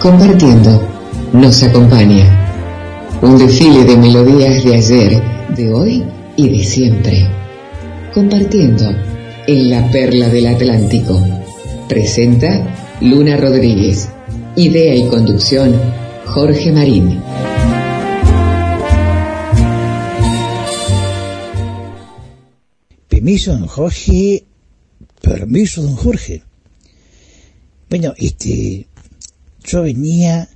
compartiendo nos acompaña. Un desfile de melodías de ayer, de hoy y de siempre. Compartiendo en la perla del Atlántico. Presenta Luna Rodríguez. Idea y conducción Jorge Marín. Permiso, don Jorge. Permiso, don Jorge. Bueno, este, yo venía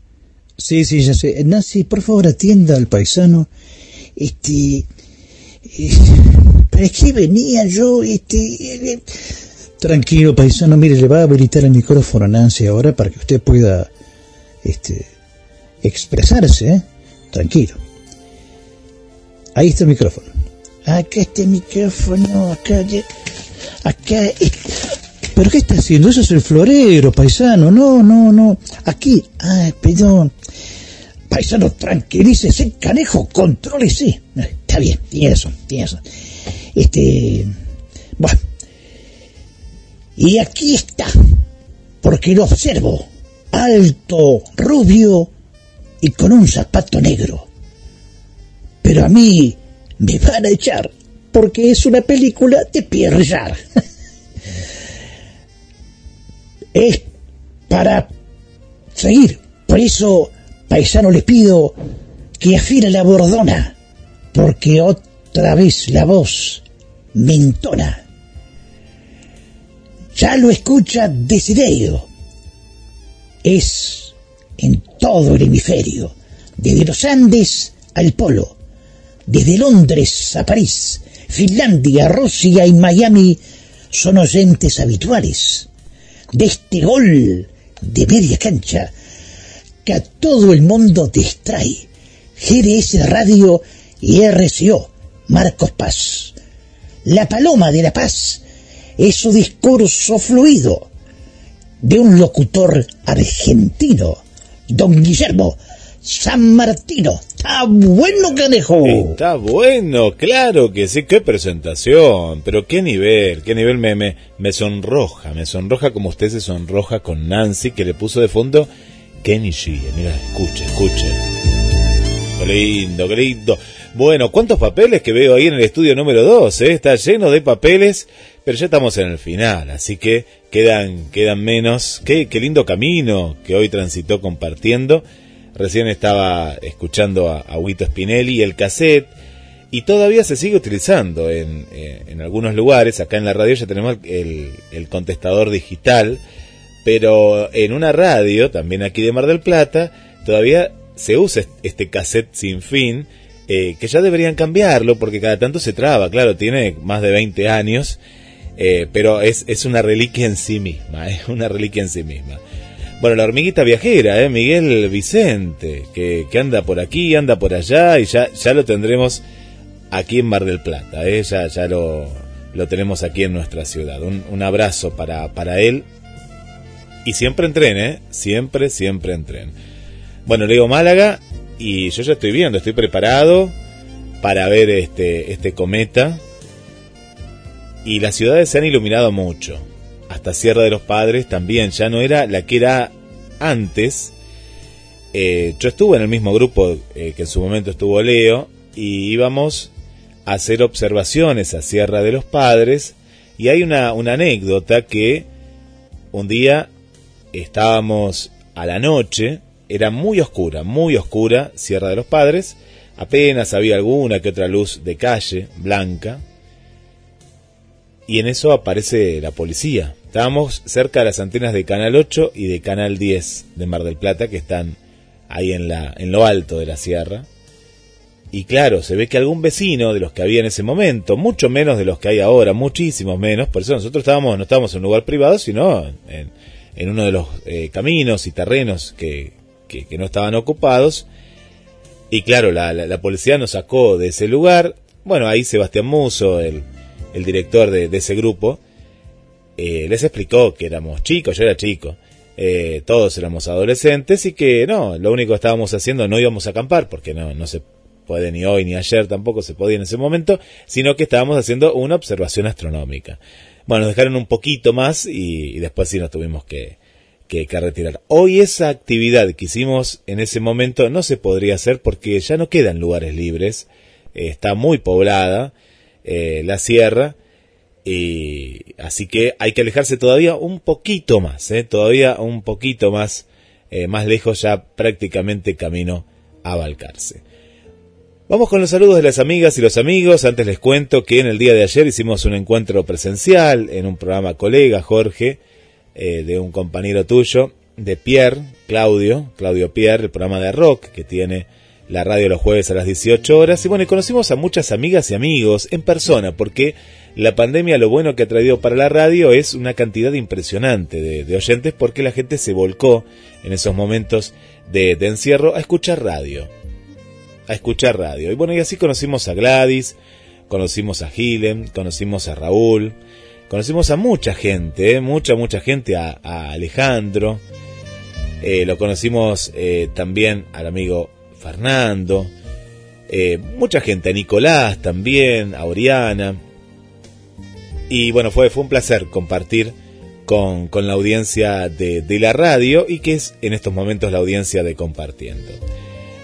Sí, sí, ya sé. Nancy, por favor, atienda al paisano. Este... Eh, ¿Para qué venía yo? Este... Eh, tranquilo, paisano. Mire, le va a habilitar el micrófono a Nancy ahora para que usted pueda... Este... Expresarse, ¿eh? Tranquilo. Ahí está el micrófono. Acá está el micrófono, acá... Acá... Eh, ¿Pero qué está haciendo? Eso es el florero, paisano. No, no, no. Aquí. Ah, perdón. Paisano, tranquilícese, canejo, contrólese. Está bien, tiene eso, tiene eso. Este, bueno, Y aquí está, porque lo observo, alto, rubio y con un zapato negro. Pero a mí me van a echar porque es una película de Pierre [LAUGHS] es para seguir. Por eso, paisano, le pido que afine la bordona, porque otra vez la voz me. Ya lo escucha Desiderio. Es en todo el hemisferio, desde los Andes al Polo, desde Londres a París, Finlandia, Rusia y Miami son oyentes habituales de este gol de media cancha que todo el mundo distrae. GDS Radio y RCO, Marcos Paz. La paloma de la paz es su discurso fluido de un locutor argentino, don Guillermo San Martino. Está bueno, canejo. Está bueno, claro que sí. Qué presentación, pero qué nivel, qué nivel me, me, me sonroja, me sonroja como usted se sonroja con Nancy que le puso de fondo Kenny G. Mira, escuche, escuche. Qué lindo, lindo. Bueno, ¿cuántos papeles que veo ahí en el estudio número 2? Eh? Está lleno de papeles, pero ya estamos en el final, así que quedan, quedan menos. Qué, qué lindo camino que hoy transitó compartiendo. Recién estaba escuchando a, a Huito Spinelli el cassette y todavía se sigue utilizando en, eh, en, algunos lugares. Acá en la radio ya tenemos el, el, contestador digital, pero en una radio, también aquí de Mar del Plata, todavía se usa este cassette sin fin, eh, que ya deberían cambiarlo porque cada tanto se traba, claro, tiene más de 20 años, eh, pero es, es una reliquia en sí misma, [LAUGHS] es una reliquia en sí misma. Bueno, la hormiguita viajera, ¿eh? Miguel Vicente, que, que, anda por aquí, anda por allá y ya, ya lo tendremos aquí en Mar del Plata, ¿eh? ya, ya lo, lo tenemos aquí en nuestra ciudad. Un, un abrazo para, para él y siempre en tren, ¿eh? Siempre, siempre en tren. Bueno, le digo Málaga y yo ya estoy viendo, estoy preparado para ver este, este cometa y las ciudades se han iluminado mucho hasta Sierra de los Padres también ya no era la que era antes. Eh, yo estuve en el mismo grupo eh, que en su momento estuvo Leo y íbamos a hacer observaciones a Sierra de los Padres y hay una, una anécdota que un día estábamos a la noche, era muy oscura, muy oscura Sierra de los Padres, apenas había alguna que otra luz de calle blanca, y en eso aparece la policía. Estábamos cerca de las antenas de Canal 8 y de Canal 10 de Mar del Plata, que están ahí en, la, en lo alto de la sierra. Y claro, se ve que algún vecino de los que había en ese momento, mucho menos de los que hay ahora, muchísimos menos, por eso nosotros estábamos, no estábamos en un lugar privado, sino en, en uno de los eh, caminos y terrenos que, que, no estaban ocupados. Y claro, la, la, policía nos sacó de ese lugar. Bueno, ahí Sebastián Muso, el, el director de, de ese grupo, eh, les explicó que éramos chicos, yo era chico, eh, todos éramos adolescentes y que no, lo único que estábamos haciendo no íbamos a acampar, porque no, no se puede ni hoy ni ayer tampoco se podía en ese momento, sino que estábamos haciendo una observación astronómica. Bueno, nos dejaron un poquito más y, después sí nos tuvimos que, que, que, retirar. Hoy esa actividad que hicimos en ese momento no se podría hacer porque ya no quedan lugares libres, eh, está muy poblada eh, la sierra, y así que hay que alejarse todavía un poquito más, ¿eh? todavía un poquito más, eh, más lejos ya prácticamente camino a Balcarce. Vamos con los saludos de las amigas y los amigos. Antes les cuento que en el día de ayer hicimos un encuentro presencial en un programa colega, Jorge, eh, de un compañero tuyo, de Pierre, Claudio, Claudio Pierre, el programa de rock que tiene la radio los jueves a las 18 horas. Y bueno, y conocimos a muchas amigas y amigos en persona, porque la pandemia lo bueno que ha traído para la radio es una cantidad impresionante de, oyentes, porque la gente se volcó en esos momentos de, encierro a escuchar radio. A escuchar radio. Y bueno, y así conocimos a Gladys, conocimos a Gilem, conocimos a Raúl, conocimos a mucha gente, ¿eh? mucha, mucha gente, a, Alejandro. Eh, lo conocimos eh, también al amigo Fernando, mucha gente, a Nicolás también, a Oriana. Y bueno, fue, fue un placer compartir con, con la audiencia de, de la radio y que es en estos momentos la audiencia de Compartiendo.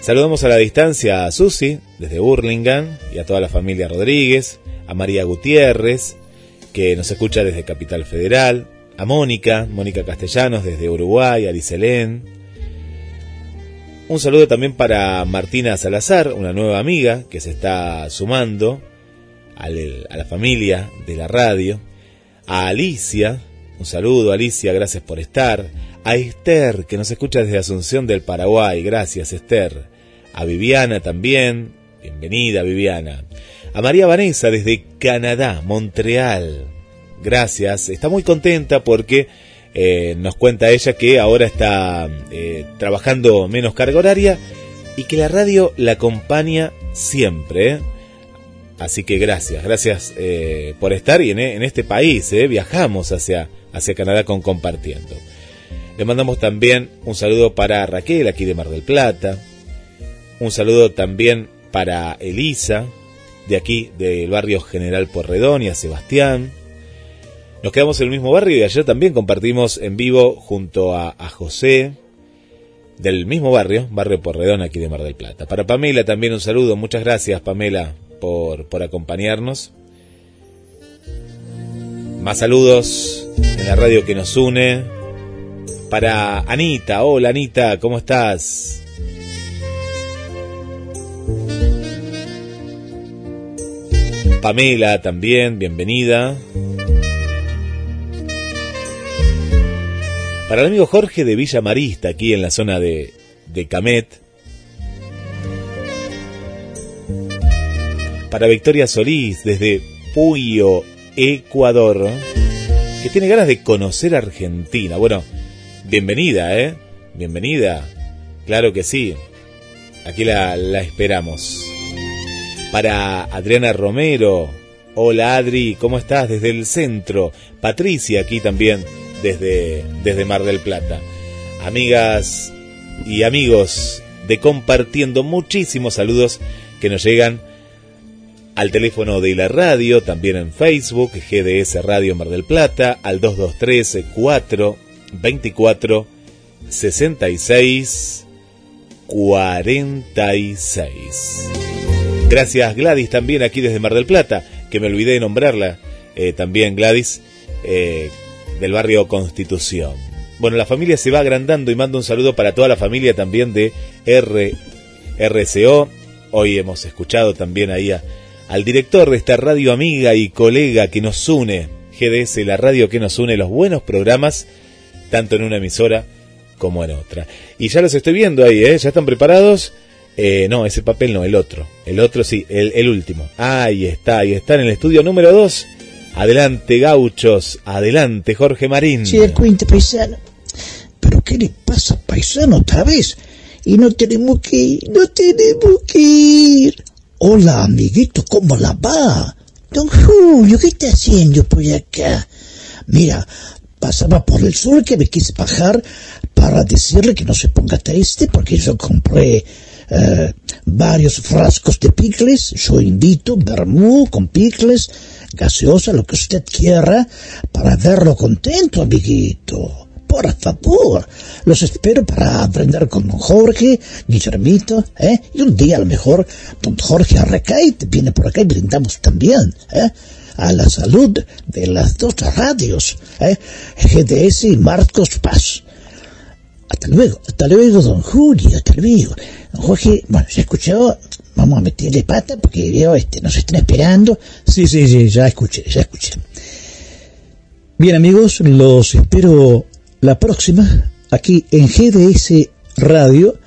Saludamos a la distancia a Susi, desde Burlingame, y a toda la familia Rodríguez, a María Gutiérrez, que nos escucha desde Capital Federal, a Mónica, Mónica Castellanos desde Uruguay, a Liselén. Un saludo también para Martina Salazar, una nueva amiga que se está sumando a la familia de la radio. A Alicia, un saludo Alicia, gracias por estar. A Esther, que nos escucha desde Asunción del Paraguay, gracias Esther. A Viviana también, bienvenida Viviana. A María Vanessa desde Canadá, Montreal, gracias. Está muy contenta porque eh, nos cuenta ella que ahora está eh, trabajando menos carga horaria y que la radio la acompaña siempre. ¿eh? Así que gracias, gracias por estar y en, este país viajamos hacia, hacia Canadá con Compartiendo. Le mandamos también un saludo para Raquel aquí de Mar del Plata. Un saludo también para Elisa, de aquí del barrio General Porredón y a Sebastián. Nos quedamos en el mismo barrio y ayer también compartimos en vivo junto a, José, del mismo barrio, barrio Porredón aquí de Mar del Plata. Para Pamela también un saludo, muchas gracias Pamela por, por acompañarnos. Más saludos en la radio que nos une. Para Anita, hola Anita, ¿cómo estás? Pamela también, bienvenida. Para el amigo Jorge de Villa Marista, aquí en la zona de, de Camet. Para Victoria Solís, desde Puyo, Ecuador, que tiene ganas de conocer Argentina. Bueno, bienvenida, ¿eh? Bienvenida. Claro que sí. Aquí la, la esperamos. Para Adriana Romero. Hola Adri, ¿cómo estás? Desde el centro. Patricia aquí también desde, desde Mar del Plata. Amigas y amigos de compartiendo muchísimos saludos que nos llegan al teléfono de la radio, también en Facebook, GDS Radio Mar del Plata, al 223 4 24 66 46. Gracias Gladys también aquí desde Mar del Plata, que me olvidé de nombrarla, eh, también Gladys, eh, del barrio Constitución. Bueno, la familia se va agrandando y mando un saludo para toda la familia también de R, RCO. Hoy hemos escuchado también ahí al director de esta radio amiga y colega que nos une, GDS, la radio que nos une, los buenos programas, tanto en una emisora como en otra. Y ya los estoy viendo ahí, ¿eh? ¿Ya están preparados? Eh, no, ese papel no, el otro. El otro sí, el, último. Ahí está, ahí está en el estudio número 2 Adelante, gauchos. Adelante, Jorge Marín. Sí, cuenta, paisano. ¿Pero qué le pasa, paisano, otra vez? Y no tenemos que ir, no tenemos que ir. Hola, amiguito, ¿cómo la va? Don Julio, ¿qué está haciendo por acá? Mira, pasaba por el sur que me quise bajar para decirle que no se ponga triste porque yo compré eh, varios frascos de picles. Yo invito vermú con picles gaseosa, lo que usted quiera, para verlo contento, amiguito. Por favor, los espero para aprender con don Jorge, Guillermito, ¿eh? Y un día a lo mejor don Jorge Arrecait viene por acá y brindamos también, ¿eh? A la salud de las dos radios, ¿eh? GDS y Marcos Paz. Hasta luego, hasta luego, don Julio, hasta luego. Don Jorge, bueno, se escuchó, vamos a meterle pata porque veo, este, nos están esperando. Sí, sí, sí, ya escuché, ya escuché. Bien amigos, los espero la próxima aquí en GDS Radio,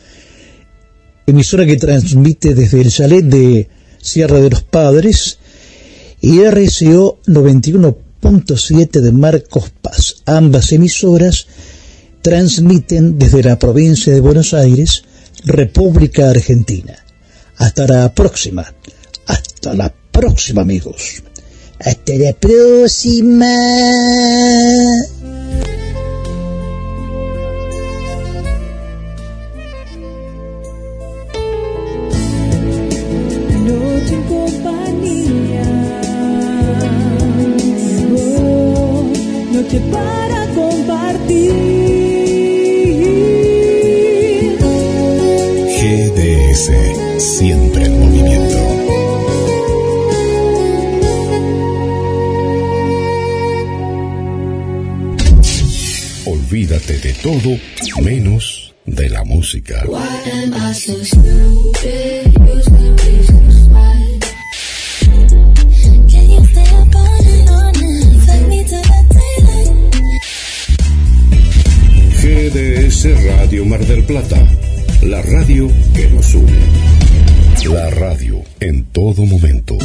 emisora que transmite desde el chalet de Sierra de los Padres y RCO 91.7 de Marcos Paz. Ambas emisoras transmiten desde la provincia de Buenos Aires, República Argentina. Hasta la próxima. Hasta la próxima, amigos. Hasta la próxima. Todo menos de la música. GDS Radio Mar del Plata, la radio que nos une. La radio en todo momento.